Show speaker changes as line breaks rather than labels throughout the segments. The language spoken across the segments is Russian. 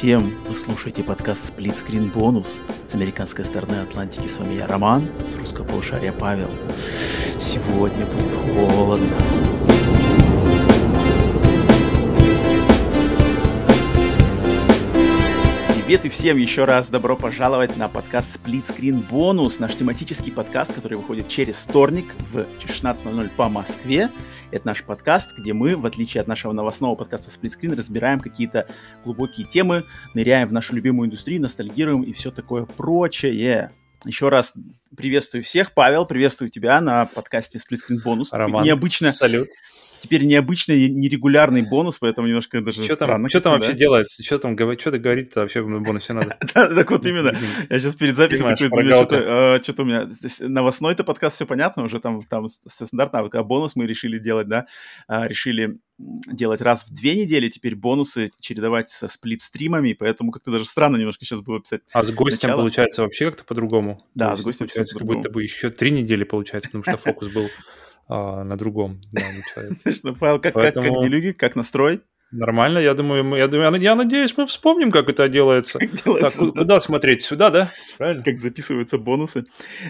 всем! Вы слушаете подкаст Split Screen Bonus с американской стороны Атлантики. С вами я, Роман, с русского полушария Павел. Сегодня будет холодно. Привет и всем еще раз добро пожаловать на подкаст Split Screen Bonus, наш тематический подкаст, который выходит через вторник в 16.00 по Москве. Это наш подкаст, где мы, в отличие от нашего новостного подкаста Screen, разбираем какие-то глубокие темы, ныряем в нашу любимую индустрию, ностальгируем и все такое прочее. Еще раз приветствую всех. Павел, приветствую тебя на подкасте Screen Bonus.
Роман,
необычно,
салют
теперь необычный, нерегулярный бонус, поэтому немножко даже
что
странно.
Там, что там вообще делается? Что там что-то говорить-то вообще в бонусе надо?
Так вот именно. Я сейчас перед записью какой-то что-то у меня... Новостной-то подкаст все понятно, уже там все стандартно, а бонус мы решили делать, да, а, решили делать раз в две недели, теперь бонусы чередовать со сплит-стримами, поэтому как-то даже странно немножко сейчас было писать.
А с гостем начало. получается вообще как-то по-другому?
Да, с гостем получается
как будто бы еще три недели получается, потому что фокус был а, на другом человеке.
Точно, Павел, как, как, как делюги, как настрой?
Нормально, я думаю, мы, я, думаю, я надеюсь, мы вспомним, как это делается. Как делается так, да. куда смотреть? Сюда, да?
Правильно? Как записываются бонусы.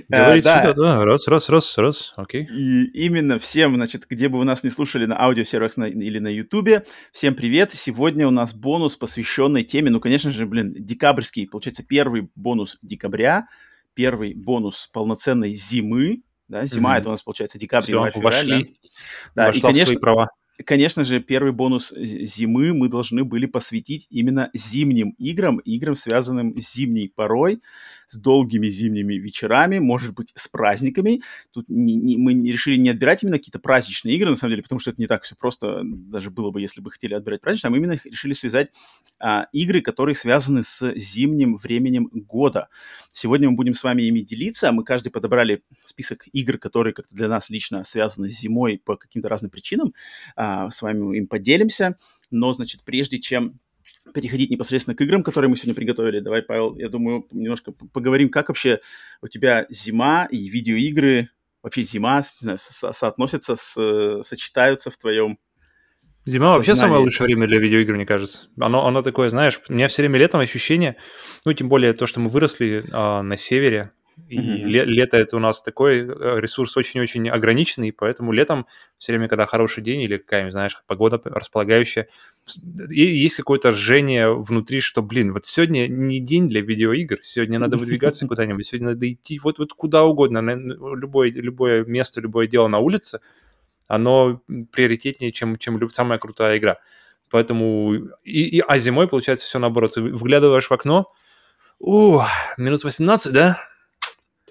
Говорить а, да. сюда, да. Раз, раз, раз, раз. Окей.
И именно всем, значит, где бы вы нас не слушали на аудиосервисах или на Ютубе, всем привет. Сегодня у нас бонус, посвященный теме, ну, конечно же, блин, декабрьский, получается, первый бонус декабря, первый бонус полноценной зимы, да, зима mm-hmm. это у нас получается декабрь,
Все, январь, февраль. Вошли,
да,
да и, конечно,
свои
права.
Конечно же, первый бонус зимы мы должны были посвятить именно зимним играм, играм, связанным с зимней порой с долгими зимними вечерами, может быть, с праздниками. Тут не, не, мы решили не отбирать именно какие-то праздничные игры, на самом деле, потому что это не так все просто, даже было бы, если бы хотели отбирать праздничные, а мы именно решили связать а, игры, которые связаны с зимним временем года. Сегодня мы будем с вами ими делиться, мы каждый подобрали список игр, которые как-то для нас лично связаны с зимой по каким-то разным причинам, а, с вами им поделимся, но, значит, прежде чем переходить непосредственно к играм, которые мы сегодня приготовили. Давай, Павел, я думаю, немножко поговорим, как вообще у тебя зима и видеоигры, вообще зима, не знаю, со соотносятся, с, сочетаются в твоем
Зима сознании. вообще самое лучшее время для видеоигр, мне кажется. Оно, оно такое, знаешь, у меня все время летом ощущение, ну, тем более то, что мы выросли а, на севере, и mm-hmm. ле- лето это у нас такой э, ресурс очень-очень ограниченный, поэтому летом все время, когда хороший день или какая-нибудь, знаешь, погода располагающая, и есть какое-то ржение внутри, что, блин, вот сегодня не день для видеоигр, сегодня надо выдвигаться куда-нибудь, сегодня надо идти вот, вот куда угодно, на любое, любое место, любое дело на улице, оно приоритетнее, чем, чем самая крутая игра. Поэтому, и, и, а зимой получается все наоборот. Ты вглядываешь в окно, у, минут 18, да?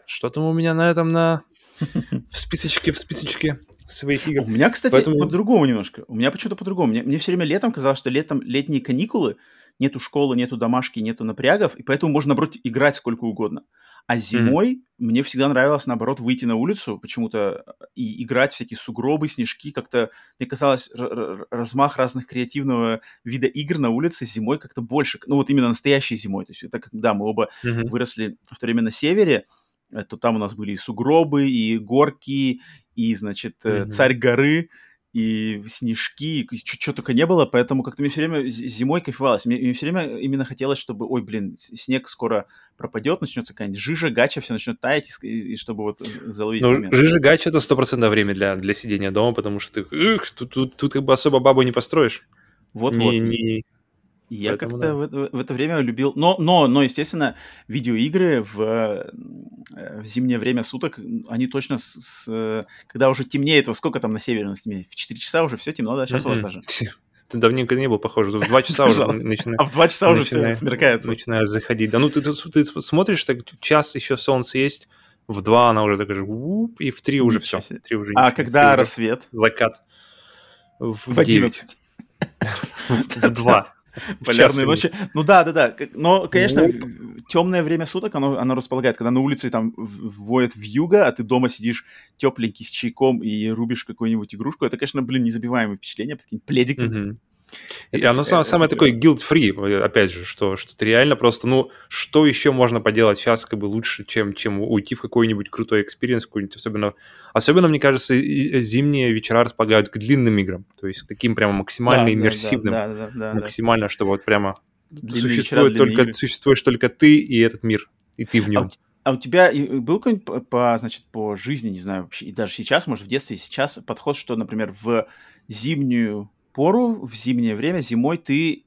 Что там у меня на этом, на... В списочке, в списочке своих игр.
У меня, кстати, Поэтому... по-другому немножко. У меня почему-то по-другому. Мне, мне все время летом казалось, что летом летние каникулы, нету школы, нету домашки, нету напрягов, и поэтому можно, наоборот, играть сколько угодно. А зимой mm. мне всегда нравилось, наоборот, выйти на улицу почему-то и играть всякие сугробы, снежки. Как-то, мне казалось, размах разных креативного вида игр на улице зимой как-то больше. Ну, вот именно настоящей зимой. То есть это, да, мы оба mm-hmm. выросли в то время на севере, Э, то там у нас были и сугробы, и горки, и, значит, mm-hmm. царь горы, и снежки, что только не было, поэтому как-то мне все время зимой кайфовалось. Мне, мне все время именно хотелось, чтобы, ой, блин, снег скоро пропадет, начнется какая-нибудь жижа, гача, все начнет таять, и, и чтобы вот заловить
Ну, момент. жижа, гача — это стопроцентное время для, для сидения дома, потому что ты, эх, тут, тут, тут как бы особо бабу не построишь.
Вот-вот. Не, не, я как-то да. в, в это время любил... Но, но, но, естественно, видеоигры в, э, в зимнее время суток, они точно с, с... Когда уже темнеет, во сколько там на севере у нас темнеет? В 4 часа уже все темно, да? Сейчас у вас даже.
Ты давненько не был, похоже. В 2 часа уже
начинает... А в 2 часа уже все смеркается.
Начинает заходить. Да ну ты, ты, ты смотришь, так час еще солнце есть, в 2 она уже так же, и в 3 уже все. 3
уже а когда рассвет?
Закат.
В 11.
В 2.
Полярные ночи. Ну да, да, да. Но, конечно, ну... темное время суток, оно, оно располагает. Когда на улице там воет вьюга, а ты дома сидишь тепленький с чайком и рубишь какую-нибудь игрушку, это, конечно, блин, незабываемое впечатление, под каким-нибудь
Угу. И оно самое, самое такое guilt-free, опять же, что, что ты реально просто, ну, что еще можно поделать сейчас как бы лучше, чем, чем уйти в какой-нибудь крутой experience, какой-нибудь особенно, особенно, мне кажется, зимние вечера располагают к длинным играм, то есть к таким прямо максимально да, иммерсивным, да, да, да, да, максимально, да. чтобы вот прямо существует только, существуешь только ты и этот мир, и ты в нем.
А, а у тебя был какой-нибудь по, значит, по жизни, не знаю, вообще, и даже сейчас, может, в детстве, сейчас подход, что, например, в зимнюю пору, в зимнее время, зимой ты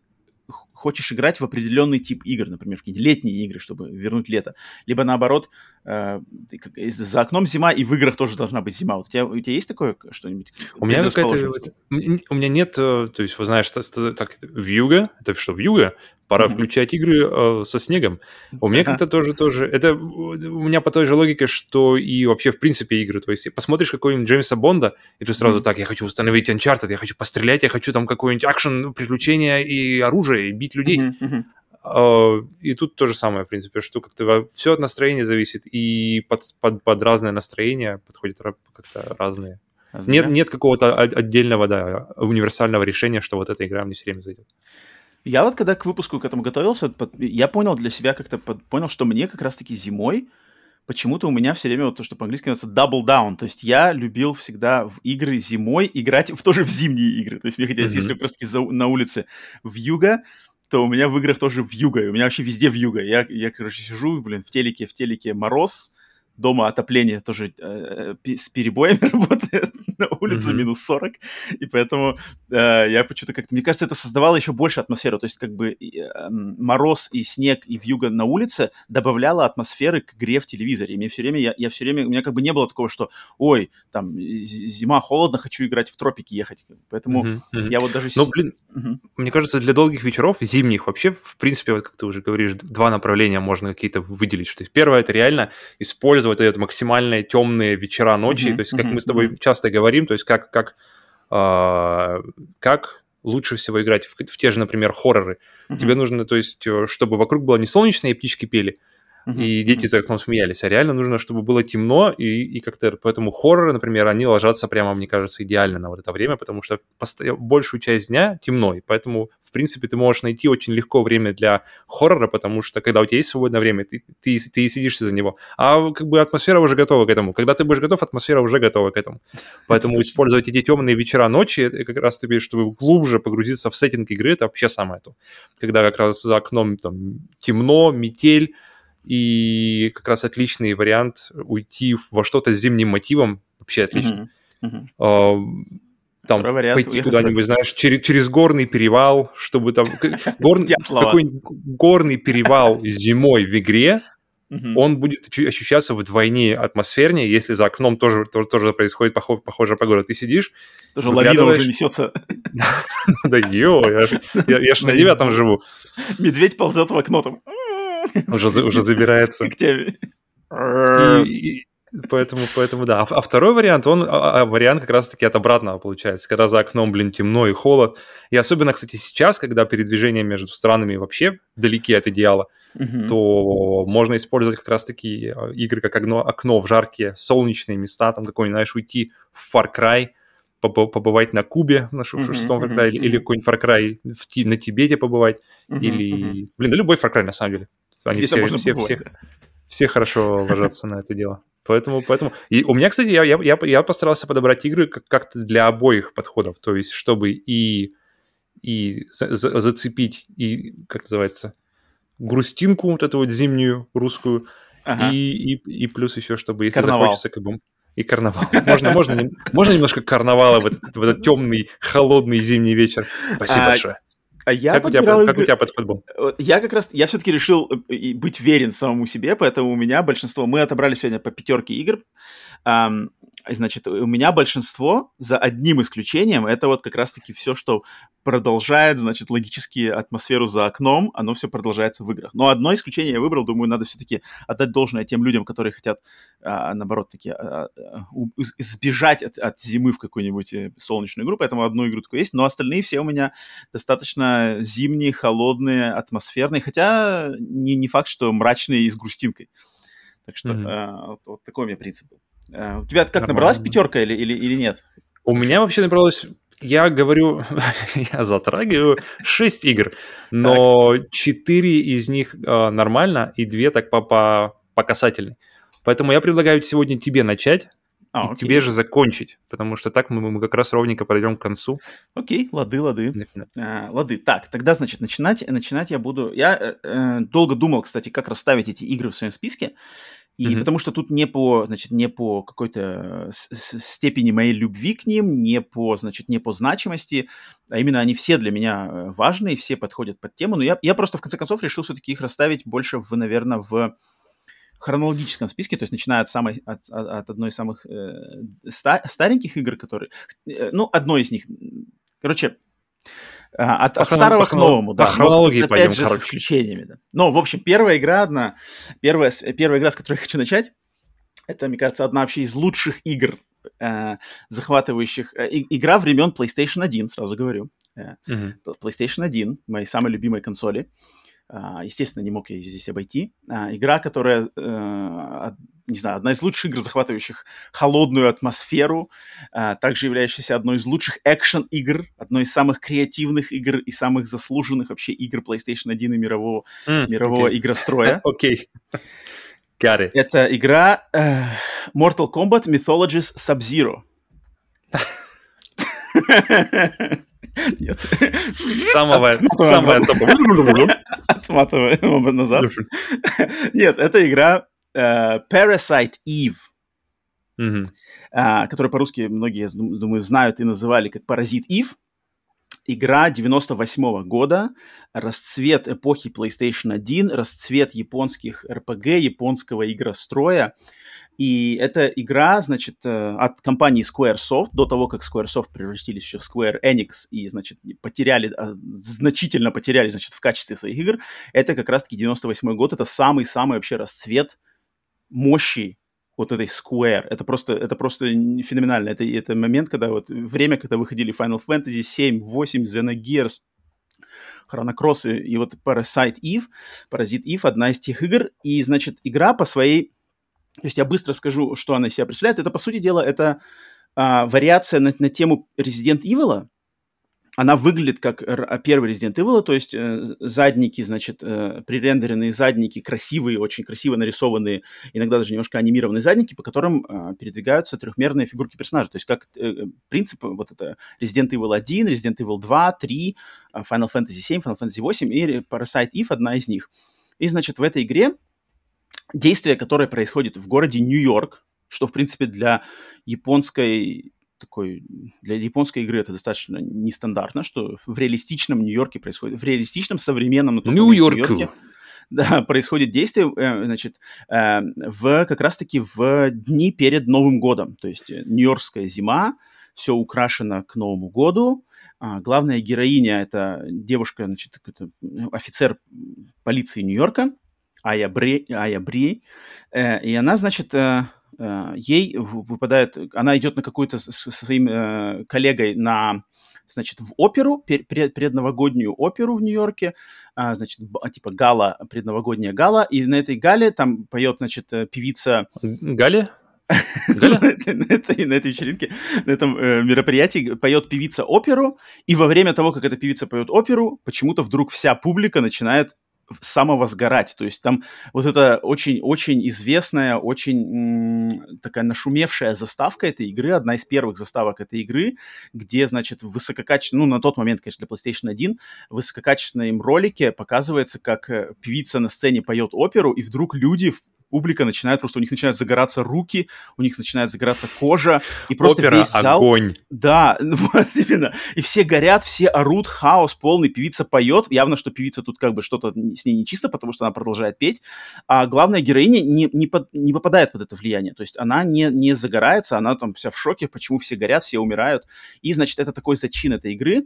хочешь играть в определенный тип игр, например, в какие-нибудь летние игры, чтобы вернуть лето. Либо наоборот, за окном зима, и в играх тоже должна быть зима. Вот у тебя, у тебя есть такое что-нибудь?
У меня какая-то... У меня нет, э, то есть, вы знаешь, так, вьюга, это что, вьюга? Пора mm-hmm. включать игры э, со снегом. У меня как-то тоже, тоже... Это у меня по той же логике, что и вообще в принципе игры. То есть посмотришь какой-нибудь Джеймса Бонда, и ты сразу mm-hmm. так, я хочу установить Uncharted, я хочу пострелять, я хочу там какой-нибудь акшен, приключения и оружие, и бить людей. Mm-hmm. И тут то же самое, в принципе, что как-то все от настроения зависит, и под, под, под разное настроение подходят как-то разные. Нет, нет какого-то отдельного, да, универсального решения, что вот эта игра мне все время зайдет.
Я вот когда к выпуску к этому готовился, я понял для себя как-то, понял, что мне как раз-таки зимой почему-то у меня все время вот то, что по-английски называется double down. То есть я любил всегда в игры зимой играть в, тоже в зимние игры. То есть мне хотелось, mm-hmm. если просто на улице в юга, то у меня в играх тоже в юга. У меня вообще везде в юга. Я, я, короче, сижу, блин, в телеке, в телеке мороз, дома отопление тоже э, с перебоями работает, на улице mm-hmm. минус 40, и поэтому э, я почему-то как-то, мне кажется, это создавало еще больше атмосферу, то есть как бы э, мороз и снег и вьюга на улице добавляло атмосферы к игре в телевизоре, и мне все время, я, я все время, у меня как бы не было такого, что, ой, там, зима, холодно, хочу играть в тропики, ехать, поэтому mm-hmm. я вот даже...
Ну, блин, mm-hmm. мне кажется, для долгих вечеров, зимних вообще, в принципе, вот как ты уже говоришь, два направления можно какие-то выделить, что есть первое, это реально использовать использовать это максимальные темные вечера ночи, mm-hmm, то есть как mm-hmm, мы с тобой mm-hmm. часто говорим, то есть как, как, э, как лучше всего играть в, в те же, например, хорроры. Mm-hmm. Тебе нужно, то есть, э, чтобы вокруг было не солнечное и птички пели, Uh-huh. И дети за окном смеялись. А реально нужно, чтобы было темно, и, и как-то поэтому хорроры, например, они ложатся прямо, мне кажется, идеально на вот это время, потому что постоя... большую часть дня темно, и поэтому, в принципе, ты можешь найти очень легко время для хоррора, потому что когда у тебя есть свободное время, ты, ты, ты сидишься за него. А как бы атмосфера уже готова к этому. Когда ты будешь готов, атмосфера уже готова к этому. Поэтому использовать эти темные вечера ночи, как раз таки, чтобы глубже погрузиться в сеттинг игры, это вообще самое то. Когда как раз за окном там темно, метель, и как раз отличный вариант уйти во что-то с зимним мотивом, вообще отлично. Uh-huh. Uh-huh. Там вариант пойти куда-нибудь, знаешь, через, через горный перевал, чтобы там... Гор... Какой горный перевал зимой в игре, он будет ощущаться вдвойне атмосфернее, если за окном тоже, тоже, тоже происходит похож, похожая погода. Ты сидишь...
Тоже лавина уже несется.
Да ё, я ж на девятом живу.
Медведь ползет в окно там.
Уже, уже забирается. К тебе. И, поэтому, поэтому да. А, а второй вариант, он а, а, вариант как раз-таки от обратного получается, когда за окном, блин, темно и холод. И особенно, кстати, сейчас, когда передвижение между странами вообще далеки от идеала, uh-huh. то можно использовать как раз-таки игры как окно, окно в жаркие солнечные места, там какой-нибудь, знаешь, уйти в Far Cry, побывать на Кубе, на шестом Far Cry, или какой-нибудь Far Cry в, на Тибете побывать, или, блин, да любой Far Cry на самом деле. Они все, все, все, все хорошо ложатся на это дело. Поэтому, поэтому... И у меня, кстати, я, я, я, я постарался подобрать игры как-то для обоих подходов. То есть, чтобы и, и за, за, зацепить, и, как называется, грустинку вот эту вот зимнюю русскую, ага. и, и, и плюс еще, чтобы, если карнавал. захочется, как бы... И карнавал. Можно, можно, можно немножко карнавала в этот, в этот темный, холодный зимний вечер. Спасибо а, большое.
А я
как, у тебя, игры... как у тебя под футбол?
Я как раз, я все-таки решил э, быть верен самому себе, поэтому у меня большинство, мы отобрали сегодня по пятерке игр, Значит, у меня большинство, за одним исключением, это вот как раз-таки все, что продолжает, значит, логически атмосферу за окном, оно все продолжается в играх. Но одно исключение я выбрал, думаю, надо все-таки отдать должное тем людям, которые хотят, а, наоборот, таки а, а, сбежать от, от зимы в какую-нибудь э, солнечную игру, поэтому одну игру такой есть, но остальные все у меня достаточно зимние, холодные, атмосферные, хотя не, не факт, что мрачные и с грустинкой. Так что mm-hmm. а, вот, вот такой у меня принцип был. Э, у тебя как Нормально. набралась пятерка или, или, или нет?
У меня вообще набралось я говорю, я затрагиваю 6 игр, но так. 4 из них э, нормально и 2 так по, по, по касательной. Поэтому я предлагаю сегодня тебе начать А, и окей. тебе же закончить, потому что так мы, мы как раз ровненько подойдем к концу.
Окей, лады, лады. А, лады. Так, тогда, значит, начинать, начинать я буду... Я э, э, долго думал, кстати, как расставить эти игры в своем списке. И mm-hmm. потому что тут не по, значит, не по какой-то степени моей любви к ним, не по, значит, не по значимости, а именно они все для меня э, важные, все подходят под тему. Но я, я просто в конце концов решил все-таки их расставить больше в, наверное, в хронологическом списке, то есть начиная от самой от, от одной из самых э, ста, стареньких игр, которые, э, ну, одной из них, короче, а, от, от старого к новому, да. По
хронологии но, пойдем, же,
короче. с исключениями, да. Но, в общем, первая игра одна, первая, первая игра, с которой я хочу начать, это, мне кажется, одна вообще из лучших игр, э, захватывающих... Э, игра времен PlayStation 1, сразу говорю. Э, uh-huh. PlayStation 1, моей самой любимой консоли. Uh, естественно, не мог я ее здесь обойти. Uh, игра, которая uh, не знаю, одна из лучших игр, захватывающих холодную атмосферу, а, также являющаяся одной из лучших экшен-игр, одной из самых креативных игр и самых заслуженных вообще игр PlayStation 1 и мирового, mm, мирового okay. игростроя.
Окей.
okay. Got it. Это игра uh, Mortal Kombat Mythologies Sub-Zero.
Нет. Самое, самое топовое.
Отматываем назад. Нет, это игра uh, Parasite Eve, mm-hmm. uh, которую по-русски многие, думаю, знают и называли как Паразит Eve. Игра 98 -го года, расцвет эпохи PlayStation 1, расцвет японских RPG, японского игростроя. И эта игра, значит, э, от компании Squaresoft, до того, как Squaresoft превратились еще в Square Enix и, значит, потеряли, а, значительно потеряли, значит, в качестве своих игр, это как раз-таки 98 год, это самый-самый вообще расцвет мощи вот этой Square. Это просто, это просто феноменально. Это, это момент, когда вот время, когда выходили Final Fantasy 7, 8, Xenogears, Chrono Cross и, и вот Parasite Eve, Parasite Eve, одна из тех игр. И, значит, игра по своей... То есть я быстро скажу, что она из себя представляет. Это, по сути дела, это а, вариация на, на тему Resident Evil, она выглядит как первый Resident Evil, то есть э, задники, значит, э, пререндеренные задники, красивые, очень красиво нарисованные, иногда даже немножко анимированные задники, по которым э, передвигаются трехмерные фигурки персонажей. То есть как э, принцип вот это Resident Evil 1, Resident Evil 2, 3, Final Fantasy 7, Final Fantasy 8 и Parasite Eve одна из них. И, значит, в этой игре действие, которое происходит в городе Нью-Йорк, что, в принципе, для японской такой для японской игры это достаточно нестандартно, что в реалистичном Нью-Йорке происходит, в реалистичном современном
Нью-Йорке.
Да, происходит действие, э, значит, э, в как раз-таки в дни перед Новым годом, то есть э, Нью-Йоркская зима, все украшено к Новому году. А, главная героиня это девушка, значит, офицер полиции Нью-Йорка, Ая Бри, Ая Бри, и она, значит, Э, ей выпадает, она идет на какую-то со своим э, коллегой на, значит, в оперу, предновогоднюю оперу в Нью-Йорке, а, значит, типа гала, предновогодняя гала, и на этой гале там поет, значит, э, певица...
Галя?
на, этой, на этой вечеринке, на этом э, мероприятии поет певица оперу, и во время того, как эта певица поет оперу, почему-то вдруг вся публика начинает самовозгорать. То есть там вот это очень-очень известная, очень такая нашумевшая заставка этой игры, одна из первых заставок этой игры, где, значит, в высококачественном, ну, на тот момент, конечно, для PlayStation 1, в высококачественном ролике показывается, как э, певица на сцене поет оперу, и вдруг люди публика начинает просто, у них начинают загораться руки, у них начинает загораться кожа, и просто
Опера,
весь зал...
огонь.
Да, вот именно. И все горят, все орут, хаос полный, певица поет. Явно, что певица тут как бы что-то с ней нечисто, потому что она продолжает петь. А главная героиня не, не, под, не попадает под это влияние. То есть она не, не загорается, она там вся в шоке, почему все горят, все умирают. И, значит, это такой зачин этой игры.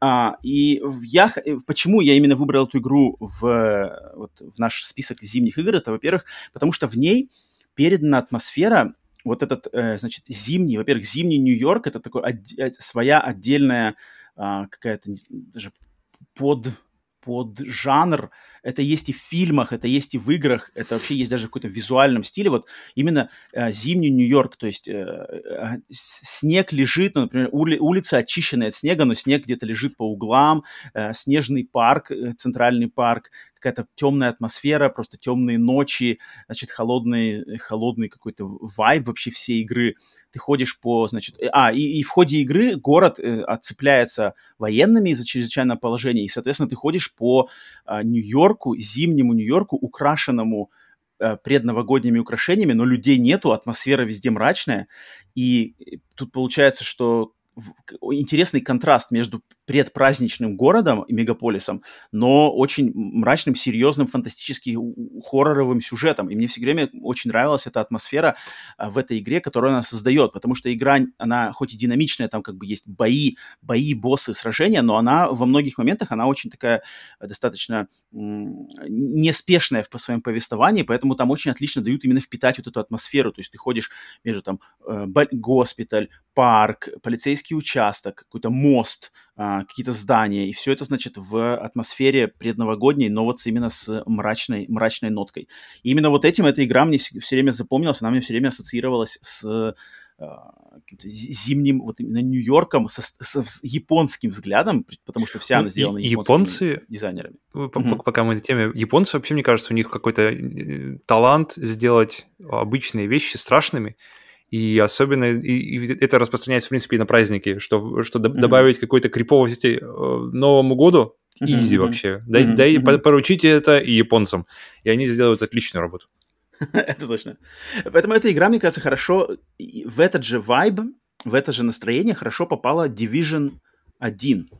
А, и я, э, почему я именно выбрал эту игру в, вот, в наш список зимних игр, это, во-первых, потому что в ней передана атмосфера, вот этот, э, значит, зимний, во-первых, зимний Нью-Йорк, это такой от, своя отдельная а, какая-то даже под, под жанр это есть и в фильмах, это есть и в играх, это вообще есть даже в каком-то визуальном стиле. Вот именно э, зимний Нью-Йорк, то есть э, э, снег лежит, ну, например, ули, улица очищенная от снега, но снег где-то лежит по углам, э, снежный парк, э, центральный парк, какая-то темная атмосфера, просто темные ночи, значит, холодный, холодный какой-то вайб вообще всей игры. Ты ходишь по, значит... Э, а, и, и в ходе игры город э, отцепляется военными из-за чрезвычайного положения, и, соответственно, ты ходишь по э, Нью-Йорку, зимнему Нью-Йорку, украшенному э, предновогодними украшениями, но людей нету, атмосфера везде мрачная, и э, тут получается, что интересный контраст между предпраздничным городом и мегаполисом, но очень мрачным, серьезным, фантастическим, хорроровым сюжетом. И мне все время очень нравилась эта атмосфера а, в этой игре, которую она создает, потому что игра, она хоть и динамичная, там как бы есть бои, бои, боссы, сражения, но она во многих моментах, она очень такая достаточно неспешная в своем повествовании, поэтому там очень отлично дают именно впитать вот эту атмосферу. То есть ты ходишь между там э, госпиталь, парк, полицейский участок, какой-то мост, какие-то здания, и все это, значит, в атмосфере предновогодней, но вот именно с мрачной, мрачной ноткой. И именно вот этим эта игра мне все, время запомнилась, она мне все время ассоциировалась с а, зимним, вот именно Нью-Йорком, со, со, с японским взглядом, потому что вся ну, она сделана японскими дизайнерами.
Пока мы на теме, японцы вообще, мне кажется, у них какой-то э, талант сделать обычные вещи страшными, и особенно и, и это распространяется, в принципе, и на праздники, что, что mm-hmm. добавить какой-то криповости э, Новому году, изи mm-hmm. вообще. Дай, mm-hmm. дай mm-hmm. поручите это и японцам, и они сделают отличную работу.
это точно. Поэтому эта игра, мне кажется, хорошо в этот же вайб, в это же настроение хорошо попала Division 1.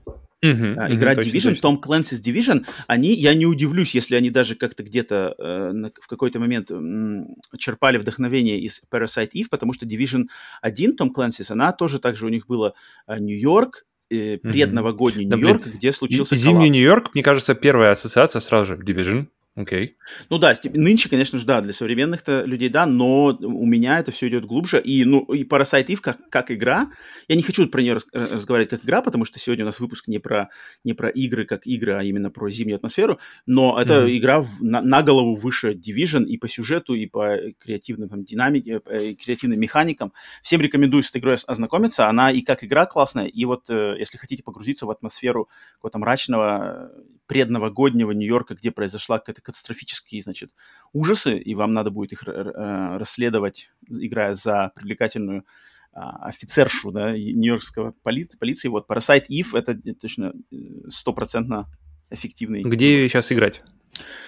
Uh-huh, uh-huh, игра точно, Division, точно. Tom Clancy's Division, они, я не удивлюсь, если они даже как-то где-то э, в какой-то момент э, черпали вдохновение из Parasite Eve, потому что Division 1 Tom Clancy's, она тоже также у них была э, Нью-Йорк, э, предновогодний uh-huh. Нью-Йорк, где случился
Зимний Нью-Йорк, мне кажажется, первая ассоциация сразу же Division. Окей. Okay.
Ну да, нынче, конечно же, да, для современных-то людей, да, но у меня это все идет глубже. И, ну, и Parasite Eve как, как игра, я не хочу про нее рас, э, разговаривать как игра, потому что сегодня у нас выпуск не про, не про игры как игры, а именно про зимнюю атмосферу, но это mm-hmm. игра в, на, на голову выше Division и по сюжету, и по креативным там, динамике, э, и креативным механикам. Всем рекомендую с этой игрой ознакомиться. Она и как игра классная, и вот э, если хотите погрузиться в атмосферу какого-то мрачного предновогоднего Нью-Йорка, где произошла какая-то катастрофические, значит, ужасы, и вам надо будет их э, расследовать, играя за привлекательную а, офицершу, да, нью-йоркского поли- полиции. Вот Parasite Eve — это точно э, стопроцентно эффективный.
Где ее сейчас играть?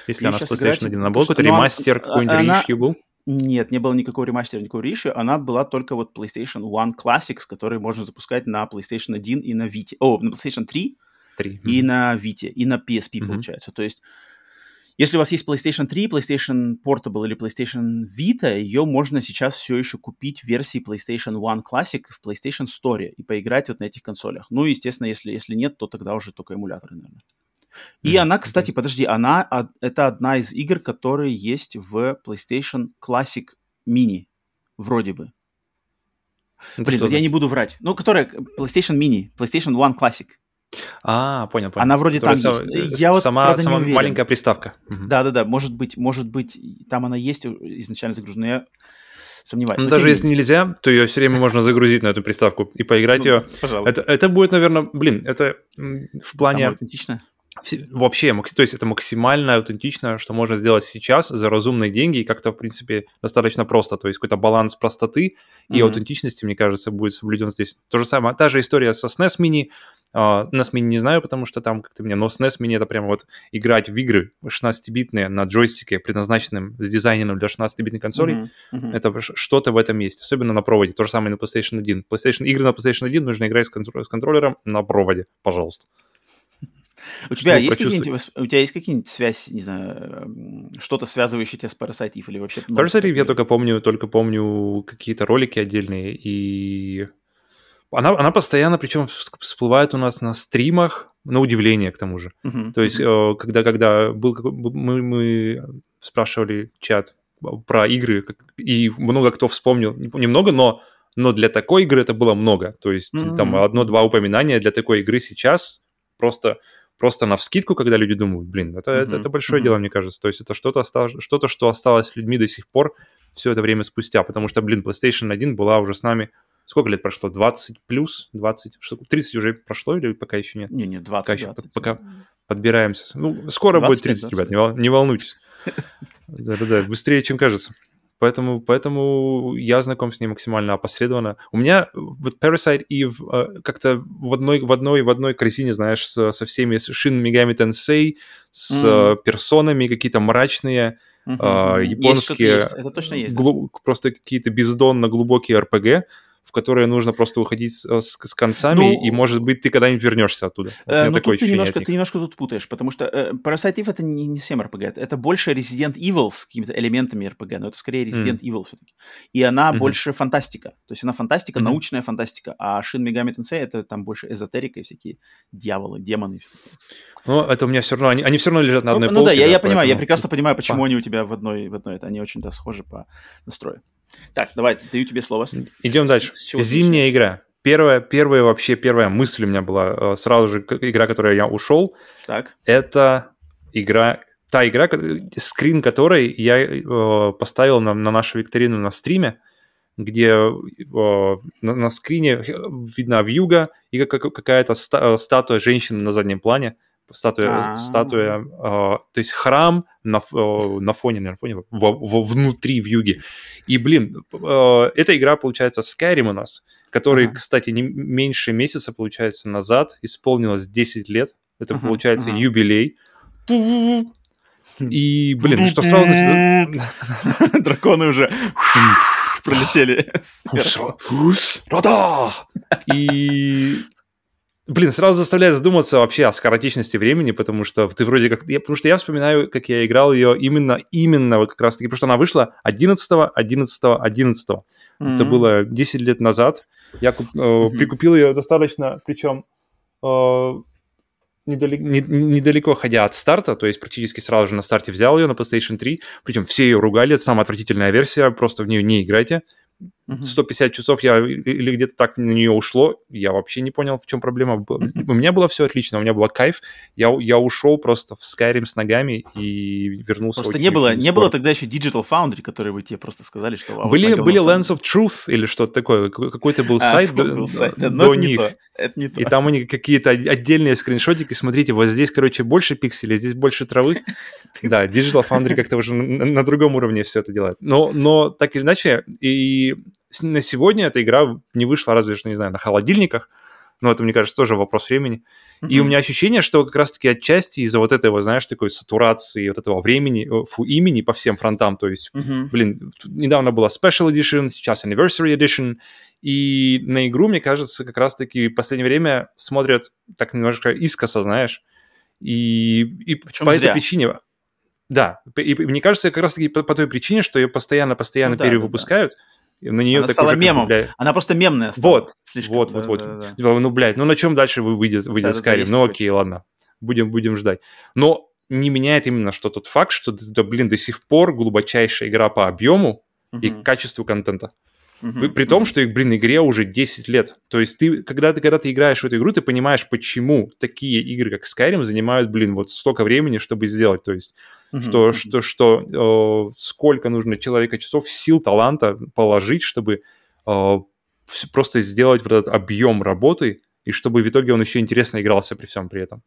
Если она с PlayStation 1, она была какой-то ремастер, а, какой-нибудь она... был?
Нет, не было никакого ремастера, никакого reissue. Она была только вот PlayStation One Classics, который можно запускать на PlayStation 1 и на Vita. О, на PlayStation 3 3. И mm-hmm. на Vita, и на PSP, mm-hmm. получается. То есть, если у вас есть PlayStation 3, PlayStation Portable или PlayStation Vita, ее можно сейчас все еще купить в версии PlayStation One Classic в PlayStation Store и поиграть вот на этих консолях. Ну, естественно, если, если нет, то тогда уже только эмуляторы, наверное. И mm-hmm. она, кстати, подожди, она это одна из игр, которые есть в PlayStation Classic Mini, вроде бы. Это Блин, я не буду врать. Ну, которая PlayStation Mini, PlayStation One Classic.
А, понял, понял.
Она вроде там
сам, есть. Я вот, сама, правда, сама маленькая приставка.
Да-да-да, может быть, может быть, там она есть изначально загружена, я сомневаюсь.
Ну, даже если нельзя, то ее все время можно загрузить на эту приставку и поиграть ну, ее. Пожалуйста. Это, это будет, наверное, блин, это в плане... Самое
аутентичное?
Вообще, то есть это максимально аутентично, что можно сделать сейчас за разумные деньги и как-то, в принципе, достаточно просто. То есть какой-то баланс простоты и mm-hmm. аутентичности, мне кажется, будет соблюден здесь. То же самое, та же история со SNES Mini, Uh, NES Mini не знаю, потому что там как-то мне, но SNES Mini это прямо вот играть в игры 16-битные на джойстике, предназначенным, дизайнером для 16-битной консоли, mm-hmm. Mm-hmm. это что-то в этом есть, особенно на проводе. То же самое на PlayStation 1. PlayStation, игры на PlayStation 1 нужно играть с, контр- с контроллером на проводе, пожалуйста.
У тебя, есть какие-нибудь, у тебя есть какие-нибудь связи, не знаю, что-то связывающее тебя с Parasite Eve или вообще?
Parasite Eve я только помню, только помню какие-то ролики отдельные и она, она постоянно, причем всплывает у нас на стримах, на удивление к тому же. Uh-huh, То есть, uh-huh. когда, когда был, мы, мы спрашивали чат про игры, и много кто вспомнил, немного, но, но для такой игры это было много. То есть, uh-huh. там одно-два упоминания для такой игры сейчас просто просто на вскидку, когда люди думают, блин, это, mm-hmm. это, это большое mm-hmm. дело, мне кажется. То есть это что-то, осталось, что-то, что осталось с людьми до сих пор все это время спустя, потому что, блин, PlayStation 1 была уже с нами Сколько лет прошло? 20 плюс? 20? Что, 30 уже прошло или пока еще нет?
Не, не, 20.
Пока, 20. Еще, пока подбираемся. Ну, скоро будет 30, 20. ребят, не, не волнуйтесь. Да-да-да, быстрее, чем кажется. Поэтому, поэтому я знаком с ней максимально опосредованно. У меня вот Parasite Eve э, как-то в одной, в одной, в одной корзине, знаешь, со, со всеми с Shin Megami Tensei, с mm. персонами какие-то мрачные, uh-huh. э, японские,
есть, это точно есть.
Глу- просто какие-то бездонно глубокие RPG в которые нужно просто уходить с, с, с концами, ну, и, может быть, ты когда-нибудь вернешься оттуда.
Вот э, ну, такое тут ты немножко, ты немножко тут путаешь, потому что э, Parasite Eve это не, не совсем RPG, это больше Resident Evil с какими-то элементами RPG, но это скорее Resident mm. Evil все-таки. И она mm-hmm. больше фантастика, то есть она фантастика, mm-hmm. научная фантастика, а Shin Megami Tensei это там больше эзотерика и всякие дьяволы, демоны.
Ну, это у меня все равно, они, они все равно лежат на одной
ну,
полке.
Ну да, я, я понимаю, я прекрасно понимаю, почему по... они у тебя в одной, в одной, это они очень да, схожи по настрою. Так, давай, даю тебе слово.
Идем дальше. Зимняя начинаешь? игра. Первая, первая вообще первая мысль у меня была э, сразу же игра, которой я ушел. Так. Это игра, та игра, скрин которой я э, поставил на, на нашу викторину на стриме, где э, на, на скрине видна вьюга и какая-то ста, статуя женщины на заднем плане статуя, А-а-а. статуя, э, то есть храм на, э, на фоне, наверное, фоне, во, во, внутри в юге. И, блин, э, эта игра, получается, Skyrim у нас, который, ага. кстати, не меньше месяца, получается, назад исполнилось 10 лет. Это, ага, получается, ага. юбилей. И, блин, что сразу значит...
Драконы уже пролетели.
Рода! И Блин, сразу заставляет задуматься вообще о скоротечности времени, потому что ты вроде как... Я, потому что я вспоминаю, как я играл ее именно, именно вот как раз-таки, потому что она вышла 11 11 11 mm-hmm. Это было 10 лет назад. Я куп, э, mm-hmm. прикупил ее достаточно, причем э, недалеко, не, недалеко ходя от старта, то есть практически сразу же на старте взял ее на PlayStation 3, причем все ее ругали, это самая отвратительная версия, просто в нее не играйте. 150 часов я или где-то так на нее ушло, я вообще не понял, в чем проблема. У меня было все отлично, у меня был кайф. Я, я ушел просто в Skyrim с ногами и вернулся
Просто не было, не было тогда еще Digital Foundry, которые бы тебе просто сказали, что...
Были, были Lens of Truth или что-то такое. Какой-то был а, сайт до, сайт. до, до них. Это не то. И там у них какие-то отдельные скриншотики. Смотрите, вот здесь, короче, больше пикселей, здесь больше травы. Да, Digital Foundry как-то уже на, другом уровне все это делает. Но, но так или иначе, и на сегодня эта игра не вышла разве что, не знаю, на холодильниках, но это, мне кажется, тоже вопрос времени. Mm-hmm. И у меня ощущение, что как раз-таки отчасти из-за вот этого, знаешь, такой сатурации, вот этого времени, фу, имени по всем фронтам, то есть, mm-hmm. блин, недавно была Special Edition, сейчас Anniversary Edition, и на игру, мне кажется, как раз-таки в последнее время смотрят так немножко искоса, знаешь, и, и по зря. этой причине... Да, и, и мне кажется, как раз-таки по, по той причине, что ее постоянно-постоянно ну, да, перевыпускают, да
на нее она стала мемом. Блядь. Она просто мемная
стала. Вот, слишком. вот, вот, вот. Да, да, да. Ну, блядь, ну на чем дальше вы выйдет, выйдет да, Skyrim? Да, ну окей, ладно, будем, будем ждать. Но не меняет именно что тот факт, что, да, блин, до сих пор глубочайшая игра по объему угу. и качеству контента. Uh-huh, При том, что, блин, игре уже 10 лет. То есть ты, когда ты, когда ты играешь в эту игру, ты понимаешь, почему такие игры, как Skyrim, занимают, блин, вот столько времени, чтобы сделать. То есть Uh-huh. Что, что, что э, сколько нужно человека часов, сил, таланта положить, чтобы э, просто сделать вот этот объем работы, и чтобы в итоге он еще интересно игрался при всем при этом.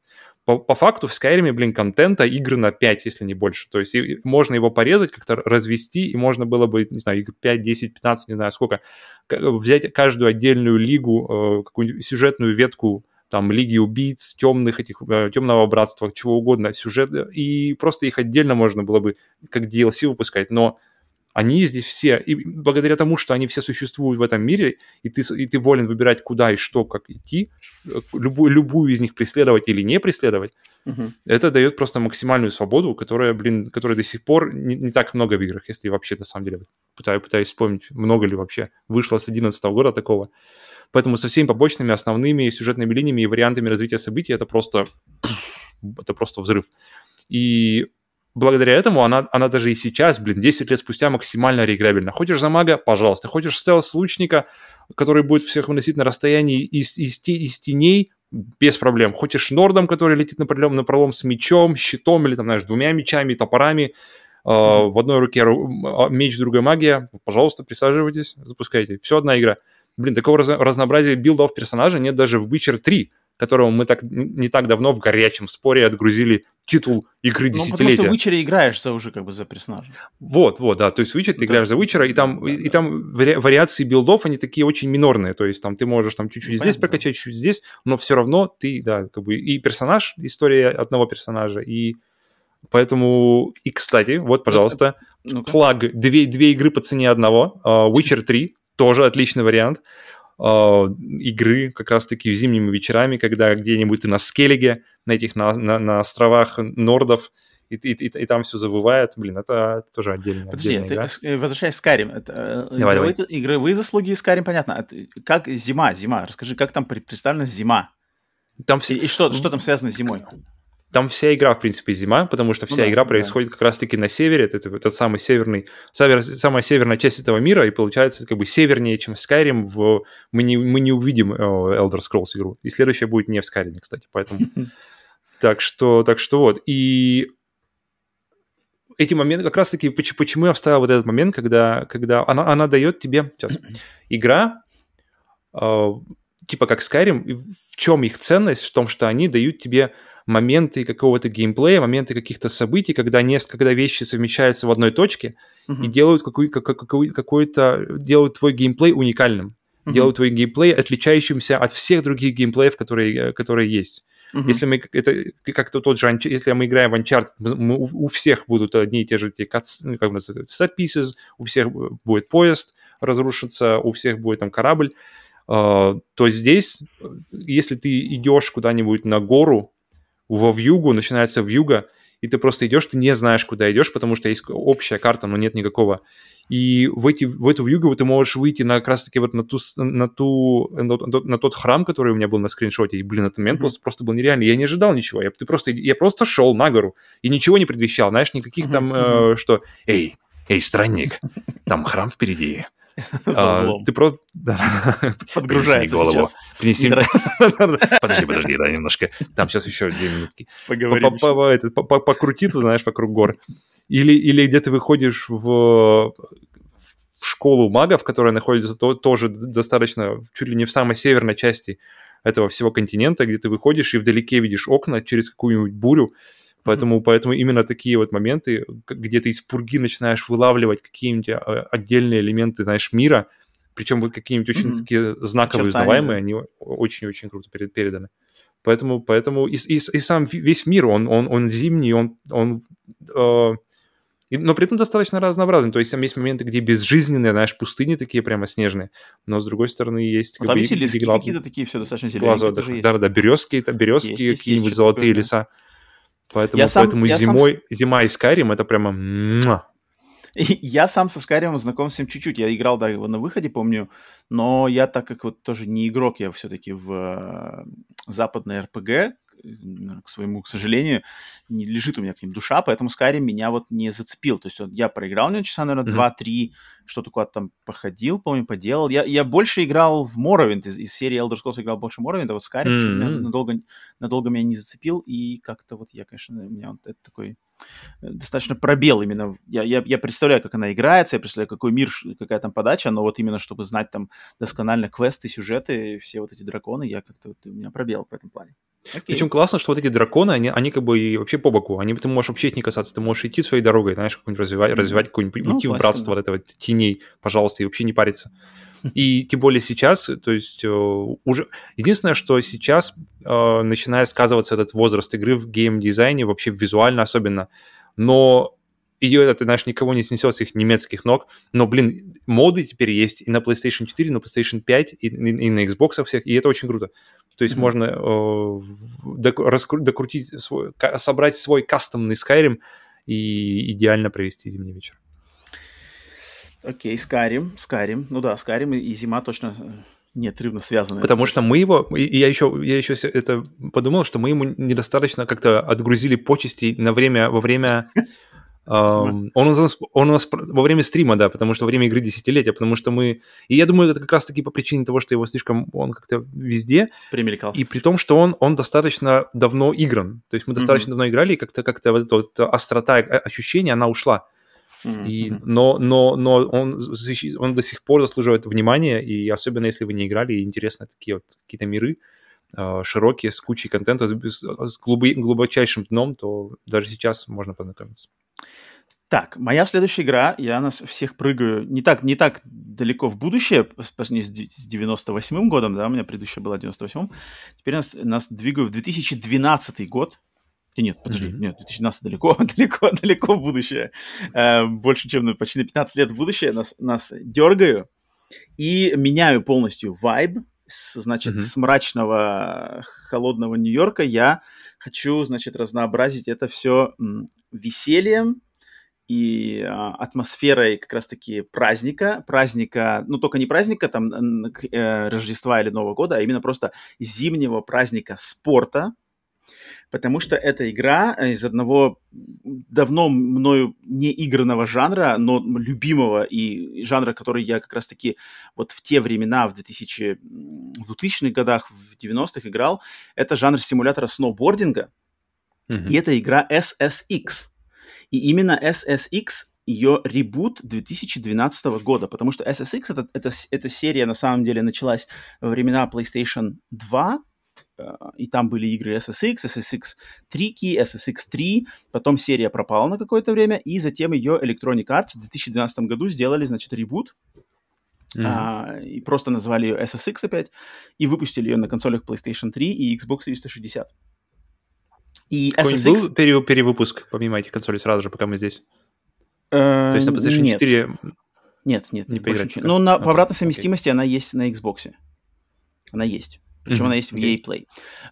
По, по факту в Skyrim, блин, контента игры на 5, если не больше. То есть и, можно его порезать, как-то развести, и можно было бы, не знаю, 5, 10, 15, не знаю сколько, взять каждую отдельную лигу, э, какую-нибудь сюжетную ветку там Лиги убийц, темных этих, э, темного братства, чего угодно, сюжет, и просто их отдельно можно было бы как DLC выпускать, но они здесь все, и благодаря тому, что они все существуют в этом мире, и ты, и ты волен выбирать, куда и что, как идти, э, любую, любую из них преследовать или не преследовать, uh-huh. это дает просто максимальную свободу, которая, блин, которая до сих пор не, не так много в играх, если вообще, на самом деле, пытаюсь, пытаюсь вспомнить, много ли вообще вышло с 2011 года такого. Поэтому со всеми побочными, основными сюжетными линиями и вариантами развития событий это просто, это просто взрыв. И благодаря этому она, она даже и сейчас, блин, 10 лет спустя максимально реиграбельна. Хочешь за мага? Пожалуйста. Хочешь стелс лучника, который будет всех выносить на расстоянии из, из, из теней? без проблем. Хочешь нордом, который летит на пролом, на пролом с мечом, щитом или там, знаешь, двумя мечами, топорами, Uh, в одной руке а, меч, другая магия. Пожалуйста, присаживайтесь, запускайте. Все одна игра. Блин, такого раз- разнообразия билдов персонажа нет даже в Witcher 3 которого мы так не так давно в горячем споре отгрузили титул игры ну, десятилетия.
потому что в Witcher играешь за уже как бы за персонажа.
Вот, вот, да, то есть Witcher ты да. играешь за Witcher, и там, да, и, да. и там вари- вариации билдов, они такие очень минорные, то есть там ты можешь там чуть-чуть Понятно. здесь прокачать, чуть-чуть здесь, но все равно ты, да, как бы и персонаж, история одного персонажа, и поэтому, и, кстати, вот, пожалуйста, ну флаг, две, две игры по цене одного, uh, Witcher 3, тоже отличный вариант, э, игры как раз-таки зимними вечерами, когда где-нибудь ты на Скеллиге, на этих на, на, на островах нордов, и, и, и, и там все завывает. Блин, это, это тоже отдельная,
Подожди,
отдельная
ты, игра. возвращаясь к Skyrim, это, э, давай, игровые, давай. игровые заслуги Skyrim, понятно. Это, как зима, зима, расскажи, как там представлена зима? Там все... И, и что, что там связано с зимой?
Там вся игра, в принципе, зима, потому что вся ну, да, игра происходит да. как раз-таки на севере, это, это самый северный, север, самая северная часть этого мира, и получается как бы севернее, чем Skyrim, в, мы, не, мы не увидим э, Elder Scrolls игру. И следующая будет не в Skyrim, кстати, поэтому... Так что, так что вот. И эти моменты, как раз-таки, почему я вставил вот этот момент, когда, когда она, она дает тебе... Сейчас. Игра, э, типа как Skyrim, в чем их ценность? В том, что они дают тебе моменты какого-то геймплея, моменты каких-то событий, когда, несколько, когда вещи совмещаются в одной точке uh-huh. и делают какой, какой, какой-то, делают твой геймплей уникальным, uh-huh. делают твой геймплей отличающимся от всех других геймплеев, которые, которые есть. Uh-huh. Если мы это как-то тот же, если мы играем в Uncharted, мы, у, у всех будут одни и те же те как бы set pieces, у всех будет поезд разрушится, у всех будет там корабль, uh, то здесь, если ты идешь куда-нибудь на гору, во вьюгу, начинается вьюга, и ты просто идешь, ты не знаешь, куда идешь, потому что есть общая карта, но нет никакого. И в, эти, в эту вьюгу ты можешь выйти на, как раз-таки вот на, ту, на, ту, на, на тот храм, который у меня был на скриншоте. И, блин, этот момент mm-hmm. просто, просто был нереальный. Я не ожидал ничего. Я, ты просто, я просто шел на гору и ничего не предвещал. Знаешь, никаких mm-hmm. там, э, что «Эй, эй, странник, там храм впереди». А, ты просто...
Подгружается
сейчас. Принеси... Подожди, подожди, да, немножко. Там сейчас еще две минутки.
Поговорим.
Покрути, ты знаешь, вокруг гор. Или, или где ты выходишь в, в школу магов, которая находится то, тоже достаточно чуть ли не в самой северной части этого всего континента, где ты выходишь и вдалеке видишь окна через какую-нибудь бурю, Поэтому, mm-hmm. поэтому именно такие вот моменты, где ты из пурги начинаешь вылавливать какие-нибудь а, отдельные элементы, знаешь, мира, причем вот какие-нибудь очень mm-hmm. такие знаковые, узнаваемые, они очень-очень круто переданы. Поэтому, поэтому и, и, и сам весь мир, он, он, он зимний, он, он э, но при этом достаточно разнообразный. То есть там есть моменты, где безжизненные, знаешь, пустыни такие прямо снежные, но с другой стороны есть...
Ну, там есть и лески какие-то такие, все достаточно
зеленые. Да, да, березки, березки какие-нибудь золотые такое, леса. Поэтому, я сам, поэтому я зимой, сам... зима и Skyrim это прямо...
Я сам со Skyrim знаком с ним чуть-чуть. Я играл, да, его на выходе, помню. Но я, так как вот тоже не игрок, я все-таки в э, западной РПГ, к своему, к сожалению, не лежит у меня к ним душа, поэтому Skyrim меня вот не зацепил. То есть вот, я проиграл у него часа, наверное, mm-hmm. 2-3, что-то куда-то там походил, помню, поделал. Я, я больше играл в Morrowind, из, из серии Elder Scrolls играл больше Morrowind, а вот Skyrim mm-hmm. меня надолго, надолго меня не зацепил, и как-то вот я, конечно, у меня вот это такой достаточно пробел именно. Я, я, я представляю, как она играется, я представляю, какой мир, какая там подача, но вот именно чтобы знать там досконально квесты, сюжеты, все вот эти драконы, я как-то вот, у меня пробел в этом плане.
Окей. Причем классно, что вот эти драконы, они, они как бы и вообще по боку, они, ты можешь вообще их не касаться, ты можешь идти своей дорогой, знаешь, какую-нибудь развивать, развивать какую-нибудь, ну, уйти в братство да. вот этого теней, пожалуйста, и вообще не париться. И тем более сейчас, то есть э, уже... Единственное, что сейчас э, начинает сказываться этот возраст игры в гейм-дизайне, вообще визуально особенно, но ее это, знаешь, никого не снесет с их немецких ног. Но, блин, моды теперь есть и на PlayStation 4, и на PlayStation 5, и, и, и на Xbox всех, и это очень круто. То есть mm-hmm. можно э, раскру- докрутить свой, собрать свой кастомный Skyrim и идеально провести зимний вечер.
Окей, Скарим, Скарим. Ну да, Скарим и зима точно э, неотрывно связаны.
Потому что мы его, и я еще, я еще это подумал, что мы ему недостаточно как-то отгрузили почести на время, во время Um, он, у нас, он у нас во время стрима, да, потому что во время игры десятилетия, потому что мы... И я думаю, это как раз-таки по причине того, что его слишком... Он как-то везде.
Примелькался.
И при том, что он, он достаточно давно игран. То есть мы достаточно mm-hmm. давно играли, и как-то как вот эта вот острота э, ощущения, она ушла. Mm-hmm. И, но но, но он, он до сих пор заслуживает внимания, и особенно если вы не играли, и интересны такие вот какие-то миры, э, широкие, с кучей контента, с, с глубочайшим дном, то даже сейчас можно познакомиться.
Так, моя следующая игра, я нас всех прыгаю не так, не так далеко в будущее, по сравнению с 98-м годом, да, у меня предыдущая была 98-м, теперь нас, нас двигаю в 2012 год, нет, подожди, mm-hmm. нет, 2012 далеко, далеко, далеко в будущее. Э, больше, чем на, почти на 15 лет в будущее нас, нас дергаю и меняю полностью вайб. С, значит, mm-hmm. с мрачного, холодного Нью-Йорка я хочу, значит, разнообразить это все весельем, и а, атмосферой как раз-таки праздника, праздника, ну только не праздника там э, Рождества или Нового года, а именно просто зимнего праздника спорта, потому что эта игра из одного давно мною не игранного жанра, но любимого и жанра, который я как раз-таки вот в те времена, в 2000, в 2000-х годах, в 90-х играл, это жанр симулятора сноубординга, mm-hmm. и это игра SSX. И именно SSX ее ребут 2012 года, потому что SSX это, это, эта серия на самом деле началась во времена PlayStation 2, э, и там были игры SSX, SSX 3, SSX 3, потом серия пропала на какое-то время, и затем ее Electronic Arts в 2012 году сделали, значит, ребут, Mm-hmm. А, и просто назвали ее SSX опять, и выпустили ее на консолях PlayStation 3 и Xbox 360.
И SSX... был пере- перевыпуск помимо этих консолей сразу же, пока мы здесь? То есть на PlayStation
нет.
4
нет, нет, не поиграть. Ну, на, по обратной совместимости она есть на Xbox. Она есть. Причем mm-hmm. она есть в EA Play.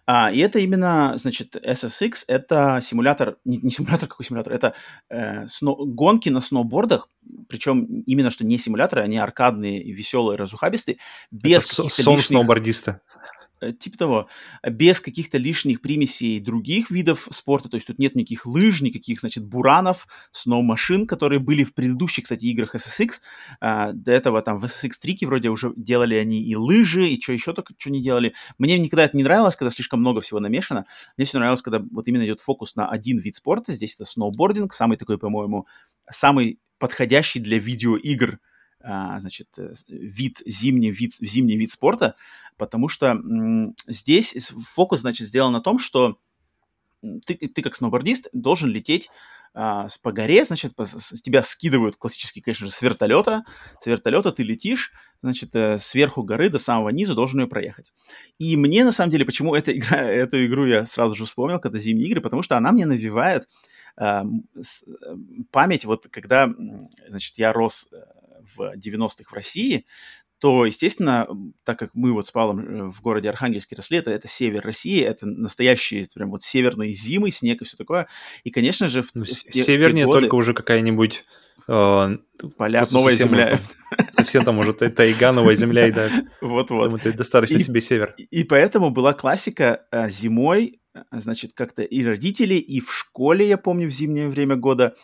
А, и это именно, значит, SSX, это симулятор, не, не симулятор, какой симулятор, это э, сно, гонки на сноубордах, причем именно что не симуляторы, они аркадные, веселые, разухабистые, без
это сон лишних... сноубордиста.
Э, типа того, без каких-то лишних примесей других видов спорта, то есть тут нет никаких лыж, никаких, значит, буранов, сноу-машин, которые были в предыдущих, кстати, играх SSX. А, до этого там в SSX 3 вроде уже делали они и лыжи, и что еще только, что не делали. Мне никогда это не нравилось, когда слишком много всего намешано. Мне все нравилось, когда вот именно идет фокус на один вид спорта. Здесь это сноубординг, самый такой, по-моему, самый подходящий для видеоигр значит, э, вид, зимний вид, зимний вид спорта, потому что здесь фокус, значит, сделан на том, что ты, ты как сноубордист должен лететь а, по горе, значит, с, тебя скидывают классически, конечно же, с вертолета. С вертолета ты летишь, значит, э, сверху горы до самого низу должен ее проехать. И мне, на самом деле, почему эта игра, эту игру я сразу же вспомнил, когда зимние игры, потому что она мне навевает а, с, память, вот когда, значит, я рос э, в 90-х в России, то, естественно, так как мы вот с Павлом э, в городе Архангельске росли, это, это север России, это настоящие прям вот северные зимы, снег и все такое. И, конечно же... В,
ну, в, севернее годы... только уже какая-нибудь... Э,
Поля, новая земля.
Совсем там уже тайга, новая земля, и да.
Вот-вот.
Это достаточно себе север.
И поэтому была классика э, зимой а, значит, как-то и родители, и в школе, я помню, в зимнее время года,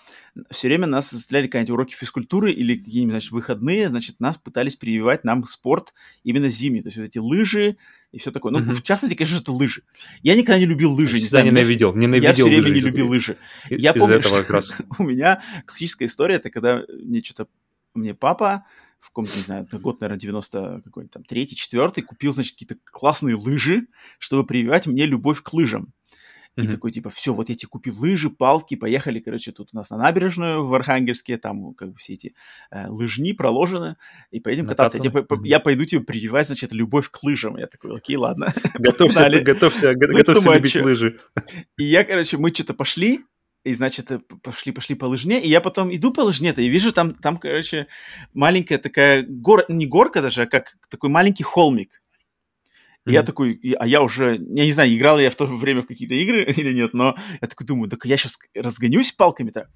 все время нас заставляли какие-нибудь уроки физкультуры или какие-нибудь, значит, выходные, значит, нас пытались прививать нам спорт именно зимний, то есть вот эти лыжи и все такое. Ну, mm-hmm. в частности, конечно, это лыжи. Я никогда не любил лыжи. Я
не знаю, ненавидел, ненавидел
Я все время не любил лыжи. Я
помню, этого как раз.
у меня классическая история, это когда мне что-то, мне папа в каком-то, не знаю, это год, наверное, 90 какой-нибудь там третий, четвертый, купил, значит, какие-то классные лыжи, чтобы прививать мне любовь к лыжам. И mm-hmm. такой, типа, все, вот я тебе купил лыжи, палки, поехали, короче, тут у нас на набережную в Архангельске, там как бы все эти э, лыжни проложены, и поедем кататься. Я, mm-hmm. я пойду тебе прививать, значит, любовь к лыжам. Я такой, окей, ладно.
Готовься, готовься, готовься любить лыжи.
И я, короче, мы что-то пошли, и, значит, э, пошли, пошли по лыжне, и я потом иду по лыжне-то, и вижу там, там, короче, маленькая такая гор, не горка даже, а как такой маленький холмик. И я такой, а я уже, я не знаю, играл я в то время в какие-то игры или нет, но я такой думаю, так я сейчас разгонюсь палками-то,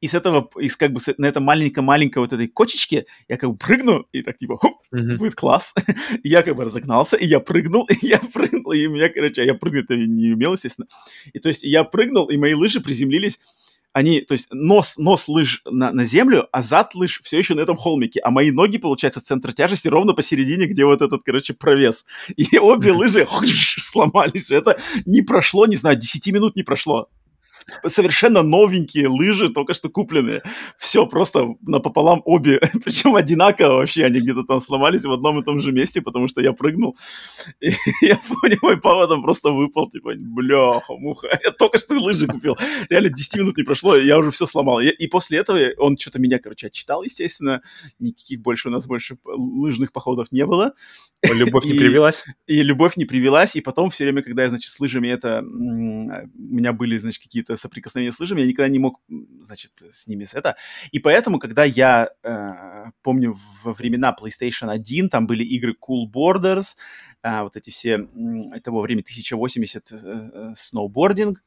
и с этого, из как бы с, на этом маленькой-маленькой вот этой кочечке я как бы прыгну, и так типа, хоп, mm-hmm. будет класс. и я как бы разогнался, и я прыгнул, и я прыгнул, и у меня, короче, а я прыгнуть-то не умел, естественно. И то есть я прыгнул, и мои лыжи приземлились они, то есть нос, нос лыж на, на землю, а зад лыж все еще на этом холмике, а мои ноги, получается, центр тяжести ровно посередине, где вот этот, короче, провес. И обе лыжи сломались. Это не прошло, не знаю, 10 минут не прошло совершенно новенькие лыжи, только что купленные. Все просто напополам обе, причем одинаково вообще, они где-то там сломались в одном и том же месте, потому что я прыгнул. И я понял, мой папа там просто выпал, типа, бляха, муха, я только что лыжи купил. Реально 10 минут не прошло, я уже все сломал. И, после этого он что-то меня, короче, отчитал, естественно. Никаких больше у нас больше лыжных походов не было.
Любовь не привелась?
И любовь не привелась, и потом все время, когда я, значит, с лыжами это... У меня были, значит, какие-то соприкосновения с лыжами, я никогда не мог, значит, с ними с это. И поэтому, когда я э, помню во времена PlayStation 1, там были игры Cool Borders, э, вот эти все э, того времени 1080 э, э, сноубординг,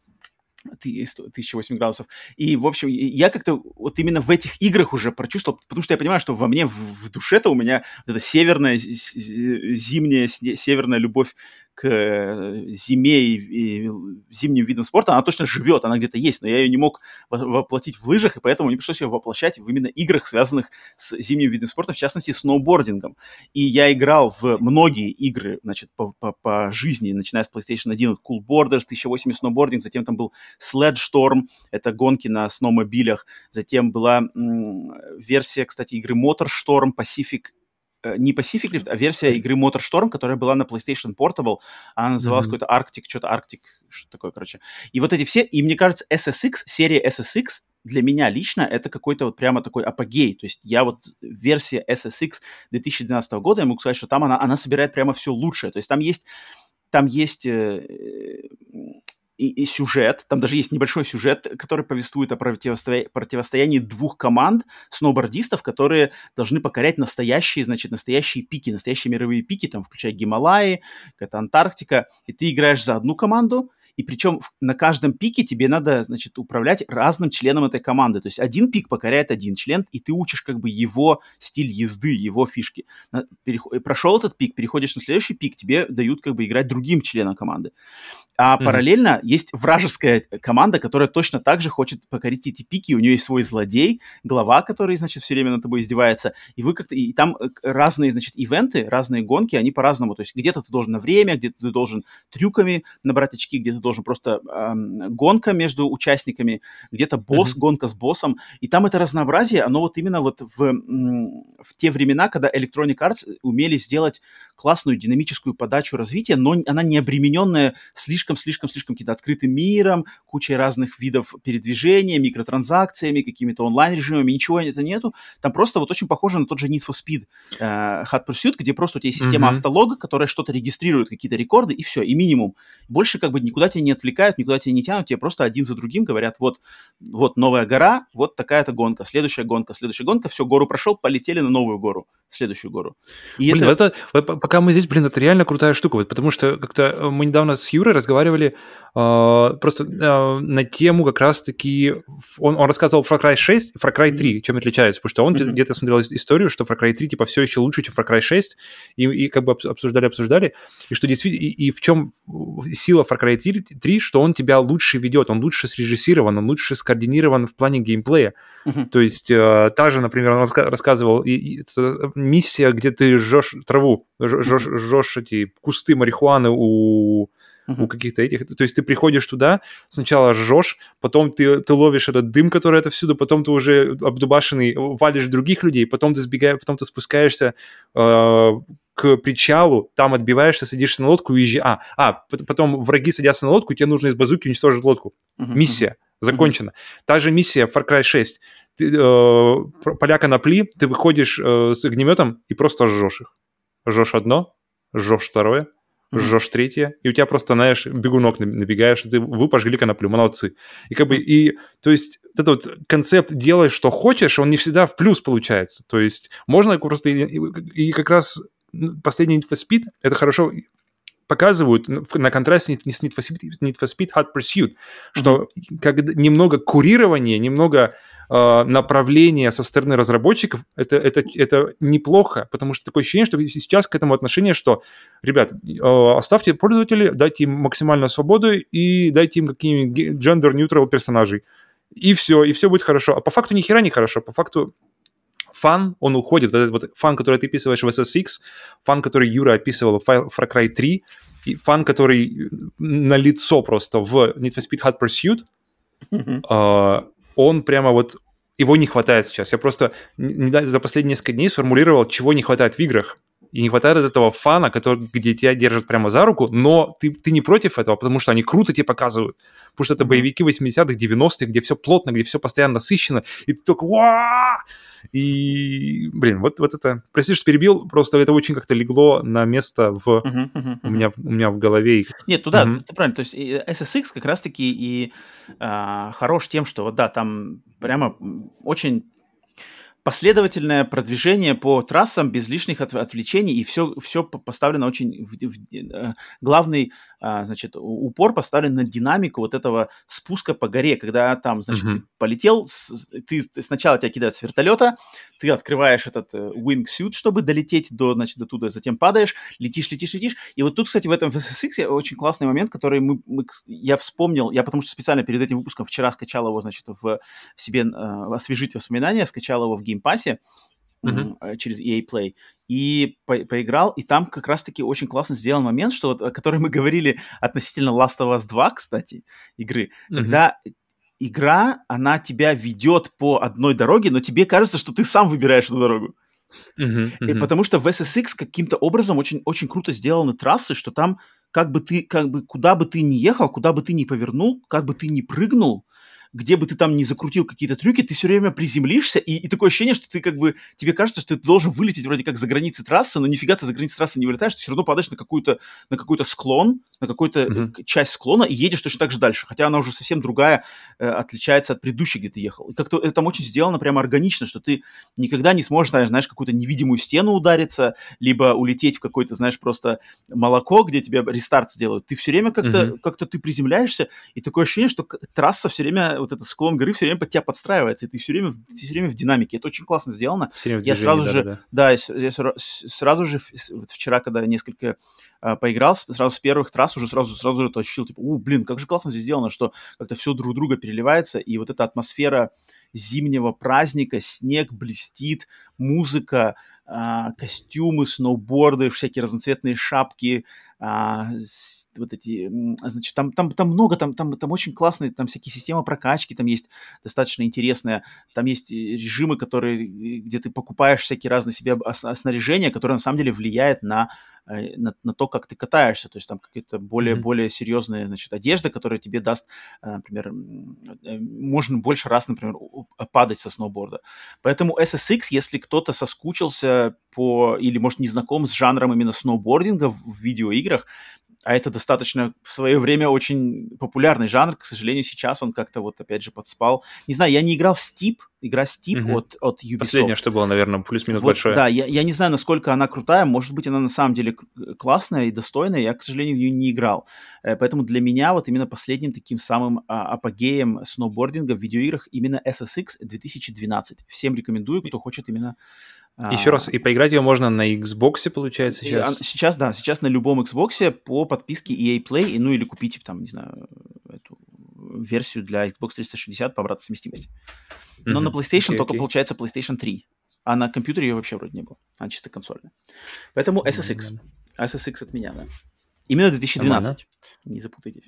1008 градусов. И, в общем, я как-то вот именно в этих играх уже прочувствовал, потому что я понимаю, что во мне, в, в душе-то у меня вот эта северная, зимняя, северная любовь к э, зиме и, и зимним видам спорта, она точно живет, она где-то есть, но я ее не мог воплотить в лыжах, и поэтому мне пришлось ее воплощать в именно играх, связанных с зимним видом спорта, в частности, сноубордингом. И я играл в многие игры, значит, по, по, по жизни, начиная с PlayStation 1, Cool Borders, 1080 сноубординг, затем там был Sled Storm, это гонки на сноумобилях, затем была м- версия, кстати, игры Motor Storm, Pacific не Pacific Rift, а версия игры MotorStorm, которая была на PlayStation Portable. Она называлась mm-hmm. какой-то Arctic, что-то Arctic, что такое, короче. И вот эти все, и мне кажется, SSX, серия SSX для меня лично это какой-то вот прямо такой апогей. То есть я вот версия SSX 2012 года, я могу сказать, что там она, она собирает прямо все лучшее. То есть там есть, там есть э, и, и сюжет, там даже есть небольшой сюжет, который повествует о противостоя... противостоянии двух команд сноубордистов, которые должны покорять настоящие, значит, настоящие пики, настоящие мировые пики, там, включая Гималаи, это Антарктика, и ты играешь за одну команду, и причем на каждом пике тебе надо, значит, управлять разным членом этой команды. То есть один пик покоряет один член, и ты учишь как бы его стиль езды, его фишки. Перех... Прошел этот пик, переходишь на следующий пик, тебе дают как бы играть другим членом команды. А mm-hmm. параллельно есть вражеская команда, которая точно так же хочет покорить эти пики. У нее есть свой злодей, глава, который, значит, все время над тобой издевается. И вы как-то... И там э, разные, значит, ивенты, разные гонки, они по-разному. То есть где-то ты должен на время, где-то ты должен трюками набрать очки, где-то должен просто э, гонка между участниками, где-то босс, mm-hmm. гонка с боссом. И там это разнообразие, оно вот именно вот в, в те времена, когда Electronic Arts умели сделать классную динамическую подачу развития, но она не обремененная слишком-слишком-слишком каким-то открытым миром, кучей разных видов передвижения, микротранзакциями, какими-то онлайн-режимами, ничего это нету. Там просто вот очень похоже на тот же Need for Speed э, Hot Pursuit, где просто у тебя есть система mm-hmm. автолога, которая что-то регистрирует, какие-то рекорды, и все, и минимум. Больше как бы никуда тебя не отвлекают, никуда тебя не тянут, тебе просто один за другим говорят, вот, вот новая гора, вот такая-то гонка, следующая гонка, следующая гонка, все, гору прошел, полетели на новую гору, следующую гору.
И блин, это... это... Пока мы здесь, блин, это реально крутая штука, вот, потому что как-то э, мы недавно с Юрой разговаривали э, просто э, на тему как раз-таки, он, он рассказывал Far Cry 6 и Far Cry 3, чем отличаются, потому что он mm-hmm. где-то смотрел историю, что Far Cry 3 типа все еще лучше, чем Far Cry 6, и, и как бы обсуждали-обсуждали, и что действительно, и, и в чем сила Far Cry 3, 3, что он тебя лучше ведет, он лучше срежиссирован, он лучше скоординирован в плане геймплея. Uh-huh. То есть э, та же, например, он рассказывал, и, и, миссия, где ты жжешь траву, жжешь, жжешь эти кусты марихуаны у у каких-то этих. То есть ты приходишь туда, сначала жжешь, потом ты, ты ловишь этот дым, который это всюду, потом ты уже обдубашенный валишь других людей, потом ты сбегаешь, потом ты спускаешься э, к причалу, там отбиваешься, садишься на лодку и уезжаешь. А, а, потом враги садятся на лодку, тебе нужно из базуки уничтожить лодку. Uh-huh. Миссия закончена. Uh-huh. Та же миссия Far Cry 6. Ты, э, поля конопли, ты выходишь э, с огнеметом и просто жжешь их. Жжешь одно, жжешь второе, жжешь третье, и у тебя просто, знаешь, бегунок набегаешь, и ты, вы пожгли коноплю, молодцы. И как бы, и, то есть, этот вот концепт «делай, что хочешь», он не всегда в плюс получается. То есть, можно просто, и, и как раз последний Need for Speed это хорошо показывают на контрасте с Need for Speed, Need for Speed Hot Pursuit, что mm-hmm. как немного курирования, немного э, направления со стороны разработчиков, это, это, это неплохо, потому что такое ощущение, что сейчас к этому отношение, что, ребят, э, оставьте пользователей, дайте им максимальную свободу и дайте им какие-нибудь gender-neutral персонажей и все, и все будет хорошо. А по факту ни хера не хорошо, по факту фан, он уходит, этот вот фан, который ты описываешь в SSX, фан, который Юра описывал в Far Cry 3, и фан, который на лицо просто в Need for Speed Hot Pursuit, mm-hmm. Он прямо вот его не хватает сейчас. Я просто за последние несколько дней сформулировал, чего не хватает в играх. И не хватает этого фана, который, где тебя держат прямо за руку, но ты, ты не против этого, потому что они круто тебе показывают. Потому что это боевики 80-х, 90-х, где все плотно, где все постоянно насыщено, и ты только Ва! И, блин, вот, вот это... Прости, что перебил, просто это очень как-то легло на место в... Uh-huh, uh-huh, у, меня, у меня в голове.
Нет, туда, uh-huh. ты правильно. То есть SSX как раз-таки и а, хорош тем, что, вот да, там прямо очень последовательное продвижение по трассам без лишних от, отвлечений, и все, все поставлено очень... В, в, э, главный, значит, упор поставлен на динамику вот этого спуска по горе, когда там, значит, mm-hmm. ты полетел, ты, сначала тебя кидают с вертолета, ты открываешь этот э, wingsuit, чтобы долететь до, значит, до туда, затем падаешь, летишь, летишь, летишь, и вот тут, кстати, в этом SSX очень классный момент, который мы, мы, я вспомнил, я потому что специально перед этим выпуском вчера скачал его, значит, в себе э, освежить воспоминания, скачал его в геймпассе mm-hmm. через EA Play и по- поиграл, и там как раз-таки очень классно сделан момент, что вот, о котором мы говорили относительно Last of Us 2, кстати, игры, mm-hmm. когда игра, она тебя ведет по одной дороге, но тебе кажется, что ты сам выбираешь эту дорогу. Uh-huh, uh-huh. И потому что в SSX каким-то образом очень, очень круто сделаны трассы, что там как бы ты, как бы куда бы ты ни ехал, куда бы ты ни повернул, как бы ты ни прыгнул, где бы ты там не закрутил какие-то трюки, ты все время приземлишься, и, и такое ощущение, что ты как бы, тебе кажется, что ты должен вылететь вроде как за границы трассы, но нифига ты за границы трассы не вылетаешь, ты все равно падаешь на, какую-то, на какой-то склон, на какую-то mm-hmm. часть склона и едешь точно так же дальше, хотя она уже совсем другая, э, отличается от предыдущей, где ты ехал. И как-то это там очень сделано прямо органично, что ты никогда не сможешь, знаешь, какую-то невидимую стену удариться, либо улететь в какой-то, знаешь, просто молоко, где тебе рестарт сделают. Ты все время как-то, mm-hmm. как-то ты приземляешься, и такое ощущение, что трасса все время вот этот склон горы все время под тебя подстраивается, и ты все время, ты все время в динамике. Это очень классно сделано. Все время я сразу да, же, да, да. да я, я сразу же вчера, когда несколько а, поиграл, сразу с первых трасс уже сразу сразу это ощутил, типа, у, блин, как же классно здесь сделано, что как-то все друг друга переливается, и вот эта атмосфера зимнего праздника, снег блестит, музыка, а, костюмы, сноуборды, всякие разноцветные шапки, а, вот эти, значит, там, там, там много, там, там, там очень классные, там всякие системы прокачки, там есть достаточно интересные, там есть режимы, которые, где ты покупаешь всякие разные себе снаряжения, которые на самом деле влияют на Э, на, на то, как ты катаешься, то есть там какие-то более, mm-hmm. более серьезные, значит, одежда, которая тебе даст, э, например, э, можно больше раз, например, падать со сноуборда. Поэтому SSX, если кто-то соскучился по, или, может, не знаком с жанром именно сноубординга в, в видеоиграх, а это достаточно в свое время очень популярный жанр. К сожалению, сейчас он как-то вот опять же подспал. Не знаю, я не играл в Steep, игра Steep угу. от, от Ubisoft.
Последнее, что было, наверное, плюс-минус вот, большое.
Да, я, я не знаю, насколько она крутая. Может быть, она на самом деле классная и достойная. Я, к сожалению, в нее не играл. Э, поэтому для меня вот именно последним таким самым а, апогеем сноубординга в видеоиграх именно SSX 2012. Всем рекомендую, кто хочет именно
еще а, раз, и поиграть ее можно на Xbox, получается, сейчас?
Сейчас, да, сейчас на любом Xbox по подписке EA Play, ну или купите там, не знаю, эту версию для Xbox 360 по обратной совместимости. Но mm-hmm. на PlayStation okay, только okay. получается PlayStation 3. А на компьютере ее вообще вроде не было. Она чисто консольная. Поэтому SSX. SSX от меня, да. Именно 2012. Нормально. Не запутайтесь.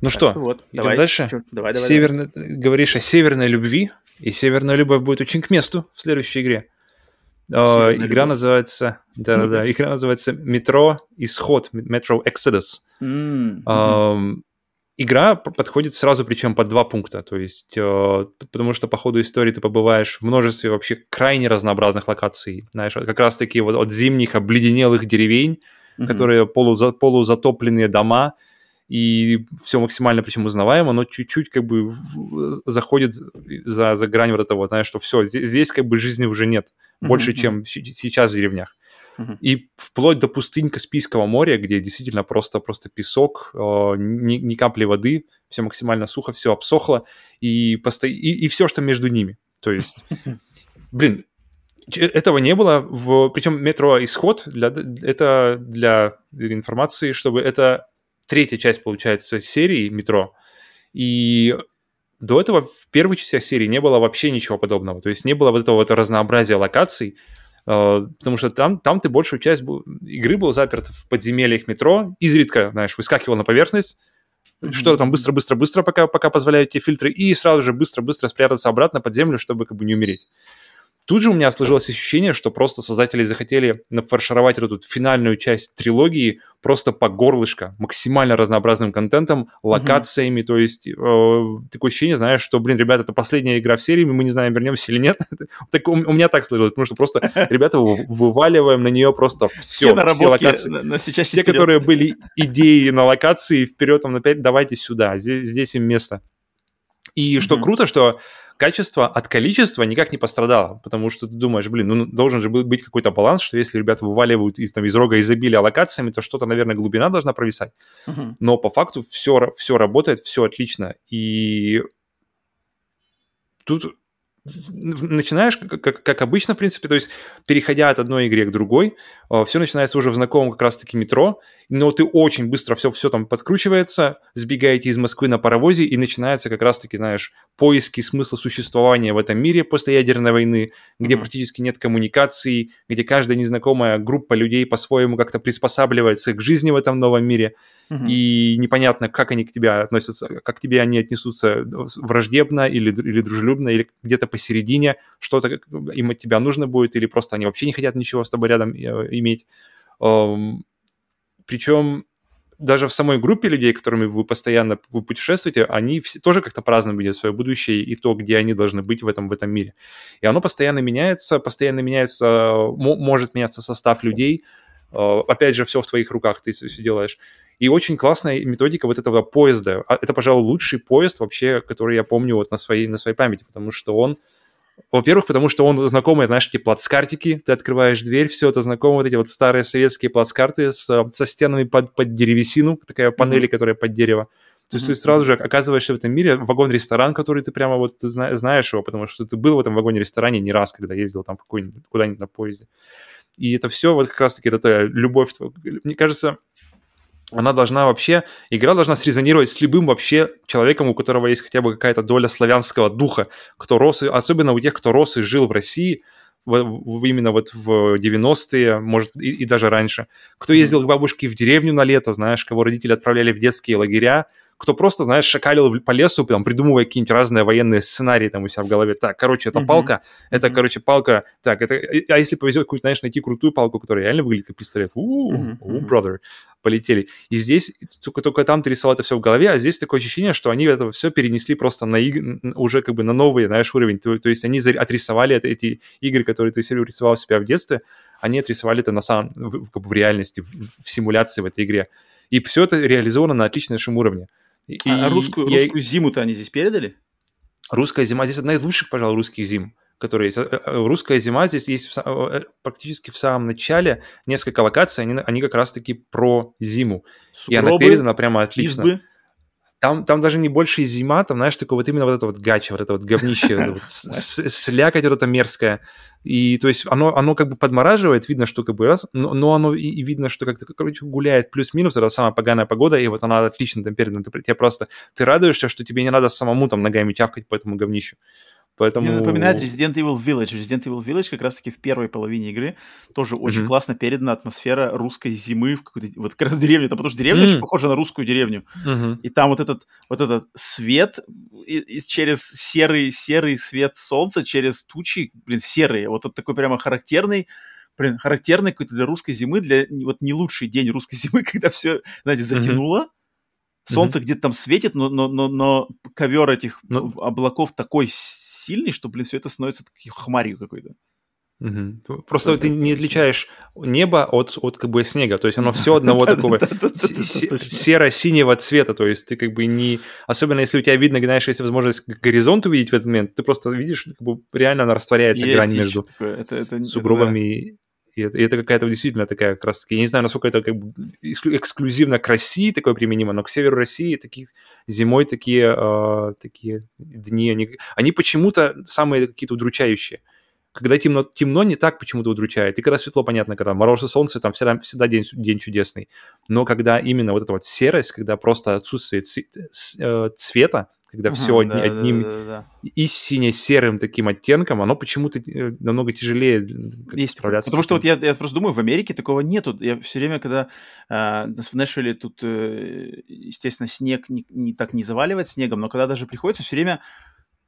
Ну так что, что вот, идем давай, дальше? Чё, давай, давай, Северно... давай. Говоришь о северной любви. И «Северная любовь» будет очень к месту в следующей игре. Э, игра называется, да, да, да, игра называется «Метро Исход», «Metro Exodus». Mm-hmm. Э, игра подходит сразу, причем под два пункта, то есть, э, потому что по ходу истории ты побываешь в множестве вообще крайне разнообразных локаций, знаешь, как раз-таки вот от зимних обледенелых деревень, mm-hmm. которые полуза, полузатопленные дома, и все максимально причем узнаваемо, но чуть-чуть как бы заходит за, за грань вот этого, знаешь, что все, здесь, здесь как бы жизни уже нет, больше, чем сейчас в деревнях. И вплоть до пустынь Каспийского моря, где действительно просто-просто песок, э, ни, ни капли воды, все максимально сухо, все обсохло, и, посто... и, и все, что между ними. То есть, блин, этого не было в... Причем метро «Исход» для... это для информации, чтобы это третья часть, получается, серии «Метро». И до этого в первых частях серии не было вообще ничего подобного. То есть не было вот этого вот разнообразия локаций, э, потому что там, там ты большую часть игры был заперт в подземельях метро, изредка, знаешь, выскакивал на поверхность, mm-hmm. что там быстро-быстро-быстро, пока, пока позволяют тебе фильтры, и сразу же быстро-быстро спрятаться обратно под землю, чтобы как бы не умереть. Тут же у меня сложилось ощущение, что просто создатели захотели нафаршировать эту финальную часть трилогии просто по горлышко, максимально разнообразным контентом, локациями, mm-hmm. то есть э, такое ощущение, знаешь, что, блин, ребята, это последняя игра в серии, мы не знаем, вернемся или нет. так, у, у меня так сложилось, потому что просто, ребята, вываливаем на нее просто все, все, все локации. Но сейчас все, вперед. которые были идеи на локации, вперед там опять давайте сюда, здесь, здесь им место. И mm-hmm. что круто, что качество от количества никак не пострадало, потому что ты думаешь, блин, ну должен же быть какой-то баланс, что если ребята вываливают из, там, из рога изобилия локациями, то что-то, наверное, глубина должна провисать. Uh-huh. Но по факту все, все работает, все отлично. И тут начинаешь, как, как обычно, в принципе, то есть переходя от одной игры к другой, э, все начинается уже в знакомом как раз-таки метро, но ты очень быстро все, все там подкручивается, сбегаете из Москвы на паровозе, и начинается как раз-таки, знаешь, поиски смысла существования в этом мире после ядерной войны, где mm-hmm. практически нет коммуникаций, где каждая незнакомая группа людей по-своему как-то приспосабливается к жизни в этом новом мире – угу. и непонятно, как они к тебе относятся, как к тебе они отнесутся враждебно или, или дружелюбно, или где-то посередине, что-то им от тебя нужно будет, или просто они вообще не хотят ничего с тобой рядом э, иметь. Причем даже в самой группе людей, которыми вы постоянно путешествуете, они все, тоже как-то по-разному видят свое будущее и то, где они должны быть в этом, в этом мире. И оно постоянно меняется, постоянно меняется, может меняться состав людей. Э, опять же, все в твоих руках, ты все делаешь. И очень классная методика вот этого поезда. А, это, пожалуй, лучший поезд вообще, который я помню вот на своей, на своей памяти, потому что он во-первых, потому что он знакомый, знаешь, эти плацкартики, ты открываешь дверь, все это знакомо, вот эти вот старые советские плацкарты с, со стенами под, под деревесину, такая панели, mm-hmm. которая под дерево. То есть mm-hmm. ты сразу же оказываешься в этом мире, вагон-ресторан, который ты прямо вот знаешь его, потому что ты был в этом вагоне-ресторане не раз, когда ездил там куда-нибудь на поезде. И это все вот как раз-таки это любовь. Мне кажется, она должна вообще, игра должна срезонировать с любым вообще человеком, у которого есть хотя бы какая-то доля славянского духа, кто рос, особенно у тех, кто рос и жил в России, в, в, именно вот в 90-е, может, и, и даже раньше. Кто ездил к бабушке в деревню на лето, знаешь, кого родители отправляли в детские лагеря, кто просто, знаешь, шакалил по лесу, там, придумывая какие-нибудь разные военные сценарии там у себя в голове. Так, короче, это mm-hmm. палка, это, mm-hmm. короче, палка. Так, это... А если повезет какую-то, знаешь, найти крутую палку, которая реально выглядит как пистолет. У, mm-hmm. у, brother, полетели. И здесь только, только там ты рисовал это все в голове, а здесь такое ощущение, что они это все перенесли просто на иг... уже как бы на новый, знаешь, уровень. То, то есть они отрисовали это, эти игры, которые ты рисовал себя в детстве, они отрисовали это на самом, в, как бы в реальности, в, в симуляции в этой игре. И все это реализовано на отличнейшем уровне.
И, а русскую, я... русскую зиму-то они здесь передали?
Русская зима здесь одна из лучших, пожалуй, русских зим которые есть. Э, э, русская зима здесь есть в, э, практически в самом начале несколько локаций, они, они как раз-таки про зиму. Сугробы, и она передана прямо отлично. Избы. Там, там даже не больше зима, там, знаешь, такое вот именно вот это вот гача, вот это вот говнище, слякоть вот эта мерзкая. И то есть оно, оно как бы подмораживает, видно, что как бы раз, но, но оно и, и видно, что как-то, короче, гуляет плюс-минус, это самая поганая погода, и вот она отлично там передана. Ты, тебе просто, ты радуешься, что тебе не надо самому там ногами чавкать по этому говнищу. Поэтому...
Мне напоминает Resident Evil Village. Resident Evil Village как раз-таки в первой половине игры тоже очень mm-hmm. классно передана атмосфера русской зимы в какой-то... Вот как раз в деревне, потому что деревня mm-hmm. очень похожа на русскую деревню. Mm-hmm. И там вот этот, вот этот свет и, и через серый, серый свет солнца, через тучи, блин, серые. Вот это такой прямо характерный блин, характерный какой-то для русской зимы, для вот не лучший день русской зимы, когда все, знаете, затянуло. Mm-hmm. Солнце mm-hmm. где-то там светит, но, но, но, но ковер этих но... облаков такой сильный, что, блин, все это становится хмарью какой-то.
Угу. Просто ты не отличаешь небо от, от как бы снега, то есть оно все одного такого серо-синего цвета, то есть ты как бы не... Особенно если у тебя видно, знаешь, есть возможность горизонт увидеть в этот момент, ты просто видишь, как бы реально она растворяется, грань между сугробами и это, и это какая-то действительно такая как раз таки, я не знаю, насколько это как бы эксклюзивно к России такое применимо, но к северу России таких зимой такие, э, такие дни, они, они почему-то самые какие-то удручающие. Когда темно, темно не так почему-то удручает. И когда светло, понятно, когда и солнце, там всегда, всегда день, день чудесный. Но когда именно вот эта вот серость, когда просто отсутствие э, цвета, когда все одни, да, одним да, да, да. и сине-серым таким оттенком, оно почему-то э, намного тяжелее
Есть, справляться. Потому что вот я, я просто думаю, в Америке такого нету. Я все время, когда э, в Нэшвилле тут, э, естественно, снег не, не так не заваливает снегом, но когда даже приходится, все время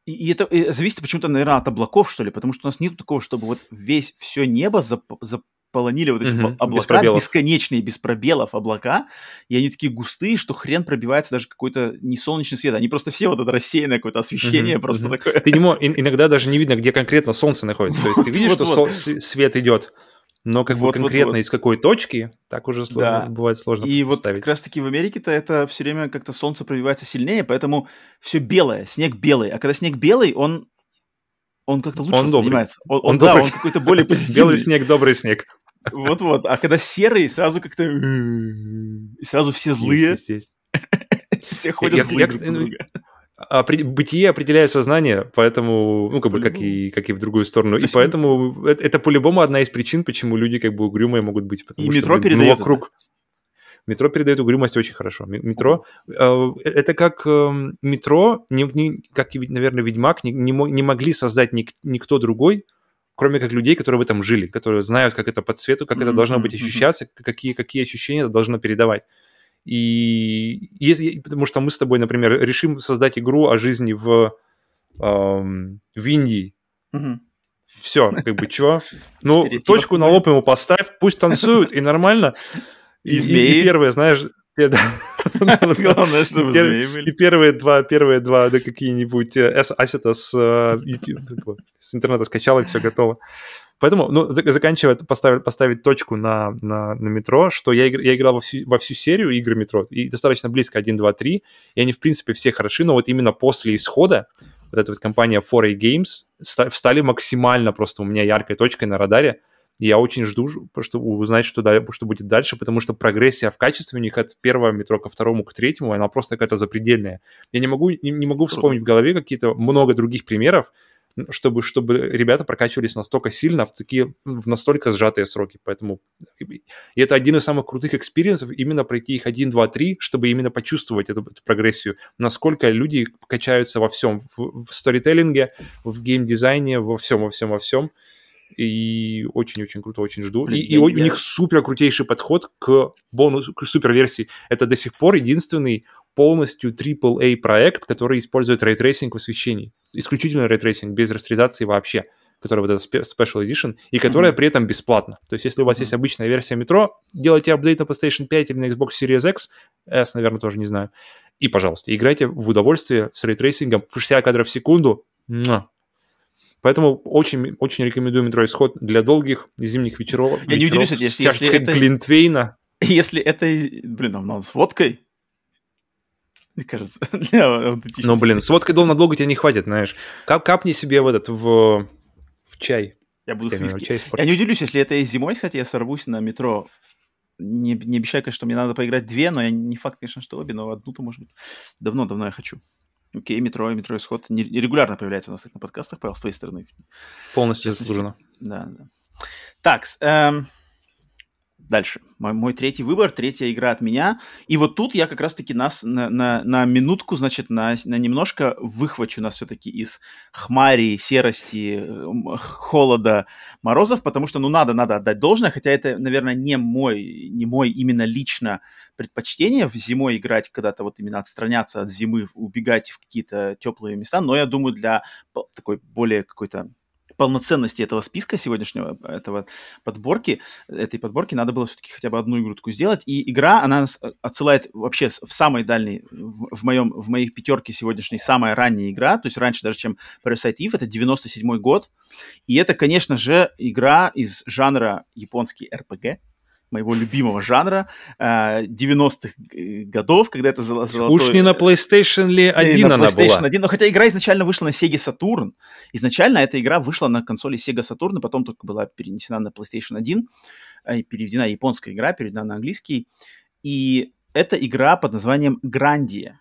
и, и это и зависит почему-то, наверное, от облаков, что ли, потому что у нас нет такого, чтобы вот весь все небо зап, зап, полонили вот эти угу, облака, без бесконечные, без пробелов облака, и они такие густые, что хрен пробивается даже какой-то не солнечный свет. Они просто все вот это рассеянное какое-то освещение угу, просто угу. такое.
Ты не мог, иногда даже не видно, где конкретно солнце находится. То есть ты видишь, что свет идет, но как вот, бы конкретно вот, вот. из какой точки, так уже сложно, да. бывает сложно
И вот как раз-таки в Америке-то это все время как-то солнце пробивается сильнее, поэтому все белое, снег белый. А когда снег белый, он он как-то лучше
он воспринимается.
Он, он, он, да, он какой-то более позитивный.
Белый снег, добрый снег.
Вот-вот. А когда серый, сразу как-то... Сразу все злые. Есть, есть, Все ходят злые друг друга.
Бытие определяет сознание, поэтому, ну, как бы, как и, как и в другую сторону. И поэтому это, это по-любому одна из причин, почему люди как бы угрюмые могут быть.
И метро что, передает ну, вокруг.
Метро передает угрюмость очень хорошо. Метро э, это как э, метро, не, не, как, наверное, Ведьмак, не, не, не могли создать ник, никто другой, кроме как людей, которые в этом жили, которые знают, как это по цвету, как mm-hmm. это должно быть ощущаться, какие, какие ощущения это должно передавать. И если, потому что мы с тобой, например, решим создать игру о жизни в, эм, в Индии, mm-hmm. все, как бы, чего? Ну, точку на лоб ему поставь, пусть танцуют, и нормально. И, и, и первое, знаешь, Главное, чтобы змеи. И первые два, первые два, да какие-нибудь э, ассета с, э, с интернета скачал, и все готово. Поэтому, ну, заканчивая, поставить, поставить точку на, на, на метро, что я, я играл во всю, во всю серию игр метро, и достаточно близко 1, 2, 3, и они, в принципе, все хороши, но вот именно после исхода вот эта вот компания 4A Games стали максимально просто у меня яркой точкой на радаре, я очень жду, чтобы узнать, что, да, что будет дальше, потому что прогрессия в качестве у них от первого метро ко второму, к третьему, она просто какая-то запредельная. Я не могу, не, не могу вспомнить в голове какие-то много других примеров, чтобы, чтобы ребята прокачивались настолько сильно в такие, в настолько сжатые сроки. Поэтому и это один из самых крутых experience ов, именно пройти их 1, 2, 3, чтобы именно почувствовать эту, эту прогрессию. Насколько люди качаются во всем, в, в сторителлинге, в геймдизайне, во всем, во всем, во всем и очень-очень круто, очень жду. Блин, и, и я... у них супер крутейший подход к бонусу, к супер версии. Это до сих пор единственный полностью AAA проект, который использует рейтрейсинг в освещении. Исключительно рейтрейсинг, без растеризации вообще которая вот эта Special Edition, и которая mm-hmm. при этом бесплатна. То есть, если у вас mm-hmm. есть обычная версия метро, делайте апдейт на PlayStation 5 или на Xbox Series X, S, наверное, тоже не знаю, и, пожалуйста, играйте в удовольствие с рейтрейсингом в 60 кадров в секунду. Поэтому очень, очень рекомендую метро исход для долгих зимних вечеров.
Я не удивлюсь, если, если это...
Глинтвейна.
Если это, блин, надо с водкой, мне кажется,
для Ну, блин, с водкой дол надолго тебе не хватит, знаешь. Кап капни себе в этот, в, в чай.
Я буду я, чай Я не удивлюсь, если это и зимой, кстати, я сорвусь на метро. Не, не обещаю, конечно, что мне надо поиграть две, но я не факт, конечно, что обе, но одну-то, может быть, давно-давно я хочу. Окей, метро, метро исход. Регулярно появляется у нас на подкастах, Павел, с твоей стороны.
Полностью заслуженно.
Да, да. Так, эм, Дальше. Мой, мой третий выбор, третья игра от меня. И вот тут я как раз-таки нас на, на, на минутку, значит, на, на немножко выхвачу нас все-таки из хмари, серости, холода, морозов, потому что, ну, надо, надо отдать должное, хотя это, наверное, не мой, не мой именно лично предпочтение в зимой играть, когда-то вот именно отстраняться от зимы, убегать в какие-то теплые места, но я думаю, для такой более какой-то полноценности этого списка сегодняшнего, этого подборки, этой подборки, надо было все-таки хотя бы одну игру такую сделать. И игра, она э, отсылает вообще в самый дальний, в, в, моем, в моих пятерке сегодняшней самая ранняя игра, то есть раньше даже, чем Parasite Eve, это 97 год. И это, конечно же, игра из жанра японский RPG, моего любимого жанра 90-х э, годов, когда это золотой...
Уж не на PlayStation ли 1 на
она PlayStation
была?
1, но хотя игра изначально вышла на Sega Saturn. Изначально эта игра вышла на консоли Sega Saturn, и потом только была перенесена на PlayStation 1, э, переведена японская игра, переведена на английский. И это игра под названием Грандия.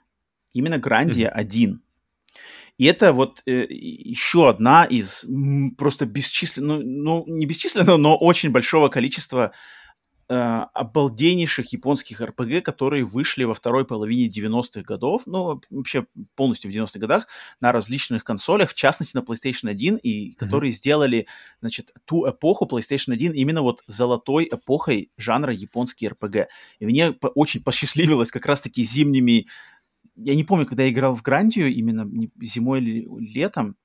Именно Грандия mm-hmm. 1. И это вот э, еще одна из просто бесчисленного, ну, ну не бесчисленного, но очень большого количества обалденнейших японских РПГ, которые вышли во второй половине 90-х годов, ну, вообще полностью в 90-х годах, на различных консолях, в частности, на PlayStation 1, и которые mm-hmm. сделали, значит, ту эпоху PlayStation 1 именно вот золотой эпохой жанра японский РПГ. И мне по- очень посчастливилось как раз-таки зимними я не помню, когда я играл в Грандию, именно зимой или летом,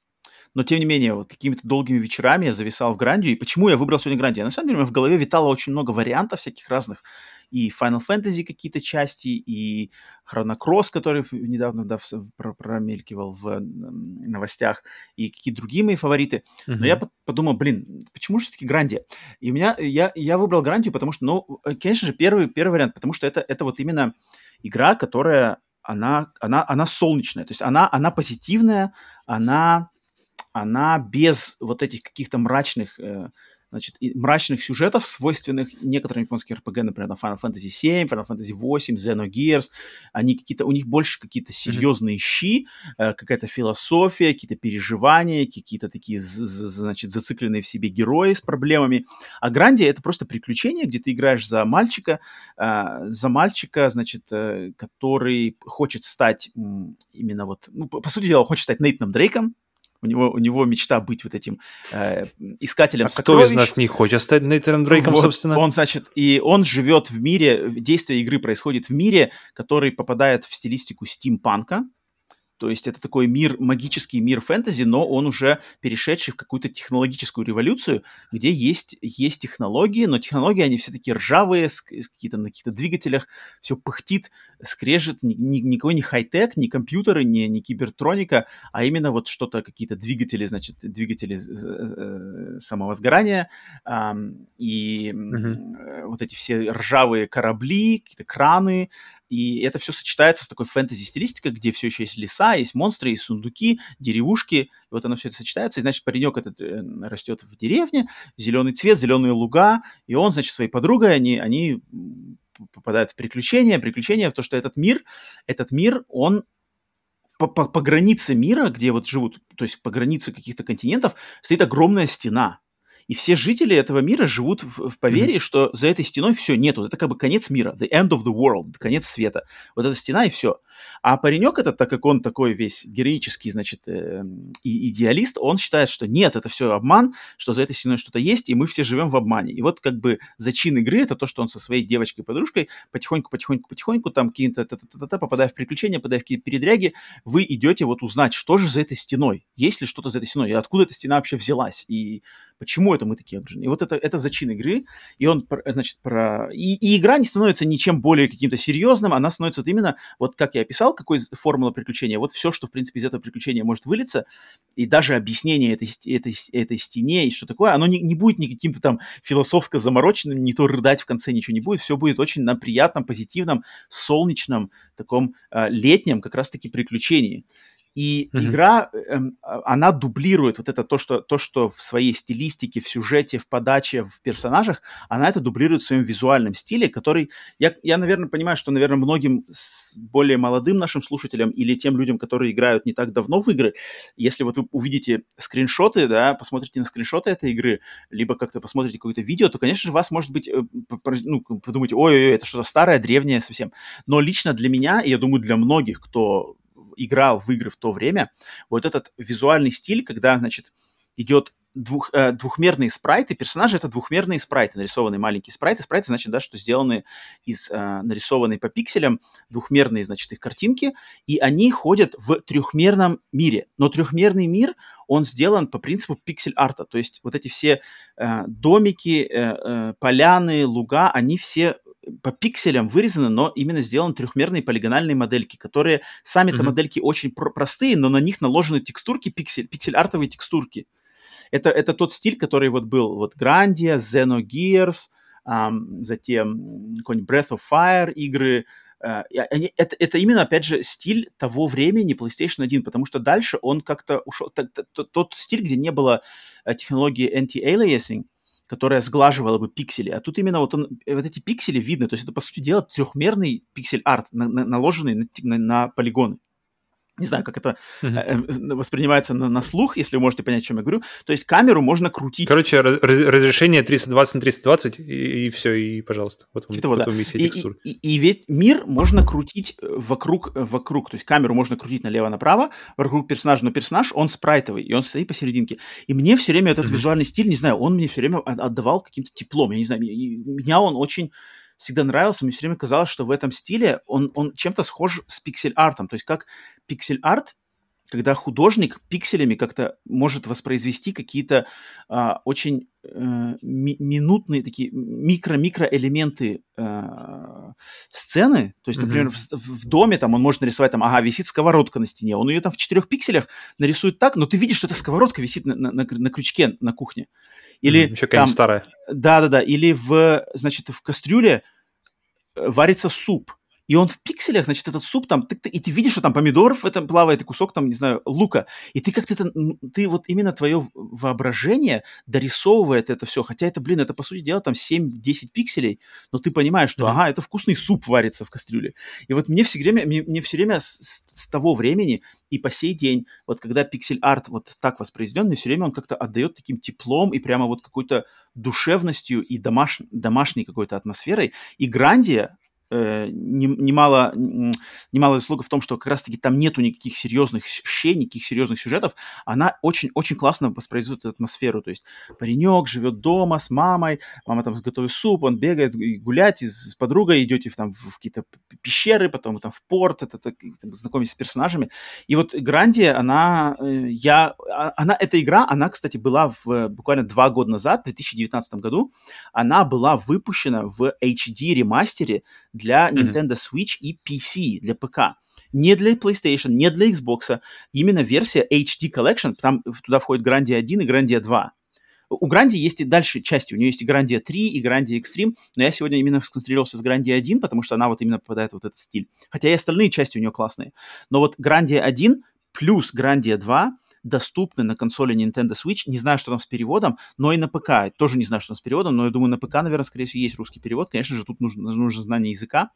но тем не менее, вот какими-то долгими вечерами я зависал в Грандию. И почему я выбрал сегодня Грандию? На самом деле, у меня в голове витало очень много вариантов всяких разных. И Final Fantasy какие-то части, и Chrono Cross, который недавно да, промелькивал в новостях, и какие-то другие мои фавориты. Uh-huh. Но я подумал, блин, почему же все-таки Грандия? И у меня, я, я выбрал Грандию, потому что, ну, э, конечно же, первый, первый вариант, потому что это, это вот именно игра, которая, она, она, она солнечная, то есть она, она позитивная, она она без вот этих каких-то мрачных, э, значит, мрачных сюжетов, свойственных некоторым японским RPG, например, на Final Fantasy VII, Final Fantasy VIII, Xenogears, они какие-то, у них больше какие-то серьезные mm-hmm. щи, э, какая-то философия, какие-то переживания, какие-то такие, значит, зацикленные в себе герои с проблемами. А Гранди это просто приключение, где ты играешь за мальчика, э, за мальчика, значит, который хочет стать именно вот, ну, по, по сути дела, хочет стать Нейтаном Дрейком, у него, у него мечта быть вот этим э, искателем а
сокровищ. кто из нас не хочет стать Нейтаном Дрейком, вот, собственно?
Он, значит, и он живет в мире, действие игры происходит в мире, который попадает в стилистику стимпанка, то есть это такой мир, магический мир фэнтези, но он уже перешедший в какую-то технологическую революцию, где есть, есть технологии, но технологии, они все таки ржавые, с, с какие-то, на каких-то двигателях, все пыхтит, скрежет, ни, ни, никакой не хай-тек, не компьютеры, не, не кибертроника, а именно вот что-то, какие-то двигатели, значит, двигатели э, самого сгорания, э, и mm-hmm. вот эти все ржавые корабли, какие-то краны, и это все сочетается с такой фэнтези-стилистикой, где все еще есть леса, есть монстры, есть сундуки, деревушки. И вот оно все это сочетается. И, значит, паренек этот э, растет в деревне, зеленый цвет, зеленые луга. И он, значит, своей подругой, они, они попадают в приключения. Приключения в то, что этот мир, этот мир, он по, по, по границе мира, где вот живут, то есть по границе каких-то континентов, стоит огромная стена. И все жители этого мира живут в, в поверье, mm-hmm. что за этой стеной все нету. Это как бы конец мира, the end of the world, конец света. Вот эта стена и все. А паренек этот, так как он такой весь героический, значит, э, и идеалист, он считает, что нет, это все обман, что за этой стеной что-то есть, и мы все живем в обмане. И вот как бы зачин игры это то, что он со своей девочкой-подружкой потихоньку, потихоньку, потихоньку, там какие-то, попадая в приключения, попадая в какие-то передряги, вы идете вот узнать, что же за этой стеной, есть ли что-то за этой стеной, и откуда эта стена вообще взялась, и почему это мы такие обжены. И вот это, это зачин игры, и он, значит, про... И, и игра не становится ничем более каким-то серьезным, она становится вот именно, вот как я описал, какой формула приключения, вот все, что, в принципе, из этого приключения может вылиться, и даже объяснение этой, этой, этой стене и что такое, оно не, не будет ни каким-то там философско замороченным, не то рыдать в конце ничего не будет, все будет очень на приятном, позитивном, солнечном, таком э, летнем как раз-таки приключении. И mm-hmm. игра, эм, а, она дублирует вот это то что, то, что в своей стилистике, в сюжете, в подаче, в персонажах, она это дублирует в своем визуальном стиле, который, я, я наверное, понимаю, что, наверное, многим более молодым нашим слушателям или тем людям, которые играют не так давно в игры, если вот вы увидите скриншоты, да, посмотрите на скриншоты этой игры, либо как-то посмотрите какое-то видео, то, конечно же, вас, может быть, э, ну, подумайте, ой-ой-ой, это что-то старое, древнее совсем. Но лично для меня, и я думаю, для многих, кто играл в игры в то время, вот этот визуальный стиль, когда, значит, идет двух, э, двухмерные спрайты, персонажи это двухмерные спрайты, нарисованные маленькие спрайты. Спрайты, значит, да, что сделаны из э, нарисованные по пикселям, двухмерные, значит, их картинки, и они ходят в трехмерном мире. Но трехмерный мир, он сделан по принципу пиксель-арта, то есть вот эти все э, домики, э, э, поляны, луга, они все по пикселям вырезаны, но именно сделаны трехмерные полигональные модельки, которые сами-то mm-hmm. модельки очень про- простые, но на них наложены текстурки, пиксель, пиксель-артовые текстурки. Это, это тот стиль, который вот был вот Grandia, Xenogears, um, затем какой-нибудь Breath of Fire игры, Uh, они, это, это именно, опять же, стиль того времени PlayStation 1, потому что дальше он как-то ушел... Тот, тот, тот стиль, где не было э, технологии anti-aliasing, которая сглаживала бы пиксели. А тут именно вот, он, вот эти пиксели видно. То есть это, по сути дела, трехмерный пиксель-арт, на, на, наложенный на, на, на полигоны. Не знаю, как это mm-hmm. воспринимается на, на слух, если вы можете понять, о чем я говорю. То есть камеру можно крутить.
Короче, раз, разрешение 320 на 320, и, и все, и пожалуйста.
Вот вам, вот, да. все и, текстуры. И, и, и ведь мир можно крутить э, вокруг, вокруг. То есть камеру можно крутить налево-направо, вокруг персонажа, но персонаж, он спрайтовый, и он стоит посерединке. И мне все время этот mm-hmm. визуальный стиль, не знаю, он мне все время отдавал каким-то теплом. Я не знаю, меня он очень всегда нравился, мне все время казалось, что в этом стиле он, он чем-то схож с пиксель-артом. То есть как пиксель-арт, когда художник пикселями как-то может воспроизвести какие-то а, очень а, ми- минутные такие микро-микро элементы а, сцены. То есть, например, mm-hmm. в, в доме там он может нарисовать там, ага, висит сковородка на стене, он ее там в четырех пикселях нарисует так, но ты видишь, что эта сковородка висит на, на, на, на крючке на кухне. Или
mm, еще какая-нибудь старая.
Да-да-да. Или в, значит, в кастрюле э, варится суп и он в пикселях, значит, этот суп там, ты, ты, и ты видишь, что там помидоров в этом плавает, и кусок там, не знаю, лука, и ты как-то это, ты вот именно твое воображение дорисовывает это все, хотя это, блин, это, по сути дела, там 7-10 пикселей, но ты понимаешь, что, mm-hmm. ага, это вкусный суп варится в кастрюле. И вот мне все время, мне, мне все время с, с того времени и по сей день, вот когда пиксель-арт вот так воспроизведен, мне все время он как-то отдает таким теплом и прямо вот какой-то душевностью и домаш, домашней какой-то атмосферой. И Грандия, э, немало, немало заслуга в том, что как раз-таки там нету никаких серьезных щей, никаких серьезных сюжетов. Она очень-очень классно воспроизводит эту атмосферу. То есть паренек живет дома с мамой, мама там готовит суп, он бегает гулять и с подругой, идете в, там, в какие-то пещеры, потом там в порт, это, это, знакомитесь с персонажами. И вот Гранди, она, э, я, а, она, эта игра, она, кстати, была в, буквально два года назад, в 2019 году, она была выпущена в HD ремастере для Nintendo Switch и PC, для ПК. Не для PlayStation, не для Xbox. Именно версия HD Collection, там туда входит Grandia 1 и Grandia 2. У Гранди есть и дальше части. У нее есть и Грандия 3, и Грандия Extreme, но я сегодня именно сконцентрировался с Грандия 1, потому что она вот именно попадает в вот этот стиль. Хотя и остальные части у нее классные. Но вот Грандия 1 плюс Грандия 2 доступны на консоли Nintendo Switch. Не знаю, что там с переводом, но и на ПК. Тоже не знаю, что там с переводом, но я думаю, на ПК, наверное, скорее всего, есть русский перевод. Конечно же, тут нужно, нужно знание языка.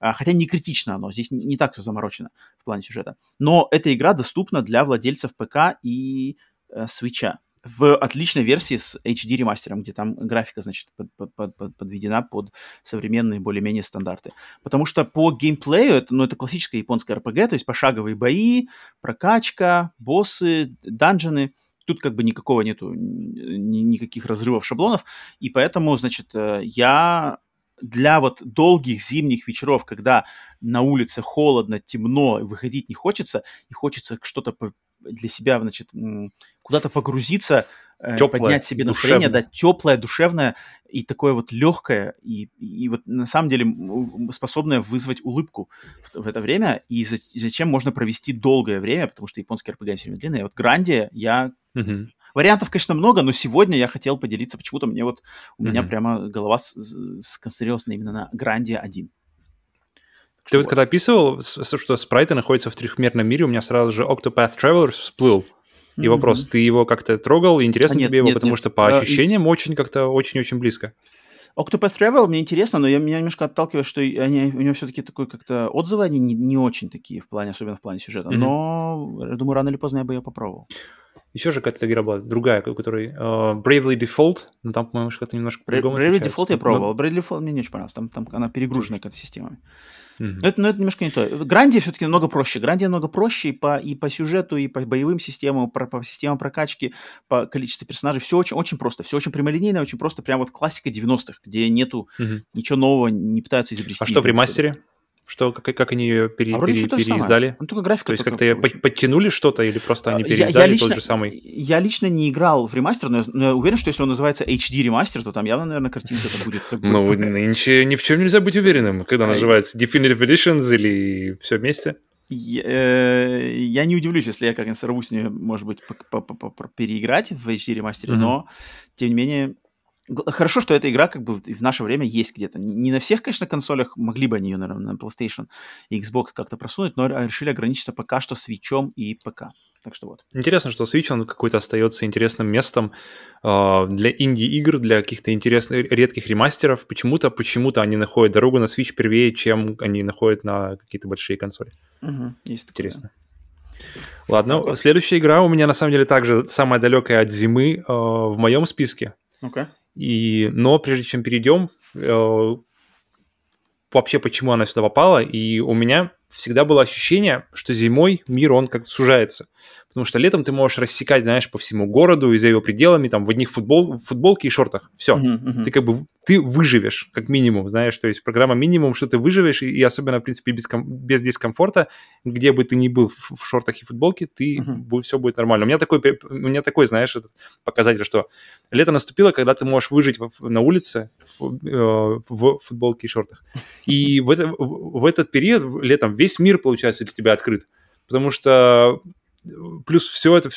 А, хотя не критично оно, здесь не, так все заморочено в плане сюжета. Но эта игра доступна для владельцев ПК и э, Switch в отличной версии с HD ремастером, где там графика, значит, под, под, под, подведена под современные более-менее стандарты. Потому что по геймплею, это, ну, это классическая японская RPG, то есть пошаговые бои, прокачка, боссы, данжены. Тут как бы никакого нету, ни, никаких разрывов шаблонов. И поэтому, значит, э, я для вот долгих зимних вечеров, когда на улице холодно, темно, выходить не хочется, и хочется что-то для себя, значит, куда-то погрузиться, э, теплое, поднять себе настроение, душевное. да, теплое, душевное и такое вот легкое, и, и вот на самом деле способное вызвать улыбку в, в это время, и за, зачем можно провести долгое время, потому что японские RPG все время длинные. Вот Гранди я... Угу. Вариантов, конечно, много, но сегодня я хотел поделиться, почему-то мне вот, у угу. меня прямо голова сконцентрировалась именно на Гранди 1.
Ты вот, вот когда описывал, что спрайты находятся в трехмерном мире, у меня сразу же Octopath Traveler всплыл. И mm-hmm. вопрос, ты его как-то трогал? Интересно а нет, тебе его, нет, потому нет. что по ощущениям uh, очень как-то очень-очень близко.
Octopath Travel мне интересно, но я, меня немножко отталкивает, что они, у него все-таки такой как-то отзывы, они не, не очень такие в плане, особенно в плане сюжета. Mm-hmm. Но, я думаю, рано или поздно я бы ее попробовал.
Еще же какая-то игра была, другая, у которой uh, Bravely Default, но там, по-моему, как-то немножко
по-другому Bravely Default я пробовал, но... Bravely Default мне не очень понравился, там, там она перегружена какая-то системами. Mm-hmm. Но, это, но это немножко не то. Гранди все-таки намного проще. Гранди намного проще и по, и по сюжету, и по боевым системам, по, по системам прокачки, по количеству персонажей. Все очень, очень просто. Все очень прямолинейно, очень просто. Прям вот классика 90-х, где нету mm-hmm. ничего нового, не пытаются изобрести.
А что в ремастере? Что, как, как они ее пере, а пере, переиздали?
Ну, только графика.
То есть как-то подтянули что-то или просто они переиздали я, я лично, тот же самый?
Я лично не играл в ремастер, но я, но я уверен, что если он называется HD ремастер, то там явно, наверное, картинка это будет.
Ну, нынче ни в чем нельзя быть уверенным, когда называется Definitive Editions или все вместе.
Я, э, я не удивлюсь, если я как-нибудь сорвусь, может быть, переиграть в HD ремастере, но, тем не менее, Хорошо, что эта игра как бы в наше время есть где-то. Не на всех, конечно, консолях, могли бы они ее, наверное, на PlayStation и Xbox как-то просунуть, но решили ограничиться пока что Switch и ПК. Так что вот.
Интересно, что Switch, он какой-то остается интересным местом э, для инди-игр, для каких-то интересных, редких ремастеров. Почему-то, почему-то они находят дорогу на Switch первее, чем они находят на какие-то большие консоли.
Угу, есть
Интересно.
Такое.
Ладно, так, следующая игра у меня на самом деле также самая далекая от зимы э, в моем списке.
Okay.
И, но прежде чем перейдем, э, вообще почему она сюда попала, и у меня всегда было ощущение, что зимой мир, он как-то сужается. Потому что летом ты можешь рассекать, знаешь, по всему городу и за его пределами, там, в одних футбол, футболке и шортах. Все. Uh-huh, uh-huh. Ты как бы, ты выживешь, как минимум, знаешь, то есть программа минимум, что ты выживешь, и, и особенно, в принципе, без, без дискомфорта, где бы ты ни был в, в шортах и футболке, ты, uh-huh. будет, все будет нормально. У меня такой, у меня такой, знаешь, этот показатель, что лето наступило, когда ты можешь выжить в, на улице в, э, в футболке и шортах. И в, это, в, в этот период, летом, весь мир, получается, для тебя открыт. Потому что плюс все это,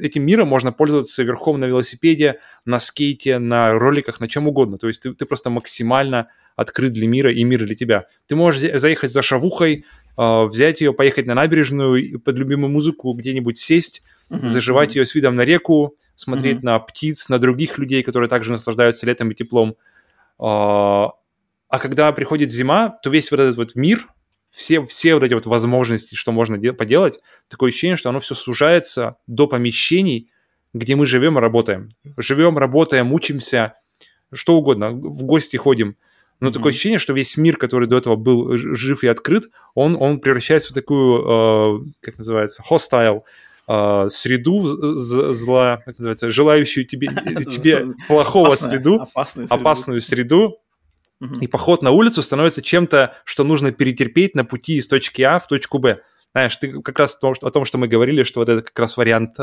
этим миром можно пользоваться верхом на велосипеде, на скейте, на роликах, на чем угодно. То есть ты, ты просто максимально открыт для мира и мир для тебя. Ты можешь заехать за шавухой, э, взять ее, поехать на набережную, под любимую музыку где-нибудь сесть, uh-huh, заживать ее с видом на реку, смотреть uh-huh. на птиц, на других людей, которые также наслаждаются летом и теплом. Э, а когда приходит зима, то весь вот этот вот мир, все, все вот эти вот возможности, что можно де- поделать, такое ощущение, что оно все сужается до помещений, где мы живем и работаем. Живем, работаем, учимся, что угодно, в гости ходим. Но mm-hmm. такое ощущение, что весь мир, который до этого был жив и открыт, он, он превращается в такую, э, как называется, hostile, э, среду зла, как называется, желающую тебе, тебе плохого среду, опасную среду, и поход на улицу становится чем-то, что нужно перетерпеть на пути из точки А в точку Б. Знаешь, ты как раз о том, что, о том, что мы говорили, что вот это как раз вариант э,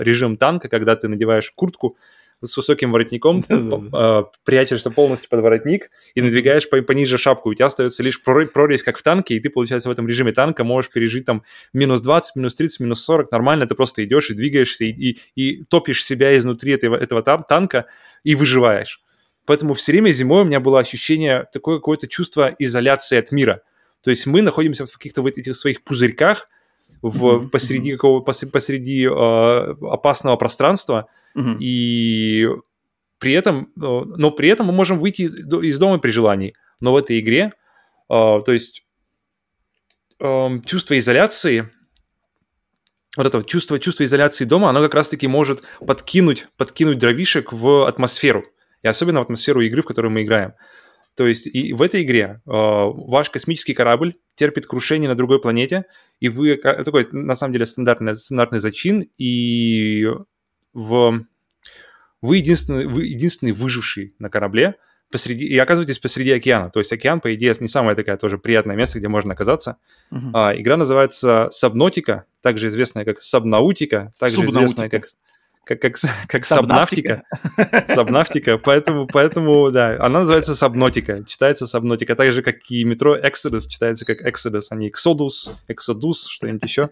режим танка, когда ты надеваешь куртку с высоким воротником, э, прячешься полностью под воротник и надвигаешь по, пониже шапку. У тебя остается лишь прорезь, как в танке, и ты, получается, в этом режиме танка можешь пережить там минус 20, минус 30, минус 40. Нормально, ты просто идешь и двигаешься, и, и, и топишь себя изнутри этого, этого танка и выживаешь. Поэтому все время зимой у меня было ощущение, такое какое-то чувство изоляции от мира. То есть мы находимся в каких-то вот этих своих пузырьках, в, mm-hmm. посреди какого посреди э, опасного пространства, mm-hmm. и при этом, но при этом мы можем выйти из дома при желании. Но в этой игре, э, то есть э, чувство изоляции, вот это вот чувство, чувство изоляции дома, оно как раз-таки может подкинуть, подкинуть дровишек в атмосферу и особенно в атмосферу игры, в которой мы играем. То есть и в этой игре э, ваш космический корабль терпит крушение на другой планете, и вы такой, на самом деле, стандартный, стандартный зачин, и в, вы, единственный, вы единственный выживший на корабле, посреди, и оказываетесь посреди океана. То есть океан, по идее, не самое такое тоже приятное место, где можно оказаться. Uh-huh. А, игра называется Сабнотика, также известная как Сабнаутика, также известная как как, как, как сабнавтика. Сабнавтика, поэтому, поэтому, да, она называется сабнотика, читается сабнотика, так же, как и метро Exodus, читается как Exodus, а не Exodus, Exodus, что-нибудь еще.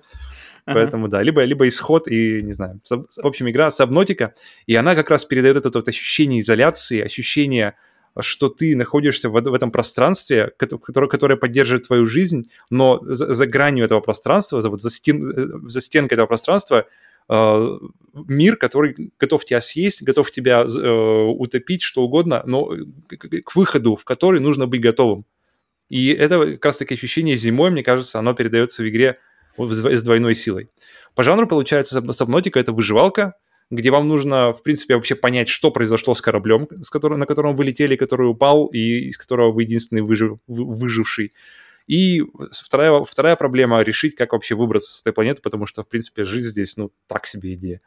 Поэтому, да, либо, либо исход и, не знаю, в общем, игра сабнотика, и она как раз передает это вот ощущение изоляции, ощущение что ты находишься в, в этом пространстве, которое, которое поддерживает твою жизнь, но за, за гранью этого пространства, за, вот за, стен, э, за стенкой этого пространства мир, который готов тебя съесть, готов тебя э, утопить, что угодно, но к выходу, в который нужно быть готовым. И это как раз таки ощущение зимой, мне кажется, оно передается в игре с двойной силой. По жанру получается Сабнотика — это выживалка, где вам нужно, в принципе, вообще понять, что произошло с кораблем, с которым, на котором вы летели, который упал, и из которого вы единственный выжив, выживший. И вторая, вторая проблема — решить, как вообще выбраться с этой планеты, потому что, в принципе, жизнь здесь, ну, так себе идея.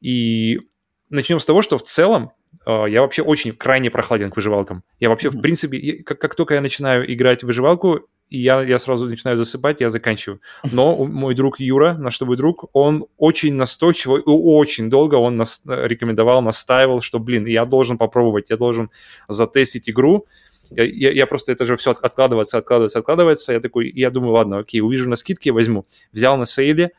И начнем с того, что в целом э, я вообще очень крайне прохладен к выживалкам. Я вообще, mm-hmm. в принципе, как, как только я начинаю играть в выживалку, я, я сразу начинаю засыпать, я заканчиваю. Но мой друг Юра, наш тобой друг, он очень настойчиво и очень долго он нас, рекомендовал, настаивал, что, блин, я должен попробовать, я должен затестить игру. Я, я, просто, это же все откладывается, откладывается, откладывается. Я такой, я думаю, ладно, окей, увижу на скидке, возьму. Взял на сейле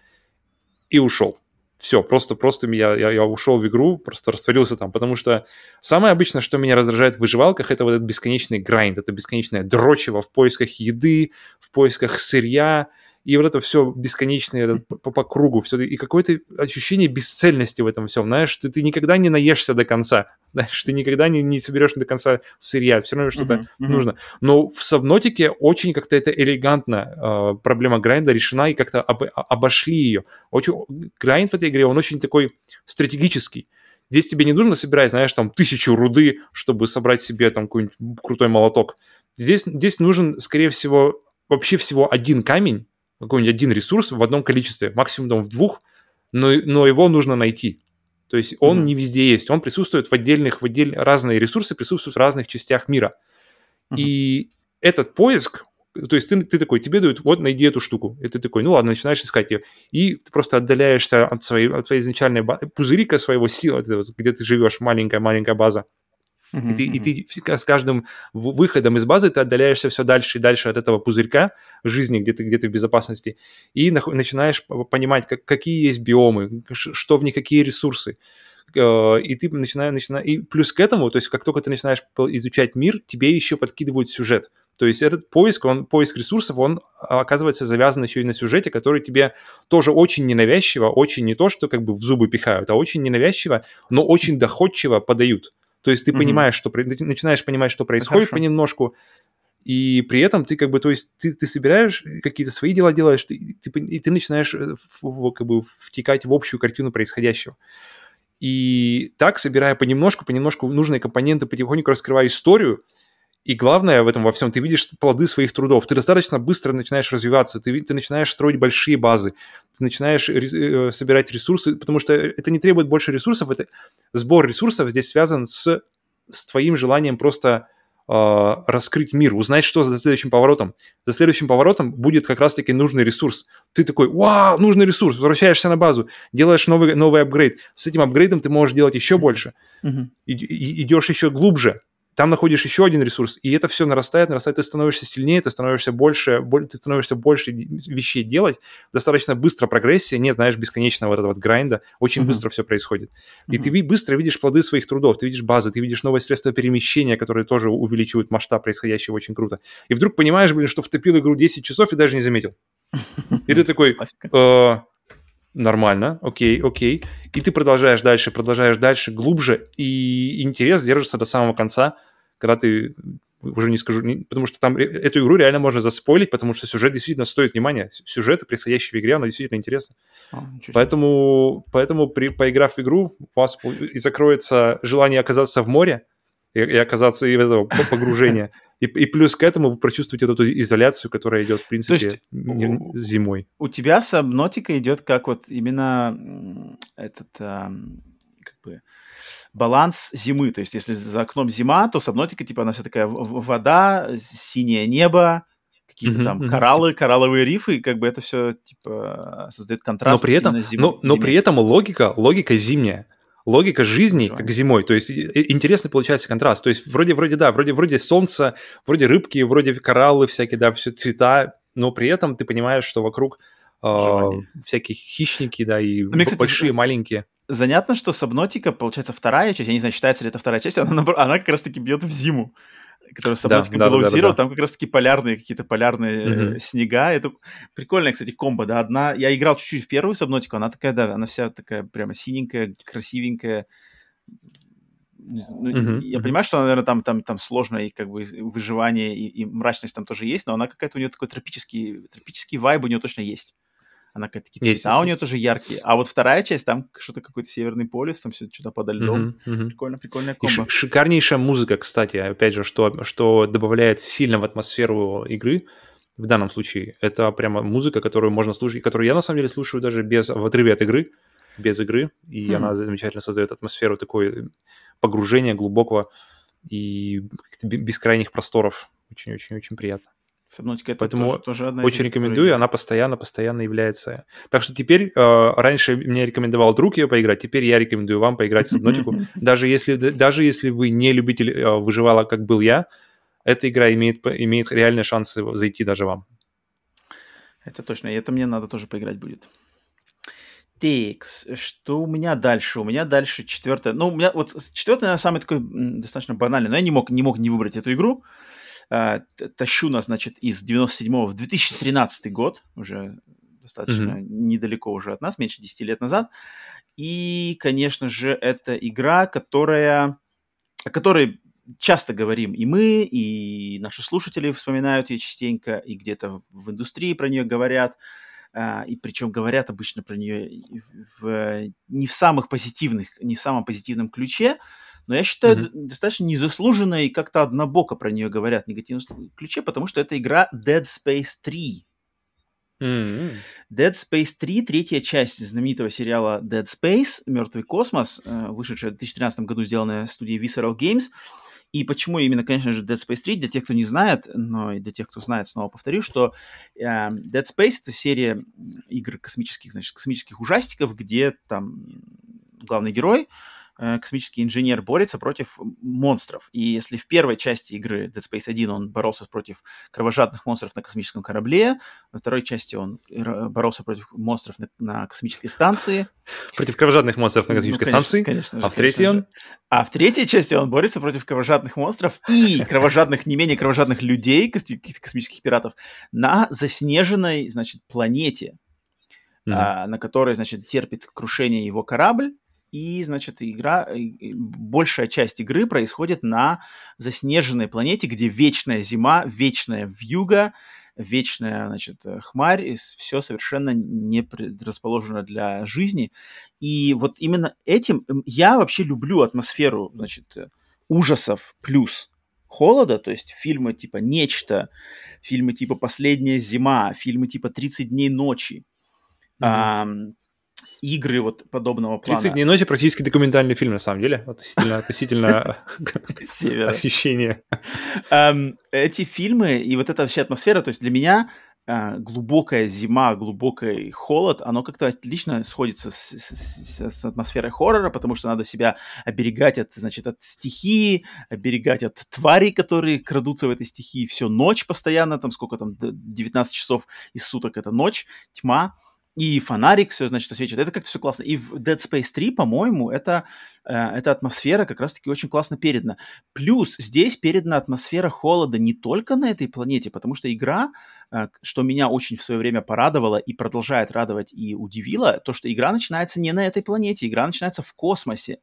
и ушел. Все, просто, просто я, я, я ушел в игру, просто растворился там, потому что самое обычное, что меня раздражает в выживалках, это вот этот бесконечный грайнд, это бесконечное дрочево в поисках еды, в поисках сырья, и вот это все бесконечное это, по, по кругу, все, и какое-то ощущение бесцельности в этом всем, знаешь, ты, ты никогда не наешься до конца, знаешь, ты никогда не, не соберешь до конца сырья, все равно что-то uh-huh, uh-huh. нужно. Но в Сабнотике очень как-то это элегантно, э, проблема грайнда решена, и как-то об, обошли ее. Очень, грайнд в этой игре, он очень такой стратегический. Здесь тебе не нужно собирать, знаешь, там тысячу руды, чтобы собрать себе там какой-нибудь крутой молоток. Здесь, здесь нужен, скорее всего, вообще всего один камень, какой-нибудь один ресурс в одном количестве, максимум в двух, но, но его нужно найти. То есть он mm-hmm. не везде есть, он присутствует в отдельных, в отдель... разные ресурсы присутствуют в разных частях мира. Mm-hmm. И этот поиск, то есть ты, ты такой, тебе дают, вот найди эту штуку. И ты такой, ну ладно, начинаешь искать ее. И ты просто отдаляешься от своей, от своей изначальной базы, пузырика своего силы, где ты живешь, маленькая-маленькая база. Uh-huh, и, ты, uh-huh. и ты с каждым выходом из базы ты отдаляешься все дальше и дальше от этого пузырька в жизни, где ты, где ты в безопасности, и начинаешь понимать, как, какие есть биомы, что в них, какие ресурсы. Э, и ты начинаешь, начинаешь... И плюс к этому, то есть как только ты начинаешь изучать мир, тебе еще подкидывают сюжет. То есть этот поиск, он, поиск ресурсов, он оказывается завязан еще и на сюжете, который тебе тоже очень ненавязчиво, очень не то, что как бы в зубы пихают, а очень ненавязчиво, но очень доходчиво подают. То есть ты mm-hmm. понимаешь, что ты начинаешь понимать, что происходит Хорошо. понемножку, и при этом ты как бы, то есть ты, ты собираешь какие-то свои дела делаешь, ты, ты, и ты начинаешь э, в, как бы втекать в общую картину происходящего. И так, собирая понемножку, понемножку нужные компоненты, потихоньку раскрывая историю, и главное в этом во всем, ты видишь плоды своих трудов. Ты достаточно быстро начинаешь развиваться, ты, ты начинаешь строить большие базы, ты начинаешь э, собирать ресурсы, потому что это не требует больше ресурсов, это сбор ресурсов здесь связан с, с твоим желанием просто э, раскрыть мир, узнать, что за следующим поворотом. За следующим поворотом будет как раз-таки нужный ресурс. Ты такой, вау, нужный ресурс, возвращаешься на базу, делаешь новый, новый апгрейд. С этим апгрейдом ты можешь делать еще больше. Mm-hmm. И, и, идешь еще глубже там находишь еще один ресурс, и это все нарастает, нарастает, ты становишься сильнее, ты становишься больше, ты становишься больше вещей делать, достаточно быстро прогрессия, нет, знаешь, бесконечного вот этого вот грайнда, очень mm-hmm. быстро все происходит. И mm-hmm. ты быстро видишь плоды своих трудов, ты видишь базы, ты видишь новые средства перемещения, которые тоже увеличивают масштаб происходящего очень круто. И вдруг понимаешь, блин, что втопил игру 10 часов и даже не заметил. И ты такой, нормально, окей, окей. И ты продолжаешь дальше, продолжаешь дальше, глубже, и интерес держится до самого конца, когда ты уже не скажу, не, потому что там эту игру реально можно заспойлить, потому что сюжет действительно стоит внимания. Сюжет, происходящий в игре, оно действительно интересно. А, поэтому, поэтому при, поиграв в игру, у вас и закроется желание оказаться в море и, и оказаться и в это погружение. И, и плюс к этому вы прочувствуете эту изоляцию, которая идет, в принципе, есть, не, зимой.
У тебя сабнотика идет как вот именно этот, а, бы, баланс зимы. То есть, если за окном зима, то сабнотика, типа, она вся такая вода, синее небо, какие-то mm-hmm, там mm-hmm. кораллы, коралловые рифы, и как бы это все, типа, создает контраст.
Но при этом, зим... но, но при этом логика, логика зимняя логика жизни, как зимой. То есть интересный получается контраст. То есть вроде, вроде, да, вроде, вроде солнце, вроде рыбки, вроде кораллы всякие, да, все цвета, но при этом ты понимаешь, что вокруг э, всякие хищники, да, и ну, Мне, кстати, большие, маленькие.
Занятно, что Сабнотика, получается, вторая часть, я не знаю, считается ли это вторая часть, она, она как раз-таки бьет в зиму которая Subnautica да, Below да, Zero, да, да. там как раз-таки полярные какие-то полярные mm-hmm. снега. Это прикольная, кстати, комбо, да. Одна, я играл чуть-чуть в первую Subnautica, она такая, да, она вся такая прямо синенькая, красивенькая. Mm-hmm. Я понимаю, что, наверное, там, там, там сложно и как бы выживание и, и мрачность там тоже есть, но она какая-то у нее такой тропический, тропический вайб у нее точно есть. Она какая-то такие цвета есть, у нее есть. тоже яркие. А вот вторая часть, там что-то какой-то северный полюс, там все что-то подо льдом. Uh-huh, uh-huh. Прикольно, прикольная комбо.
И шикарнейшая музыка, кстати, опять же, что, что добавляет сильно в атмосферу игры. В данном случае это прямо музыка, которую можно слушать, которую я на самом деле слушаю даже без в отрыве от игры, без игры, и mm-hmm. она замечательно создает атмосферу такой погружения глубокого и бескрайних просторов. Очень-очень-очень приятно.
Сабнотика это
Поэтому тоже, тоже одна очень рекомендую, которые... она постоянно, постоянно является. Так что теперь, э, раньше мне рекомендовал друг ее поиграть, теперь я рекомендую вам поиграть в Сабнотику. даже, если, даже если вы не любитель э, выживала, как был я, эта игра имеет, имеет реальные шансы зайти даже вам.
Это точно, и это мне надо тоже поиграть будет. Текс, что у меня дальше? У меня дальше четвертая. Ну, у меня вот четвертая, наверное, самый такой достаточно банальный, но я не мог, не мог не выбрать эту игру. э, тащу нас, значит, из 97 в 2013 год, уже достаточно mm-hmm. недалеко уже от нас, меньше 10 лет назад. И, конечно же, это игра, которая, о которой часто говорим и мы, и наши слушатели вспоминают ее частенько, и где-то в индустрии про нее говорят. Uh, и причем говорят обычно про нее в, не в самых позитивных, не в самом позитивном ключе, но я считаю mm-hmm. достаточно незаслуженно и как-то однобоко про нее говорят в негативном ключе, потому что это игра Dead Space 3. Mm-hmm. Dead Space 3, третья часть знаменитого сериала Dead Space, Мертвый космос, э, вышедшая в 2013 году, сделанная студией Visceral Games. И почему именно, конечно же, Dead Space 3, для тех, кто не знает, но и для тех, кто знает, снова повторю, что э, Dead Space — это серия игр космических, значит, космических ужастиков, где там главный герой — космический инженер борется против монстров. И если в первой части игры Dead Space 1 он боролся против кровожадных монстров на космическом корабле, во второй части он боролся против монстров на, на космической станции.
Против кровожадных монстров на ну, космической ну, конечно, станции? Конечно же, а в третьей он?
А в третьей части он борется против кровожадных монстров и кровожадных, не менее кровожадных людей, космических пиратов, на заснеженной, значит, планете, mm-hmm. а, на которой, значит, терпит крушение его корабль, и, значит, игра, большая часть игры происходит на заснеженной планете, где вечная зима, вечная вьюга, вечная, значит, хмарь, и все совершенно не предрасположено для жизни. И вот именно этим я вообще люблю атмосферу, значит, ужасов плюс холода, то есть фильмы типа «Нечто», фильмы типа «Последняя зима», фильмы типа «30 дней ночи», mm-hmm игры вот подобного плана.
30 дней ночи практически документальный фильм, на самом деле, относительно, относительно ощущения.
Эм, эти фильмы и вот эта вообще атмосфера, то есть для меня э, глубокая зима, глубокий холод, оно как-то отлично сходится с, с, с атмосферой хоррора, потому что надо себя оберегать от, значит, от стихии, оберегать от тварей, которые крадутся в этой стихии всю ночь постоянно, там сколько там, 19 часов из суток это ночь, тьма и фонарик все, значит, освечивает. Это как-то все классно. И в Dead Space 3, по-моему, это, э, эта атмосфера как раз-таки очень классно передана. Плюс здесь передана атмосфера холода не только на этой планете, потому что игра, э, что меня очень в свое время порадовало и продолжает радовать и удивило, то, что игра начинается не на этой планете, игра начинается в космосе.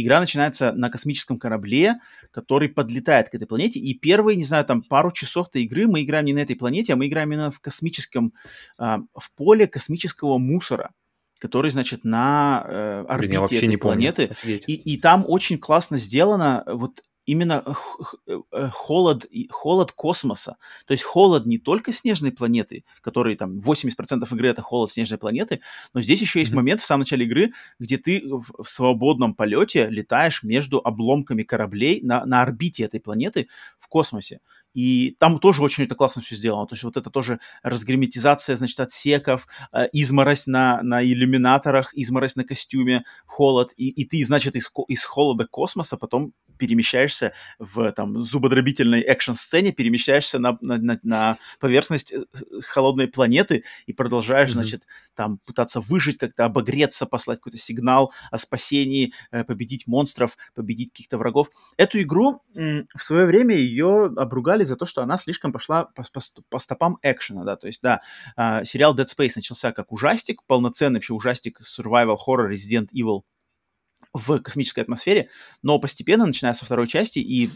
Игра начинается на космическом корабле, который подлетает к этой планете, и первые, не знаю, там пару часов этой игры мы играем не на этой планете, а мы играем именно в космическом, э, в поле космического мусора который, значит, на э, орбите Блин, этой не планеты. И, и там очень классно сделано вот именно э, холод, холод космоса. То есть холод не только снежной планеты, который там 80% игры это холод снежной планеты, но здесь еще есть mm-hmm. момент в самом начале игры, где ты в, в свободном полете летаешь между обломками кораблей на, на орбите этой планеты в космосе. И там тоже очень это классно все сделано. То есть вот это тоже разгерметизация, значит, отсеков, э, изморозь на, на иллюминаторах, изморозь на костюме, холод. И, и ты, значит, из, из холода космоса потом перемещаешься в там зубодробительной экшн-сцене, перемещаешься на, на, на, на поверхность э, холодной планеты и продолжаешь, mm-hmm. значит, там пытаться выжить, как-то обогреться, послать какой-то сигнал о спасении, э, победить монстров, победить каких-то врагов. Эту игру в свое время ее обругали за то, что она слишком пошла по, по, по стопам экшена, да, то есть, да, э, сериал Dead Space начался как ужастик, полноценный вообще ужастик survival horror Resident Evil в космической атмосфере, но постепенно, начиная со второй части и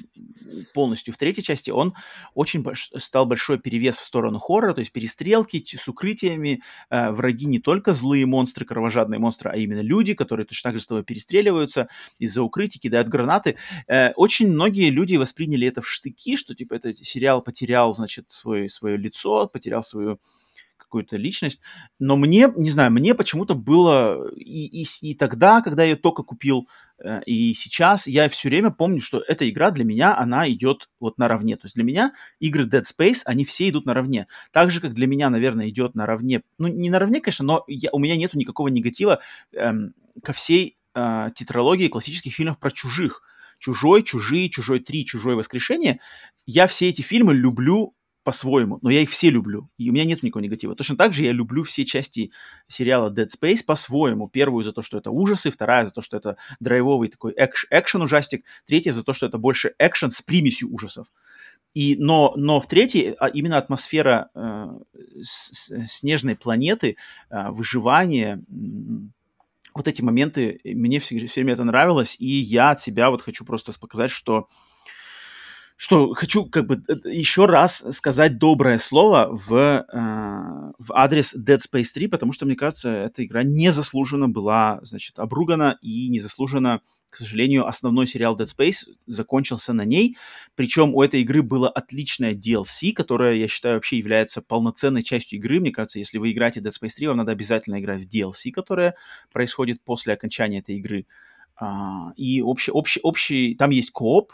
полностью в третьей части, он очень больш... стал большой перевес в сторону хоррора, то есть перестрелки с укрытиями, э, враги не только злые монстры, кровожадные монстры, а именно люди, которые точно так же с тобой перестреливаются из-за укрытий, кидают гранаты. Э, очень многие люди восприняли это в штыки, что типа этот сериал потерял, значит, свой, свое лицо, потерял свою какую-то личность. Но мне, не знаю, мне почему-то было и, и, и тогда, когда я только купил, э, и сейчас я все время помню, что эта игра для меня, она идет вот наравне. То есть для меня игры Dead Space, они все идут наравне. Так же, как для меня, наверное, идет наравне, ну не наравне, конечно, но я, у меня нету никакого негатива эм, ко всей э, тетралогии классических фильмов про чужих. Чужой, чужие, чужой 3, чужое воскрешение. Я все эти фильмы люблю по-своему, но я их все люблю, и у меня нет никакого негатива. Точно так же я люблю все части сериала Dead Space по-своему. Первую за то, что это ужасы, вторая за то, что это драйвовый такой экш- экшен-ужастик, третья за то, что это больше экшен с примесью ужасов. И, но, но в третьей а именно атмосфера э, снежной планеты, э, выживание, вот эти моменты, мне все, все время это нравилось, и я от себя вот хочу просто показать, что что хочу как бы э, еще раз сказать доброе слово в, э, в адрес Dead Space 3, потому что, мне кажется, эта игра незаслуженно была, значит, обругана и незаслуженно, к сожалению, основной сериал Dead Space закончился на ней. Причем у этой игры было отличное DLC, которое, я считаю, вообще является полноценной частью игры. Мне кажется, если вы играете Dead Space 3, вам надо обязательно играть в DLC, которое происходит после окончания этой игры. Uh, и общий, общий, общий, там есть кооп,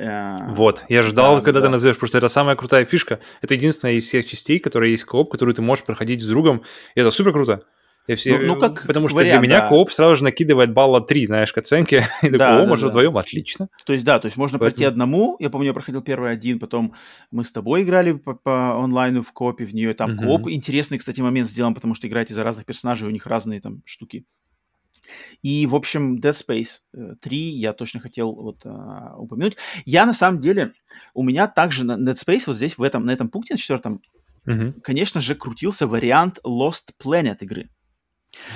вот, я ждал, да, когда да. ты назовешь, потому что это самая крутая фишка. Это единственная из всех частей, которая есть кооп, которую ты можешь проходить с другом, и это супер круто. Я все, ну, ну, как потому что вариант, для меня да. кооп сразу же накидывает балла 3, знаешь, к оценке. И такой, да, о, да, может, да. вдвоем, отлично.
То есть, да, то есть можно Поэтому... пройти одному. Я помню, я проходил первый один, потом мы с тобой играли по, по онлайну в коопе в нее. Там угу. кооп. Интересный, кстати, момент сделан, потому что играете за разных персонажей, у них разные там штуки. И, в общем, Dead Space 3 э, я точно хотел вот а, упомянуть. Я, на самом деле, у меня также на Dead Space вот здесь, в этом, на этом пункте, на четвертом, mm-hmm. конечно же, крутился вариант Lost Planet игры.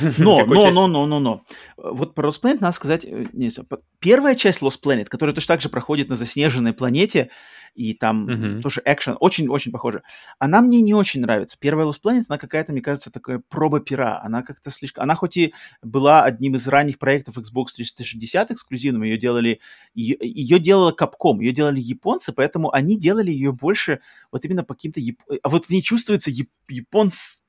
Но, но, но, но, но, но. Вот про Lost Planet надо сказать... Э, нет, первая часть Lost Planet, которая точно так же проходит на заснеженной планете, и там mm-hmm. тоже экшен, очень-очень похоже. Она мне не очень нравится. Первая Lost Planet, она какая-то, мне кажется, такая проба пера. Она как-то слишком... Она хоть и была одним из ранних проектов Xbox 360 эксклюзивным, ее делали... Ее, ее делала Capcom, ее делали японцы, поэтому они делали ее больше вот именно по каким-то... Яп... А вот в ней чувствуется яп... японц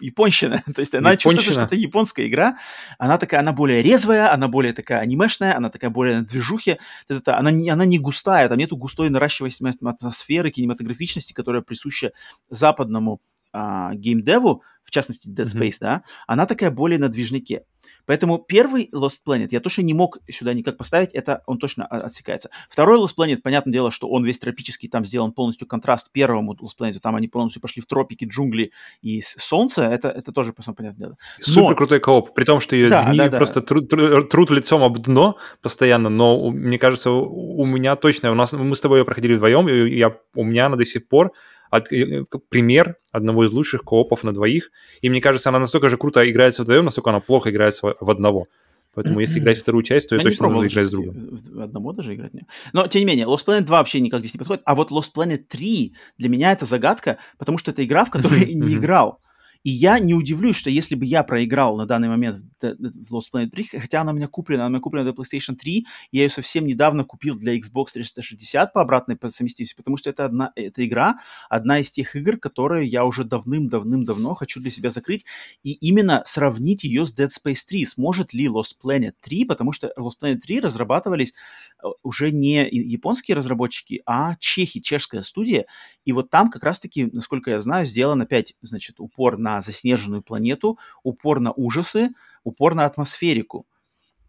японщина. То есть она чувствует, что это японская игра. Она такая, она более резвая, она более такая анимешная, она такая более на движухе. Она не, она не густая, там нету густой наращиваемости атмосферы, кинематографичности, которая присуща западному а, геймдеву, в частности Dead Space, mm-hmm. да, она такая более на движнике. Поэтому первый Lost Planet я точно не мог сюда никак поставить, это он точно отсекается. Второй Lost Planet, понятное дело, что он весь тропический, там сделан полностью контраст первому Lost Planet, там они полностью пошли в тропики, джунгли и солнце, это, это тоже, понятное дело.
Но... Супер крутой кооп, при том, что ее да, дни да, да. просто трут, трут лицом об дно постоянно, но мне кажется, у меня точно, у нас, мы с тобой ее проходили вдвоем, и я, у меня она до сих пор от, э, пример одного из лучших коопов на двоих. И мне кажется, она настолько же круто играется вдвоем, насколько она плохо играется в одного. Поэтому если играть вторую часть, то я точно нужно играть с другом.
Одного даже играть нет. Но, тем не менее, Lost Planet 2 вообще никак здесь не подходит. А вот Lost Planet 3 для меня это загадка, потому что это игра, в которой я не играл. И я не удивлюсь, что если бы я проиграл на данный момент в Lost Planet 3, хотя она у меня куплена, она у меня куплена для PlayStation 3, я ее совсем недавно купил для Xbox 360 по обратной по совместимости, потому что это одна, эта игра, одна из тех игр, которые я уже давным-давным-давно хочу для себя закрыть, и именно сравнить ее с Dead Space 3. Сможет ли Lost Planet 3, потому что Lost Planet 3 разрабатывались э, уже не японские разработчики, а чехи, чешская студия, и вот там как раз-таки, насколько я знаю, сделан опять, значит, упор на заснеженную планету, упор на ужасы, упор на атмосферику.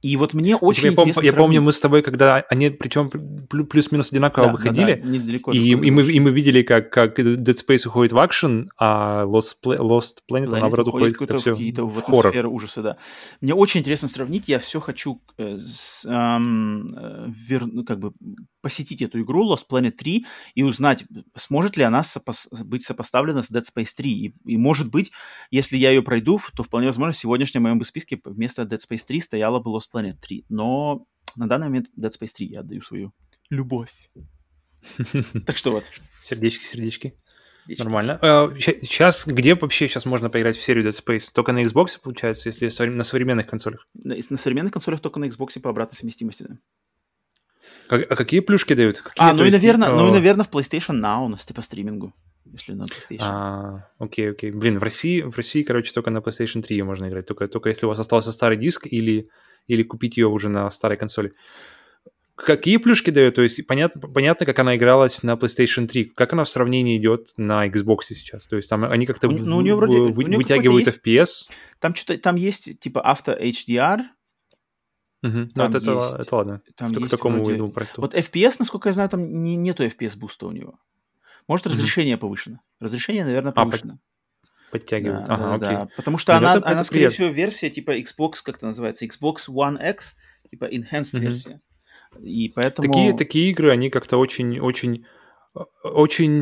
И вот мне очень
я
интересно...
Пом- я помню, мы с тобой, когда они, причем плюс-минус одинаково да, выходили, да, да, и, и, мы, и мы видели, как, как Dead Space уходит в акшен, а Lost, Pla- Lost Planet, Planet наоборот, уходит, уходит все в, в хоррор.
ужаса, да. Мне очень интересно сравнить, я все хочу э, с, э, вер, ну, как бы посетить эту игру Lost Planet 3 и узнать, сможет ли она сопос- быть сопоставлена с Dead Space 3. И, и может быть, если я ее пройду, то вполне возможно, в сегодняшнем моем бы списке вместо Dead Space 3 стояла бы Lost Planet 3. Но на данный момент Dead Space 3 я отдаю свою любовь. Так что вот.
Сердечки, сердечки. Нормально. Сейчас, а, где вообще сейчас можно поиграть в серию Dead Space? Только на Xbox, получается, если на современных консолях?
На, современных консолях только на Xbox по обратной совместимости, да.
А, а какие плюшки дают? Какие,
а, ну и, наверное, ну и, наверное, в PlayStation Now у нас типа стримингу если на PlayStation.
А, окей, окей. Блин, в России, в России, короче, только на PlayStation 3 ее можно играть. Только, только если у вас остался старый диск или, или купить ее уже на старой консоли. Какие плюшки дают? То есть понятно, понятно, как она игралась на PlayStation 3. Как она в сравнении идет на Xbox сейчас? То есть там они как-то ну, у нее вроде, в, у нее вытягивают FPS?
Там что-то там есть типа авто HDR,
Угу. Ну, это, есть, это ладно. Там к такому вроде... проекту.
Вот FPS, насколько я знаю, там не, нету FPS буста у него. Может, разрешение повышено. Разрешение, наверное, повышено.
А, подтягивают. Да, ага,
да,
окей.
Да. Потому что ну, она, это, она это скорее всего, версия типа Xbox, как это называется, Xbox One X, типа enhanced mm версия. И поэтому...
Такие, такие игры, они как-то очень, очень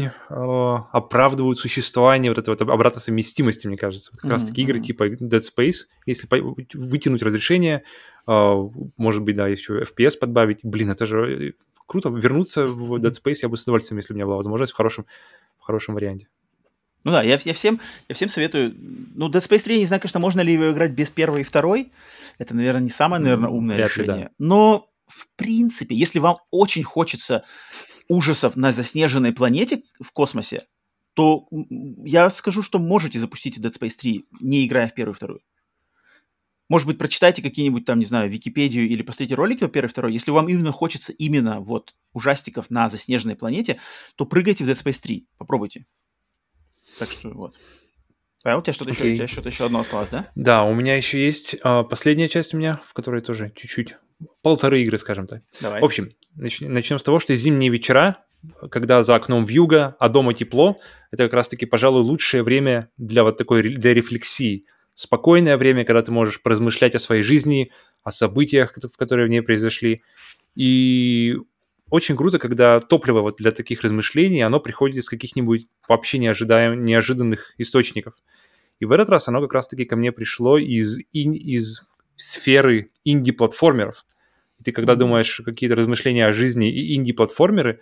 э, оправдывают существование вот этой вот обратной совместимости, мне кажется. Вот как mm-hmm. раз-таки игры типа Dead Space, если вытянуть разрешение, э, может быть, да, еще FPS подбавить, блин, это же круто. Вернуться в Dead Space я бы с удовольствием, если у меня была возможность, в хорошем, в хорошем варианте.
Ну да, я, я, всем, я всем советую. Ну, Dead Space 3, я не знаю, конечно, можно ли его играть без первой и второй. Это, наверное, не самое, наверное, умное Вряд решение. Ли, да. Но, в принципе, если вам очень хочется ужасов на заснеженной планете в космосе, то я скажу, что можете запустить Dead Space 3, не играя в первую и вторую. Может быть, прочитайте какие-нибудь там, не знаю, Википедию или посмотрите ролики и второй. Если вам именно хочется именно вот ужастиков на заснеженной планете, то прыгайте в Dead Space 3. Попробуйте. Так что вот. Павел, у тебя что-то okay. еще, у тебя что-то еще одно осталось, да?
Да, у меня еще есть э, последняя часть у меня, в которой тоже чуть-чуть полторы игры, скажем так. Давай. В общем, нач- начнем с того, что зимние вечера, когда за окном вьюга, а дома тепло, это как раз-таки, пожалуй, лучшее время для вот такой для рефлексии. Спокойное время, когда ты можешь поразмышлять о своей жизни, о событиях, которые в ней произошли. И очень круто, когда топливо вот для таких размышлений, оно приходит из каких-нибудь вообще неожидаем, неожиданных источников. И в этот раз оно как раз-таки ко мне пришло из, из сферы инди-платформеров. И ты когда думаешь какие-то размышления о жизни и инди-платформеры,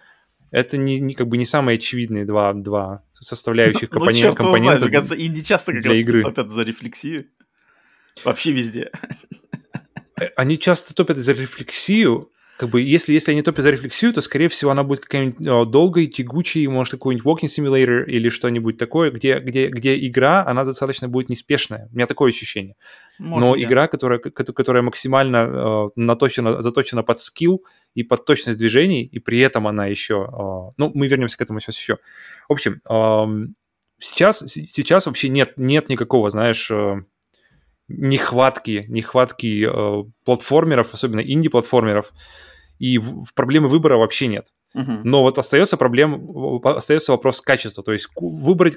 это не, не как бы не самые очевидные два, два составляющих ну, компонент, компонента
Мне кажется, инди часто как для раз игры. топят за рефлексию. Вообще везде.
Э, они часто топят за рефлексию, как бы, если, если они топят за рефлексию, то, скорее всего, она будет какая-нибудь о, долгой, тягучей, может, какой-нибудь walking simulator или что-нибудь такое, где, где, где игра, она достаточно будет неспешная. У меня такое ощущение. Может, Но да. игра, которая, которая максимально э, наточена, заточена под скилл и под точность движений, и при этом она еще... Э, ну, мы вернемся к этому сейчас еще. В общем, э, сейчас, сейчас вообще нет, нет никакого, знаешь... Э, нехватки, нехватки э, платформеров, особенно инди-платформеров, и в, в проблемы выбора вообще нет. Uh-huh. Но вот остается проблема, остается вопрос качества. То есть выбрать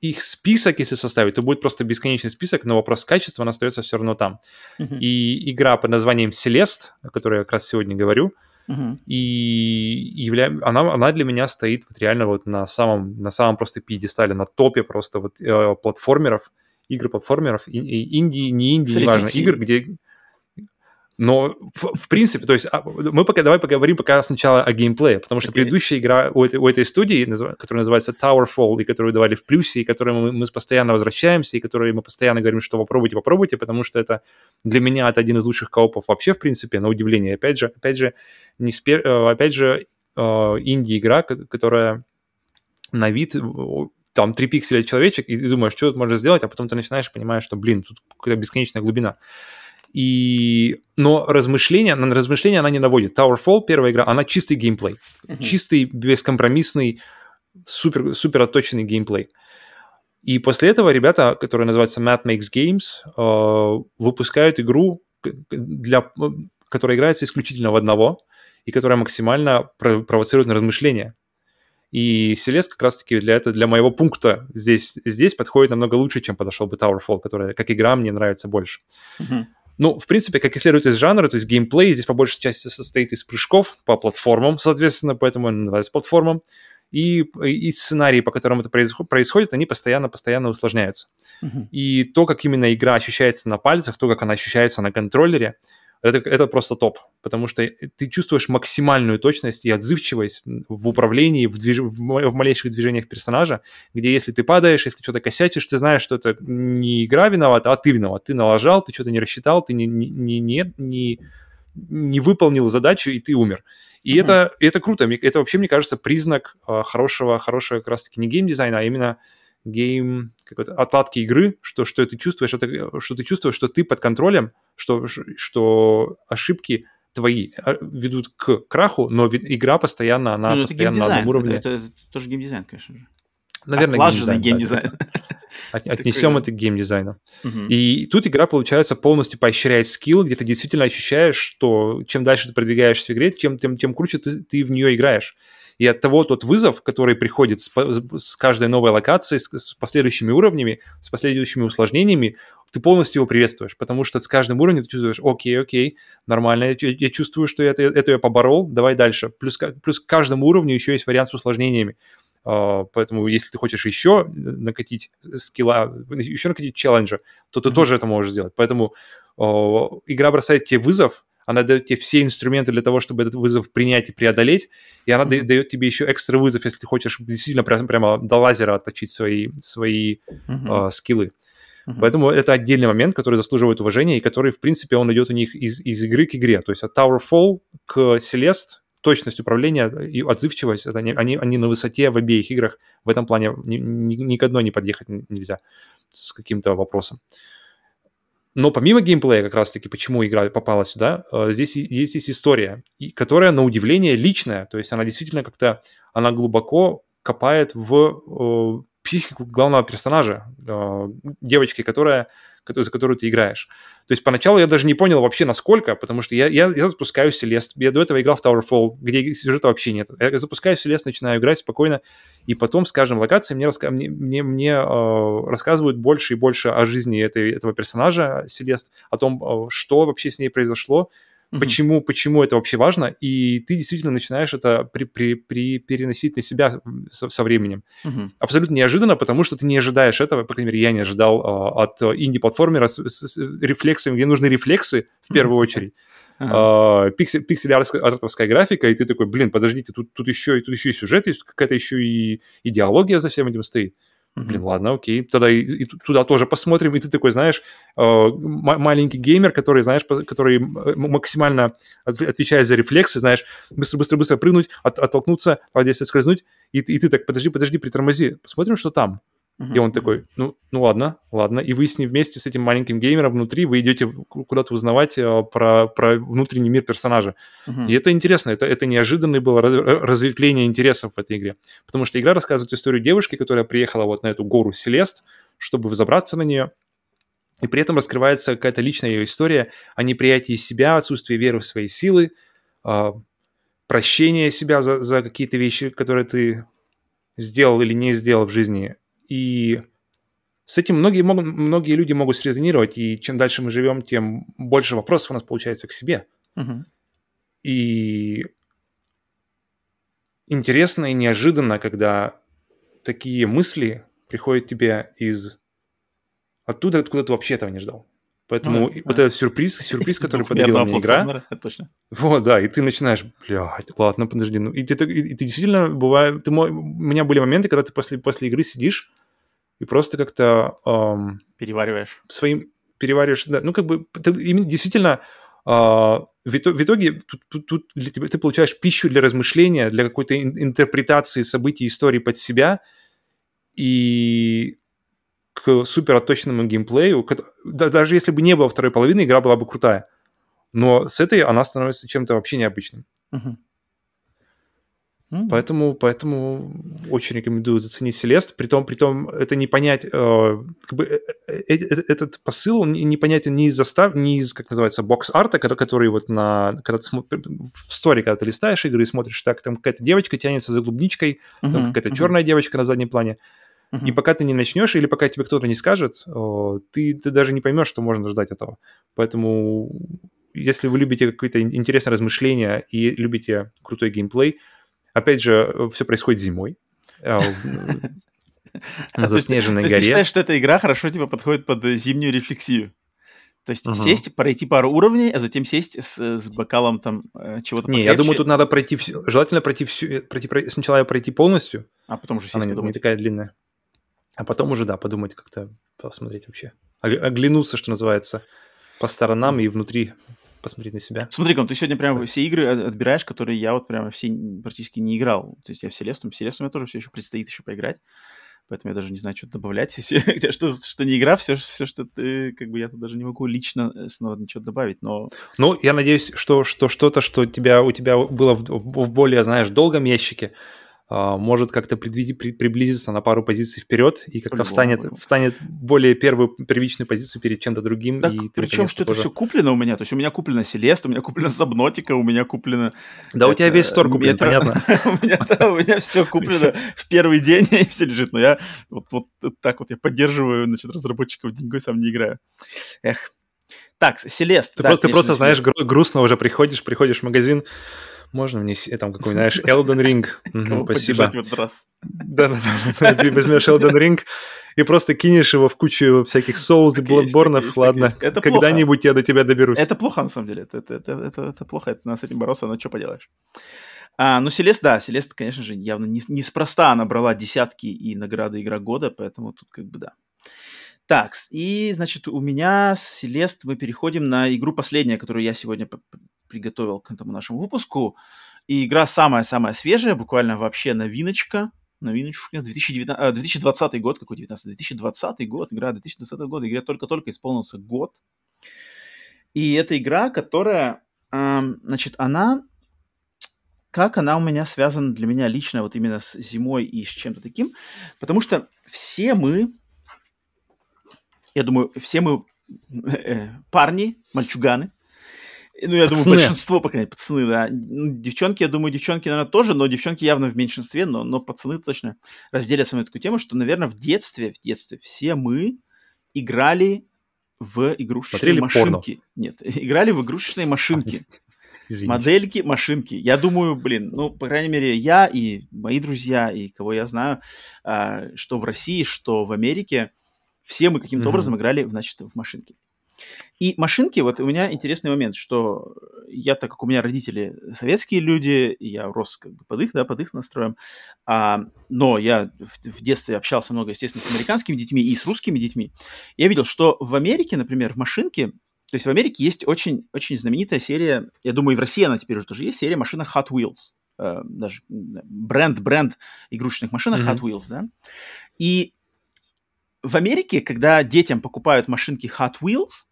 их список, если составить, то будет просто бесконечный список, но вопрос качества, он остается все равно там. Uh-huh. И игра под названием Celeste, о которой я как раз сегодня говорю, uh-huh. и явля... она, она для меня стоит вот реально вот на самом, на самом просто пьедестале, на топе просто вот э, платформеров, игр платформеров, и, и инди, не инди, неважно, игр, где но в, в принципе, то есть а, мы пока давай поговорим пока сначала о геймплее, потому что okay. предыдущая игра у этой, у этой студии, которая называется Towerfall, и которую давали в плюсе, и которой мы, мы постоянно возвращаемся, и которой мы постоянно говорим, что попробуйте, попробуйте, потому что это для меня это один из лучших коопов вообще, в принципе, на удивление. Опять же, опять же, не спер... Э, опять же, э, инди-игра, которая на вид там три пикселя человечек, и ты думаешь, что тут можно сделать, а потом ты начинаешь понимать, что, блин, тут какая-то бесконечная глубина. И... Но размышления, на размышления она не наводит. Towerfall, первая игра, она чистый геймплей. Mm-hmm. Чистый, бескомпромиссный, супер, супер отточенный геймплей. И после этого ребята, которые называются Matt Makes Games, э, выпускают игру, для, которая играется исключительно в одного, и которая максимально провоцирует на размышления. И Селест как раз-таки для этого, для моего пункта здесь, здесь подходит намного лучше, чем подошел бы Towerfall, которая как игра мне нравится больше. Mm-hmm. Ну, в принципе, как и следует из жанра, то есть геймплей здесь по большей части состоит из прыжков по платформам, соответственно, поэтому он называется платформом. И, и сценарии, по которым это происходит, они постоянно-постоянно усложняются. Uh-huh. И то, как именно игра ощущается на пальцах, то, как она ощущается на контроллере, это, это просто топ, потому что ты чувствуешь максимальную точность и отзывчивость в управлении, в, движ... в малейших движениях персонажа, где если ты падаешь, если что-то косячишь, ты знаешь, что это не игра виновата, а ты виноват. Ты налажал, ты что-то не рассчитал, ты не, не, не, не, не выполнил задачу, и ты умер. И mm-hmm. это, это круто. Это вообще, мне кажется, признак а, хорошего, хорошего как раз-таки не геймдизайна, а именно гейм, какой-то отладки игры, что, что ты чувствуешь, это, что ты чувствуешь, что ты под контролем, что, что ошибки твои а, ведут к краху, но игра постоянно, она ну, постоянно на одном уровне.
Это, это, это тоже геймдизайн, конечно же.
Наверное, Отлаженный геймдизайн. геймдизайн. От, отнесем это к геймдизайну. Угу. И тут игра, получается, полностью поощряет скилл, где ты действительно ощущаешь, что чем дальше ты продвигаешься в игре, тем, тем, тем круче ты, ты в нее играешь. И от того тот вызов, который приходит с, с каждой новой локацией, с, с последующими уровнями, с последующими усложнениями, ты полностью его приветствуешь, потому что с каждым уровнем ты чувствуешь, окей, окей, нормально, я, я чувствую, что я это, это я поборол, давай дальше. Плюс, плюс к каждому уровню еще есть вариант с усложнениями. Uh, поэтому если ты хочешь еще накатить скилла, еще накатить челленджа, то ты mm-hmm. тоже это можешь сделать. Поэтому uh, игра бросает тебе вызов, она дает тебе все инструменты для того, чтобы этот вызов принять и преодолеть, и она mm-hmm. дает тебе еще экстра вызов, если ты хочешь действительно прямо, прямо до лазера отточить свои, свои mm-hmm. uh, скиллы. Uh-huh. Поэтому это отдельный момент, который заслуживает уважения и который, в принципе, он идет у них из, из игры к игре. То есть от Towerfall к Celeste точность управления и отзывчивость, это они, они, они на высоте в обеих играх. В этом плане ни, ни, ни к одной не подъехать нельзя с каким-то вопросом. Но помимо геймплея, как раз-таки, почему игра попала сюда, э, здесь есть, есть история, которая, на удивление, личная. То есть она действительно как-то, она глубоко копает в психику главного персонажа, э, девочки, которая, за которую ты играешь. То есть поначалу я даже не понял вообще насколько, потому что я, я, я запускаю Селест, я до этого играл в Towerfall, где сюжета вообще нет. Я запускаю Селест, начинаю играть спокойно, и потом с каждой локацией мне, раска... мне, мне, мне э, рассказывают больше и больше о жизни этой, этого персонажа Селест, о том, э, что вообще с ней произошло, Mm-hmm. Почему, почему это вообще важно? И ты действительно начинаешь это при, при, при переносить на себя со, со временем. Mm-hmm. Абсолютно неожиданно, потому что ты не ожидаешь этого, по крайней мере, я не ожидал uh, от инди-платформера с, с, с рефлексами, где нужны рефлексы в первую mm-hmm. очередь. Uh-huh. Uh, пиксель, пиксель-артовская графика, и ты такой, блин, подождите, тут, тут, еще, тут еще и сюжет есть, какая-то еще и идеология за всем этим стоит. Блин, ладно, окей, тогда и, и туда тоже посмотрим. И ты такой, знаешь, э, маленький геймер, который, знаешь, который максимально отвечает за рефлексы, знаешь, быстро-быстро-быстро прыгнуть, от, оттолкнуться, а здесь скользнуть, и, и ты так, подожди, подожди, притормози, посмотрим, что там. Uh-huh. И он такой, ну, ну ладно, ладно. И вы с ним вместе с этим маленьким геймером внутри, вы идете куда-то узнавать э, про, про внутренний мир персонажа. Uh-huh. И это интересно, это, это неожиданное было разветвление интересов в этой игре. Потому что игра рассказывает историю девушки, которая приехала вот на эту гору Селест, чтобы взобраться на нее. И при этом раскрывается какая-то личная ее история о неприятии себя, отсутствии веры в свои силы, э, прощение себя за, за какие-то вещи, которые ты сделал или не сделал в жизни, и с этим многие, могут, многие люди могут срезонировать, и чем дальше мы живем, тем больше вопросов у нас получается к себе.
Угу.
И интересно и неожиданно, когда такие мысли приходят тебе из оттуда, откуда ты вообще этого не ждал. Поэтому а, вот этот сюрприз, сюрприз, который подарила мне игра.
Точно.
Вот, да, и ты начинаешь, блядь, ладно, подожди, ну, и ты, и, и ты действительно, бывает, ты, у меня были моменты, когда ты после, после игры сидишь и просто как-то... Эм,
перевариваешь.
Своим, перевариваешь, да, ну, как бы, ты, действительно, э, в, итоге тут, тут, тут для тебя, ты получаешь пищу для размышления, для какой-то интерпретации событий, истории под себя, и к супер отточенному геймплею. Даже если бы не было второй половины, игра была бы крутая. Но с этой она становится чем-то вообще необычным.
Uh-huh.
Mm-hmm. Поэтому, поэтому очень рекомендую заценить Селест. Притом, притом это не понять, э, как бы, э, э, э, э этот посыл он не понятен ни из застав, ни из, как называется, бокс-арта, который, который вот на, когда ты смотри, в сторе, когда ты листаешь игры и смотришь, так, там какая-то девочка тянется за клубничкой, uh-huh. там какая-то uh-huh. черная девочка на заднем плане. Uh-huh. И пока ты не начнешь, или пока тебе кто-то не скажет, ты, ты даже не поймешь, что можно ждать этого. Поэтому, если вы любите какое-то интересное размышление и любите крутой геймплей, опять же, все происходит зимой. А, на заснеженной горе. Ты
считаешь, что эта игра хорошо типа подходит под зимнюю рефлексию? То есть uh-huh. сесть, пройти пару уровней, а затем сесть с, с бокалом там э, чего-то
Не, я думаю, тут надо пройти желательно пройти всю, пройти, пройти, сначала пройти полностью.
А потом уже сесть
Она не, не такая длинная. А потом уже, да, подумать как-то, посмотреть вообще. Оглянуться, что называется, по сторонам и внутри посмотреть на себя.
Смотри, ты сегодня прям все игры отбираешь, которые я вот прямо все практически не играл. То есть я в Селесту, Селесту мне тоже все еще предстоит еще поиграть. Поэтому я даже не знаю, что добавлять. Все, что, что не игра, все, все, что ты, как бы я тут даже не могу лично э, снова ничего добавить, но...
Ну, я надеюсь, что, что что-то, что тебя, у тебя было в, в более, знаешь, долгом ящике, может как-то приблизиться на пару позиций вперед и как-то встанет, встанет более первую первичную позицию перед чем-то другим.
Так,
и
причем, что тоже... это все куплено у меня. То есть у меня куплено Селест, у меня куплено Сабнотика, у меня куплено...
Да, у тебя весь стор куплен, понятно.
У меня все куплено в первый день, и все лежит. Но я вот так вот я поддерживаю, значит, разработчиков деньгой, сам не играю. Эх. Так, Селест.
Ты просто, знаешь, грустно уже приходишь, приходишь в магазин, можно мне там какой-нибудь, знаешь, Elden Ring? Угу, спасибо. в этот раз. Да, да, да. Ты возьмешь Elden Ring и просто кинешь его в кучу всяких Souls и Bloodborne. Ладно, когда-нибудь я до тебя доберусь.
Это плохо, на самом деле. Это, это, это, это, это плохо. Это надо с этим бороться, но что поделаешь. А, ну, Селест, да, Селест, конечно же, явно не, неспроста она брала десятки и награды Игра года, поэтому тут как бы да. Так, и, значит, у меня с Селест мы переходим на игру последняя, которую я сегодня приготовил к этому нашему выпуску. И игра самая-самая свежая, буквально вообще новиночка. Новиночка. 2019, 2020 год, какой 19? 2020 год, игра 2020 года. Игре только-только исполнился год. И это игра, которая, значит, она как она у меня связана для меня лично вот именно с зимой и с чем-то таким. Потому что все мы, я думаю, все мы э, парни, мальчуганы, ну, я пацаны. думаю, большинство, по крайней мере, пацаны, да. Ну, девчонки, я думаю, девчонки, наверное, тоже, но девчонки явно в меньшинстве, но, но пацаны точно разделят со мной такую тему, что, наверное, в детстве, в детстве все мы играли в игрушечные Смотрели машинки. Порно. Нет, играли в игрушечные машинки. Извините. Модельки, машинки. Я думаю, блин, ну, по крайней мере, я и мои друзья, и кого я знаю, а, что в России, что в Америке, все мы каким-то mm-hmm. образом играли, значит, в машинки. И машинки, вот у меня интересный момент, что я, так как у меня родители советские люди, я рос как бы под их, да, под их настроем, а, но я в, в детстве общался много, естественно, с американскими детьми и с русскими детьми, я видел, что в Америке, например, в машинке, то есть в Америке есть очень, очень знаменитая серия, я думаю, и в России она теперь уже тоже есть, серия машина Hot Wheels, э, даже бренд, бренд игрушечных машинок mm-hmm. Hot Wheels, да, и в Америке, когда детям покупают машинки Hot Wheels,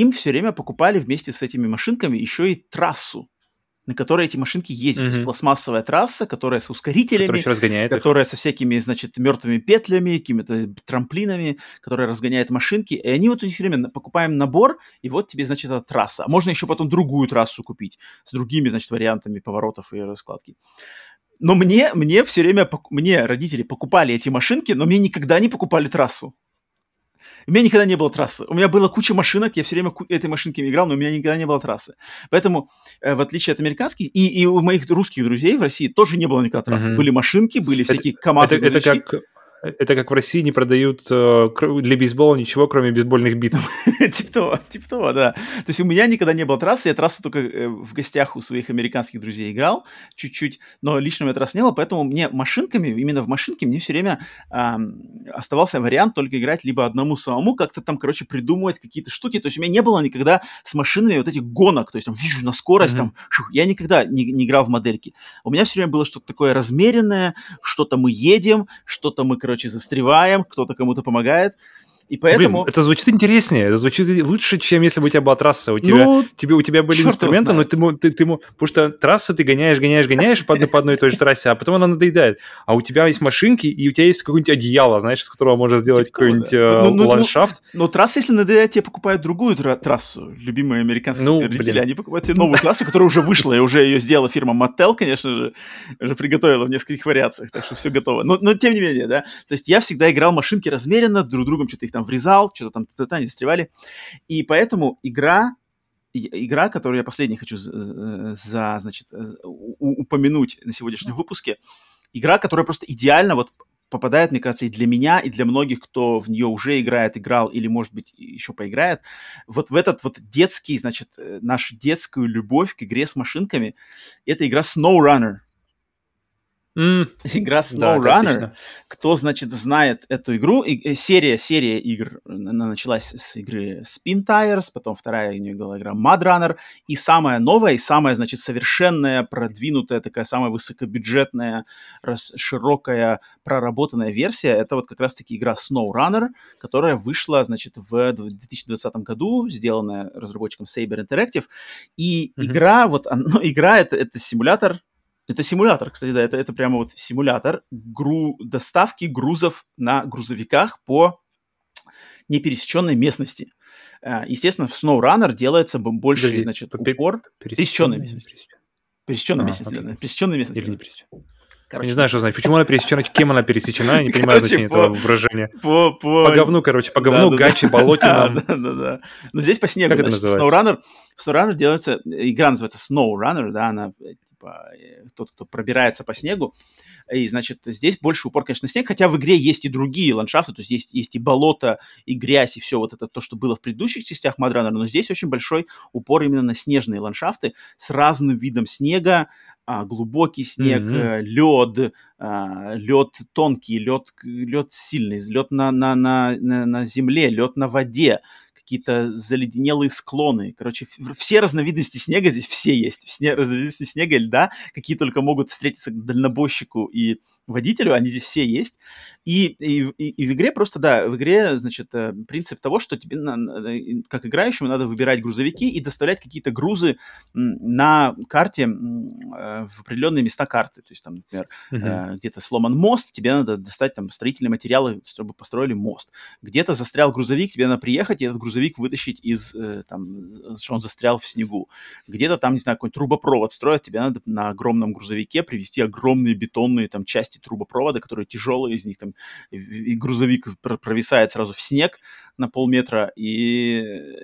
им все время покупали вместе с этими машинками еще и трассу, на которой эти машинки ездят. Mm-hmm. То есть пластмассовая трасса, которая с ускорителями, которая, которая со всякими, значит, мертвыми петлями, какими-то трамплинами, которая разгоняет машинки. И они вот у них все время покупаем набор, и вот тебе, значит, эта трасса. А можно еще потом другую трассу купить с другими, значит, вариантами поворотов и раскладки. Но мне, мне все время, мне родители покупали эти машинки, но мне никогда не покупали трассу. У меня никогда не было трассы. У меня была куча машинок, я все время этой машинками играл, но у меня никогда не было трассы. Поэтому, э, в отличие от американских, и, и у моих русских друзей в России тоже не было никогда трассы. Mm-hmm. Были машинки, были это, всякие КАМАЗы.
Это, это как это как в России не продают э, для бейсбола ничего, кроме бейсбольных бит.
Типа того, типа того, да. То есть у меня никогда не было трассы, я трассу только э, в гостях у своих американских друзей играл чуть-чуть, но лично у меня трассы не было, поэтому мне машинками, именно в машинке мне все время оставался вариант только играть либо одному самому, как-то там, короче, придумывать какие-то штуки. То есть у меня не было никогда с машинами вот этих гонок, то есть там вижу на скорость, там, я никогда не, не играл в модельки. У меня все время было что-то такое размеренное, что-то мы едем, что-то мы, короче, короче, застреваем, кто-то кому-то помогает. И поэтому...
Блин, это звучит интереснее, это звучит лучше, чем если бы у тебя была трасса. У тебя, ну, тебе, у тебя были инструменты, но ты, ты, ты, потому что трасса ты гоняешь, гоняешь, гоняешь по, по одной и той же трассе, а потом она надоедает. А у тебя есть машинки, и у тебя есть какое-нибудь одеяло, знаешь, с которого можно сделать типа, какой-нибудь да. э, ну, ну, ландшафт.
Ну, но трасса, если надоедает, тебе покупают другую трассу. Любимые американские ну, родители, блин. они покупают тебе новую трассу, которая уже вышла, и уже ее сделала фирма Mattel, конечно же, уже приготовила в нескольких вариациях, так что все готово. Но, но тем не менее, да, то есть я всегда играл машинки размеренно, друг другом что-то их там врезал, что-то там та-та-та, не застревали. И поэтому игра, игра, которую я последний хочу за, за значит, упомянуть на сегодняшнем выпуске, игра, которая просто идеально вот попадает, мне кажется, и для меня, и для многих, кто в нее уже играет, играл или, может быть, еще поиграет, вот в этот вот детский, значит, э, нашу детскую любовь к игре с машинками, это игра SnowRunner. Mm. Игра SnowRunner. Да, Кто, значит, знает эту игру, и, э, серия, серия игр, она началась с игры Spin Tires, потом вторая у нее была игра Mud Runner, и самая новая, и самая, значит, совершенная, продвинутая, такая самая высокобюджетная, рас, широкая, проработанная версия, это вот как раз-таки игра SnowRunner, которая вышла, значит, в 2020 году, сделанная разработчиком Saber Interactive, и mm-hmm. игра, вот, ну, игра это, это симулятор Это симулятор, кстати, да, это, это прямо вот симулятор гру... доставки грузов на грузовиках по непересеченной местности. Э, естественно, в SnowRunner делается больше, Подожди, значит, упор... Пересеченной местности. Пересеченной местности, да, пересеченной местности. Или не пересеченной.
Короче, я не знаю, что значит. Почему она пересечена, кем она пересечена, я не понимаю значения этого выражения. По, по... по говну, короче, по говну, да, гачи, да, болотинам.
Да, да, да. Но здесь по снегу. Как это называется? SnowRunner, SnowRunner делается, игра называется SnowRunner, да, она типа тот, кто пробирается по снегу. И, значит, здесь больше упор, конечно, на снег, хотя в игре есть и другие ландшафты, то есть есть, есть и болото, и грязь, и все вот это то, что было в предыдущих частях Runner, но здесь очень большой упор именно на снежные ландшафты с разным видом снега, а, глубокий снег, mm-hmm. лед, а, лед тонкий, лед, лед сильный, лед на, на, на, на, на земле, лед на воде, какие-то заледенелые склоны. Короче, все разновидности снега здесь все есть. Все разновидности снега и льда, какие только могут встретиться дальнобойщику и водителю, они здесь все есть. И, и, и в игре просто, да, в игре, значит, э, принцип того, что тебе, как играющему, надо выбирать грузовики и доставлять какие-то грузы на карте э, в определенные места карты. То есть там, например, uh-huh. где-то сломан мост, тебе надо достать там строительные материалы, чтобы построили мост. Где-то застрял грузовик, тебе надо приехать и этот грузовик вытащить из, там, что он застрял в снегу. Где-то там, не знаю, какой-нибудь трубопровод строят, тебе надо на огромном грузовике привезти огромные бетонные там части части трубопровода, которые тяжелые, из них там и грузовик провисает сразу в снег на полметра, и,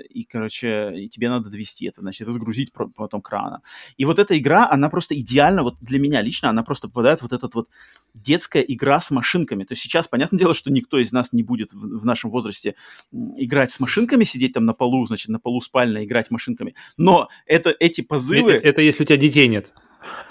и короче, и тебе надо довести это, значит, разгрузить потом крана. И вот эта игра, она просто идеально, вот для меня лично, она просто попадает в вот этот вот детская игра с машинками. То есть сейчас, понятное дело, что никто из нас не будет в, в нашем возрасте играть с машинками, сидеть там на полу, значит, на полу спальной играть машинками. Но это, эти позывы...
Это, это если у тебя детей нет.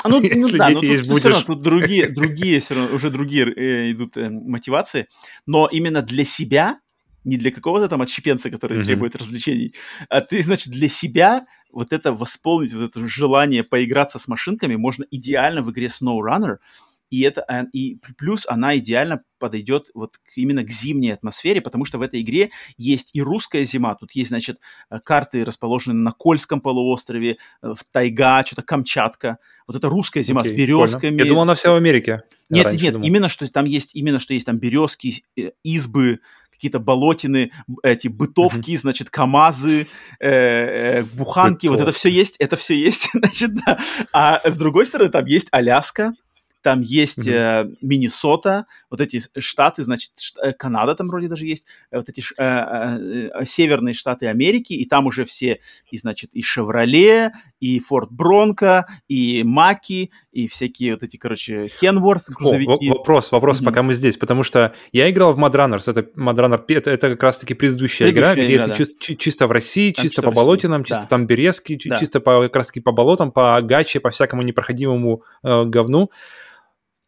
Ну, ну да, но тут, будешь... все равно тут другие, другие все равно, уже другие э, идут э, мотивации. Но именно для себя, не для какого-то там отщепенца, который mm-hmm. требует развлечений, а ты, значит, для себя вот это восполнить, вот это желание поиграться с машинками можно идеально в игре SnowRunner, и это а, и плюс она идеально подойдет вот именно к зимней атмосфере, потому что в этой игре есть и русская зима, тут есть, значит, э, карты расположены на Кольском полуострове, э, в тайга, что-то Камчатка, вот это русская зима okay, с березками.
Прикольно. Я думал, она вся в Америке.
Нет, нет, думал. именно что там есть, именно что есть там березки, э, избы, какие-то болотины, эти бытовки, mm-hmm. значит, КАМАЗы, э, э, буханки, Бытовки. вот это все есть, это все есть, значит, да. А с другой стороны, там есть Аляска, там есть mm-hmm. э, Миннесота, вот эти штаты, значит, ш, э, Канада там вроде даже есть, э, вот эти э, э, э, северные штаты Америки, и там уже все, и, значит, и Шевроле, и Форд Бронко, и Маки, и всякие вот эти, короче, Кенворс, грузовики.
О, вопрос, вопрос, mm-hmm. пока мы здесь, потому что я играл в Runners, это Runner, это, это как раз-таки предыдущая, предыдущая игра, где игра, это да. чи- чисто в России, там чисто по болотинам, чисто да. там березки, да. чисто по, как раз-таки по болотам, по гаче, по всякому непроходимому э, говну.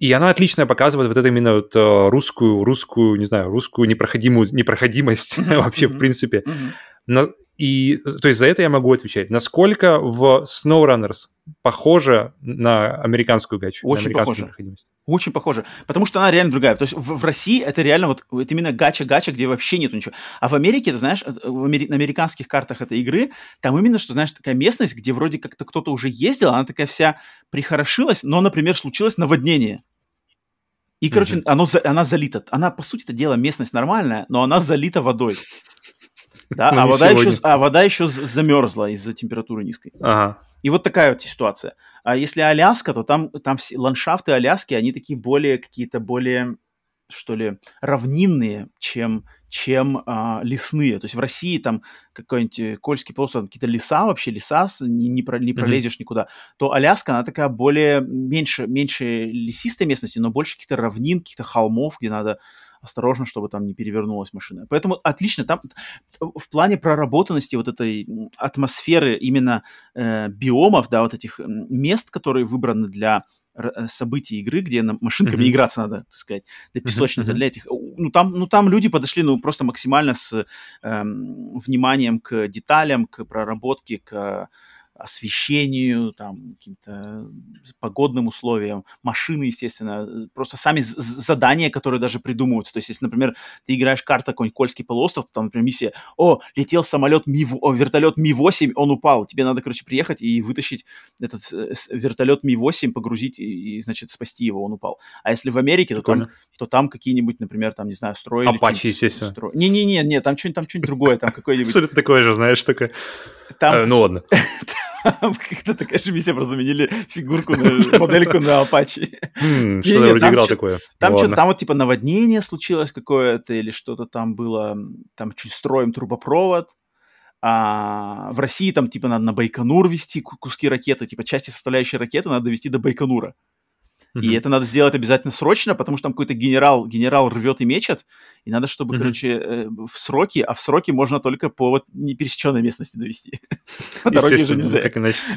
И она отлично показывает вот это именно вот э, русскую, русскую, не знаю, русскую непроходимую, непроходимость вообще, в принципе. И, то есть за это я могу отвечать. Насколько в SnowRunners похоже на американскую гачу?
Очень похоже. Очень похоже. Потому что она реально другая. То есть в, в России это реально вот это именно гача-гача, где вообще нету ничего. А в Америке, ты знаешь, в амери- на американских картах этой игры, там именно, что, знаешь, такая местность, где вроде как-то кто-то уже ездил, она такая вся прихорошилась, но, например, случилось наводнение. И, короче, mm-hmm. оно, она залита. Она, по сути это дело, местность нормальная, но она залита водой. Да, а вода, еще, а вода еще замерзла из-за температуры низкой.
Ага.
И вот такая вот ситуация. А если Аляска, то там, там все, ландшафты Аляски, они такие более, какие-то более, что ли, равнинные, чем, чем а, лесные. То есть в России там какой-нибудь Кольский полуостров, какие-то леса вообще, леса, не, не, про, не пролезешь mm-hmm. никуда, то Аляска, она такая более, меньше, меньше лесистой местности, но больше каких-то равнин, каких-то холмов, где надо осторожно, чтобы там не перевернулась машина. Поэтому отлично, там в плане проработанности вот этой атмосферы именно э, биомов, да, вот этих мест, которые выбраны для э, событий игры, где на машинками mm-hmm. играться надо, так сказать, для песочницы, mm-hmm. для этих. Ну там, ну там люди подошли, ну просто максимально с э, вниманием к деталям, к проработке, к освещению, там, каким-то погодным условиям, машины, естественно, просто сами задания, которые даже придумываются. То есть, если, например, ты играешь карта какой-нибудь Кольский полуостров, то там, например, миссия, о, летел самолет Ми, о, вертолет Ми-8, он упал, тебе надо, короче, приехать и вытащить этот э, вертолет Ми-8, погрузить и, и, значит, спасти его, он упал. А если в Америке, то там, то там какие-нибудь, например, там, не знаю, строили...
Апачи, естественно.
Не-не-не, не, там что-нибудь там что-нибудь другое, там какой-нибудь...
Абсолютно такое же, знаешь, такое. Там... Э, ну ладно.
Как-то такая же миссия, просто заменили фигурку, на, модельку на Apache.
Mm, что-то вроде играл такое.
Там что-то, там вот типа наводнение случилось какое-то, или что-то там было, там чуть строим трубопровод, а в России там типа надо на Байконур вести куски ракеты, типа части составляющей ракеты надо вести до Байконура. Mm-hmm. И это надо сделать обязательно срочно, потому что там какой-то генерал, генерал рвет и мечет, и надо, чтобы, mm-hmm. короче, э, в сроки, а в сроки можно только по вот непересеченной местности довести. Дороги же нельзя.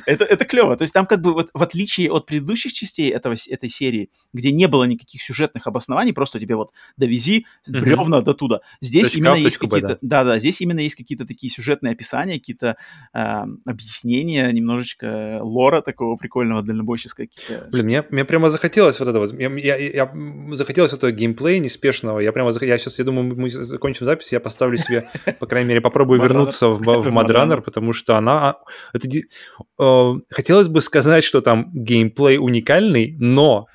Это, это клево. То есть там как бы вот в отличие от предыдущих частей этого, этой серии, где не было никаких сюжетных обоснований, просто тебе вот довези бревна до туда. Здесь именно есть какие-то... Да-да, здесь именно есть какие-то такие сюжетные описания, какие-то объяснения, немножечко лора такого прикольного дальнобойческого.
Блин, мне, мне прямо захотелось вот это вот. Я, я, я захотелось этого геймплея неспешного. Я прямо я сейчас, я думаю, мы закончим запись, я поставлю себе, по крайней мере, попробую вернуться в, в Mad потому что она... Это, э, хотелось бы сказать, что там геймплей уникальный, но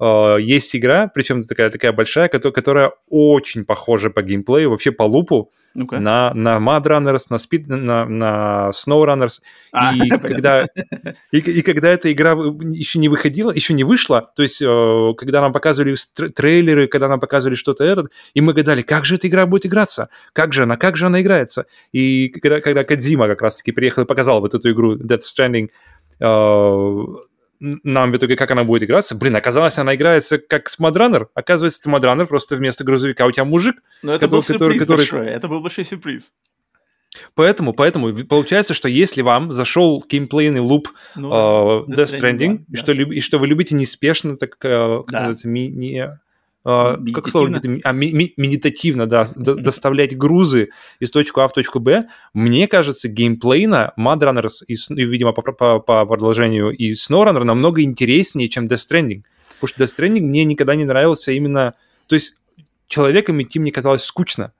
Uh, есть игра, причем такая, такая большая, которая, которая очень похожа по геймплею, вообще по лупу, ну на, на Mad Runners, на, Speed, на, на Snow Runners. А, и, когда, и, и когда эта игра еще не выходила, еще не вышла, то есть uh, когда нам показывали трейлеры, когда нам показывали что-то этот, и мы гадали, как же эта игра будет играться, как же она, как же она играется. И когда, когда Кадзима как раз-таки приехал и показал вот эту игру Death Stranding, uh, нам в итоге, как она будет играться. Блин, оказалось, она играется как с Мадранер. Оказывается, ты Мадранер, просто вместо грузовика у тебя мужик.
Но это который, был сюрприз который, большой. Это был большой сюрприз.
Поэтому, поэтому получается, что если вам зашел геймплейный луп ну, uh, Death Stranding, да, и. Что, и что вы любите неспешно, так, uh, как да. называется, ми, не, Uh, как слово а, ми, ми, медитативно, да, доставлять грузы из точки А в точку Б, мне кажется, геймплейно Mad Runners, и видимо, по, по, по продолжению, и SnowRunner намного интереснее, чем Death Stranding. Потому что Death Stranding мне никогда не нравился именно... То есть человеком идти мне казалось скучно,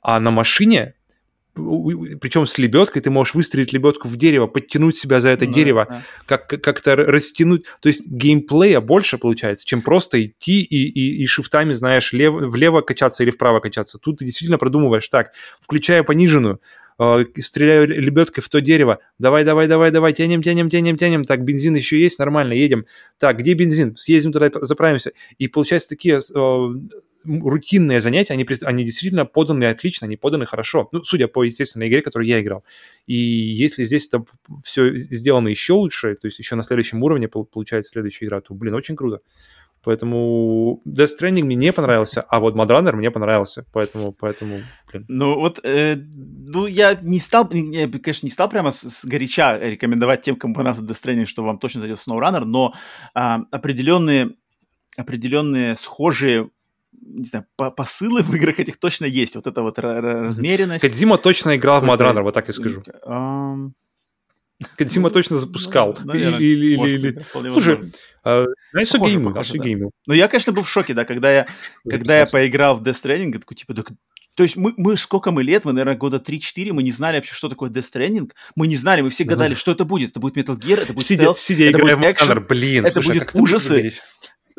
а на машине причем с лебедкой ты можешь выстрелить лебедку в дерево, подтянуть себя за это да, дерево, да. Как, как-то растянуть. То есть геймплея больше получается, чем просто идти и, и, и шифтами, знаешь, лев, влево качаться или вправо качаться. Тут ты действительно продумываешь, так, включая пониженную, э, стреляю лебедкой в то дерево, давай, давай, давай, давай, тянем, тянем, тянем, тянем, так, бензин еще есть, нормально, едем. Так, где бензин? Съездим туда, заправимся. И получается такие э, рутинные занятия, они, они действительно поданы отлично, они поданы хорошо. Ну, судя по, естественно, игре, которую я играл. И если здесь это все сделано еще лучше, то есть еще на следующем уровне получается следующая игра, то, блин, очень круто. Поэтому Death Stranding мне не понравился, а вот Mad мне понравился, поэтому, поэтому,
блин. Ну вот, э, ну я не стал, я, конечно, не стал прямо с, с горяча рекомендовать тем, кому понравился Death Stranding, что вам точно зайдет SnowRunner, но э, определенные, определенные схожие не знаю, посылы в играх этих точно есть. Вот эта вот размеренность.
Кадзима точно играл в Мадранер, вот так и скажу. Кадзима точно запускал. Или, или. Слушай, что геймил, а геймил.
Ну, я, конечно, был в шоке, да, когда я, когда я поиграл в Death Stranding, такой, типа, то есть мы, мы сколько мы лет, мы, наверное, года 3-4, мы не знали вообще, что такое Death Stranding. Мы не знали, мы все гадали, что это будет. Это будет Metal Gear, это будет
сидя,
stealth,
сидя
это
будет экшен, блин,
это слушай, будет ужасы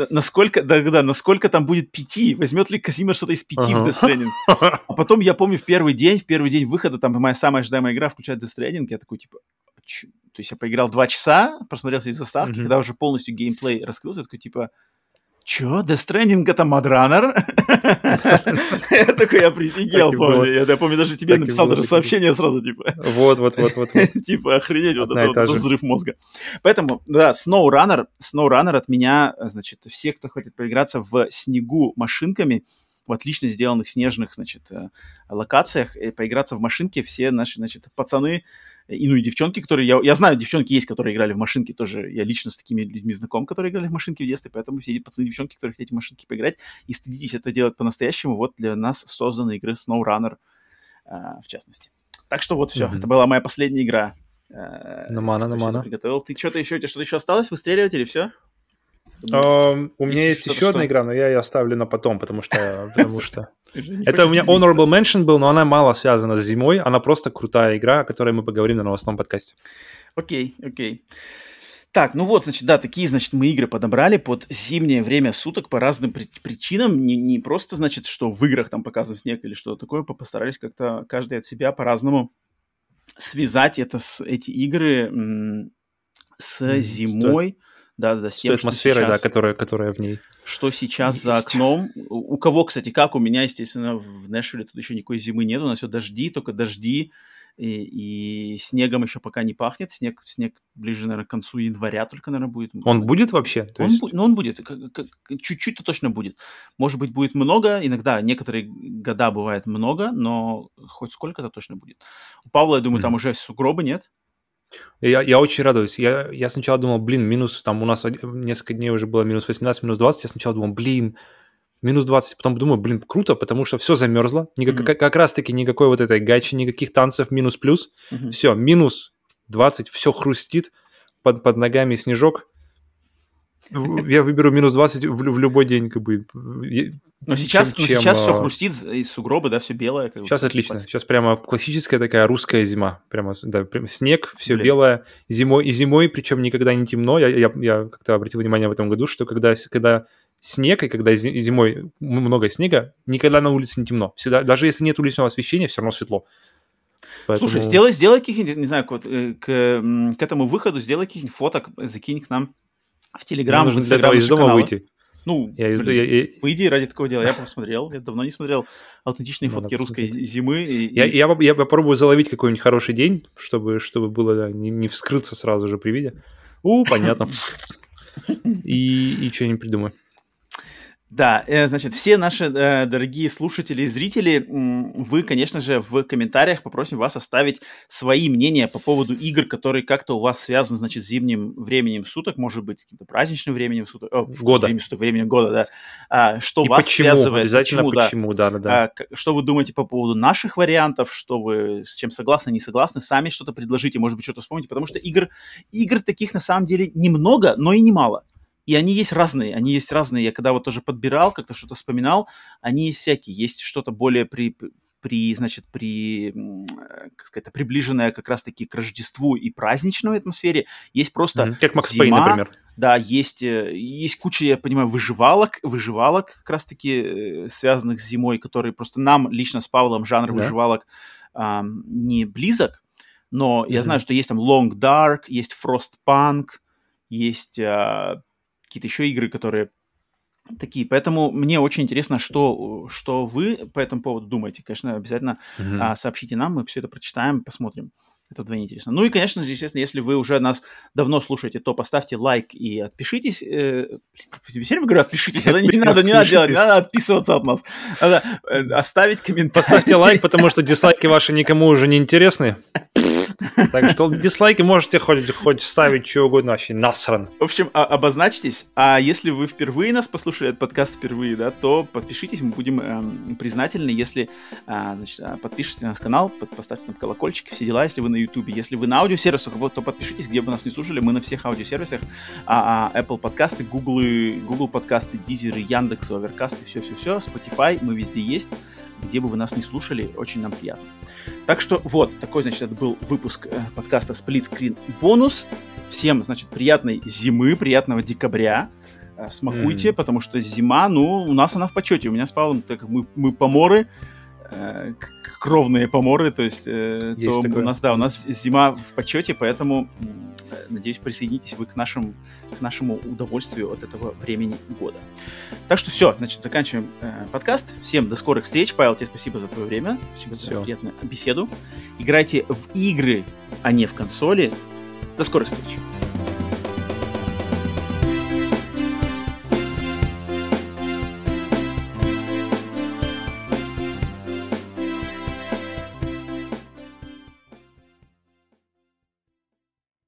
насколько, да, да, насколько там будет пяти, возьмет ли Казима что-то из пяти uh-huh. в Death Stranding. А потом я помню в первый день, в первый день выхода, там моя самая ожидаемая игра включает Death Stranding, я такой, типа, Ч? то есть я поиграл два часа, просмотрел все заставки, uh-huh. когда уже полностью геймплей раскрылся, я такой, типа, Чё, Death Stranding это Мадранер? Я такой, я прифигел, помню. Я помню, даже тебе написал даже сообщение сразу, типа.
Вот, вот, вот, вот.
Типа, охренеть, вот это взрыв мозга. Поэтому, да, SnowRunner, SnowRunner от меня, значит, все, кто хочет поиграться в снегу машинками, в отлично сделанных снежных, значит, э, локациях, и поиграться в машинке, все наши, значит, пацаны, и, ну, и девчонки, которые... Я, я знаю, девчонки есть, которые играли в машинки тоже. Я лично с такими людьми знаком, которые играли в машинки в детстве, поэтому все эти пацаны девчонки, которые хотят в машинки поиграть, и стыдитесь это делать по-настоящему, вот для нас созданы игры SnowRunner, э, в частности. Так что вот все, mm-hmm. это была моя последняя игра Э,
Намана, намана.
Приготовил. Ты что-то еще, что-то еще осталось выстреливать или все?
У меня есть еще одна игра, но я ее оставлю на потом, потому что... Потому что... Это у меня honorable mention был, но она мало связана с зимой. Она просто крутая игра, о которой мы поговорим на новостном подкасте.
Окей, окей. Так, ну вот, значит, да, такие, значит, мы игры подобрали под зимнее время суток по разным при- причинам. Не, не просто, значит, что в играх там показан снег или что-то такое, постарались как-то каждый от себя по-разному связать это с эти игры м- с зимой. Стоит да, да,
с, тем, атмосферой, сейчас, да, которая, которая в ней.
Что сейчас есть. за окном. У, у кого, кстати, как? У меня, естественно, в Нэшвилле тут еще никакой зимы нет. У нас все дожди, только дожди. И, и снегом еще пока не пахнет. Снег, снег ближе, наверное, к концу января только, наверное, будет.
Он будет вообще?
То он, есть... Ну, он будет. Чуть-чуть-то точно будет. Может быть, будет много. Иногда, некоторые года бывает много, но хоть сколько-то точно будет. У Павла, я думаю, mm-hmm. там уже сугробы нет.
Я, я очень радуюсь. Я, я сначала думал, блин, минус, там у нас несколько дней уже было минус 18, минус 20. Я сначала думал, блин, минус 20. Потом думаю, блин, круто, потому что все замерзло. Никак, mm-hmm. как, как раз-таки никакой вот этой гачи, никаких танцев минус-плюс. Mm-hmm. Все, минус 20, все хрустит, под, под ногами снежок. Я выберу минус 20 в, в любой день, как бы.
Но сейчас, чем, но сейчас чем, все хрустит из сугробы, да, все белое.
Как сейчас бы, отлично. Сейчас прямо классическая такая русская зима. Прямо, да, прям снег, все Блин. белое. Зимой и зимой, причем никогда не темно. Я, я, я как-то обратил внимание в этом году, что когда, когда снег, и когда зимой много снега, никогда на улице не темно. Всегда, даже если нет уличного освещения, все равно светло.
Поэтому... Слушай, сделай, сделай каких-нибудь, не знаю, вот, э, к, к этому выходу сделай каких-нибудь фоток, закинь к нам в Телеграм.
Для этого из дома канала. выйти.
Ну, я, блин, я, я, выйди ради такого дела. Я посмотрел, я давно не смотрел аутентичные Надо фотки посмотреть. русской зимы. И,
я, я, я попробую заловить какой-нибудь хороший день, чтобы, чтобы было да, не, не вскрыться сразу же при виде. У, понятно. И, и что-нибудь придумаю.
Да, э, значит, все наши э, дорогие слушатели и зрители, вы, конечно же, в комментариях попросим вас оставить свои мнения по поводу игр, которые как-то у вас связаны, значит, с зимним временем суток, может быть, каким-то праздничным временем суток,
о, года.
Временем суток, временем года, да. А, что
и
вас
почему,
связывает,
обязательно почему, почему да, да, да.
А, что вы думаете по поводу наших вариантов, что вы с чем согласны, не согласны, сами что-то предложите, может быть, что-то вспомните, потому что игр, игр таких на самом деле немного, но и немало. И они есть разные, они есть разные. Я когда вот тоже подбирал, как-то что-то вспоминал, они есть всякие. Есть что-то более при, при, значит, при, как сказать, приближенное как раз-таки к Рождеству и праздничной атмосфере. Есть просто mm-hmm.
Как Макс Пейн, например.
Да, есть, э, есть куча, я понимаю, выживалок, выживалок как раз-таки э, связанных с зимой, которые просто нам лично с Павлом жанр да. выживалок а, не близок. Но mm-hmm. я знаю, что есть там Long Dark, есть Frostpunk, есть а, какие-то еще игры, которые такие. Поэтому мне очень интересно, что, что вы по этому поводу думаете. Конечно, обязательно mm-hmm. а, сообщите нам, мы все это прочитаем, посмотрим. Это вдвойне интересно. Ну и, конечно же, естественно, если вы уже нас давно слушаете, то поставьте лайк и отпишитесь. Э, блин, все время говорю, отпишитесь. Это не надо, не надо делать, надо отписываться от нас. Надо э, оставить комментарий.
Поставьте лайк, потому что дизлайки ваши никому уже не интересны. Так что дизлайки можете хоть, хоть ставить что угодно, вообще насран.
В общем, а, обозначьтесь. А если вы впервые нас послушали, этот подкаст впервые, да, то подпишитесь, мы будем эм, признательны, если а, значит, а, подпишитесь на наш канал, под, поставьте там колокольчик, все дела, если вы на YouTube. Если вы на аудиосервисах, вот, то подпишитесь, где бы нас не слушали, мы на всех аудиосервисах, а, а, Apple подкасты, Google, Google подкасты, Deezer, Яндекс, Overcast, все-все-все, Spotify, мы везде есть где бы вы нас не слушали, очень нам приятно. Так что вот, такой, значит, это был выпуск э, подкаста Split Screen бонус. Всем, значит, приятной зимы, приятного декабря. Э, смакуйте, mm. потому что зима, ну, у нас она в почете. У меня с Павлом, так как мы, мы поморы, э, кровные поморы, то есть, э, есть то такое. у нас, да, у нас зима в почете, поэтому, э, надеюсь, присоединитесь вы к, нашим, к нашему удовольствию от этого времени года. Так что все, значит, заканчиваем э, подкаст. Всем до скорых встреч. Павел, тебе спасибо за твое время, спасибо все. за приятную беседу. Играйте в игры, а не в консоли. До скорых встреч.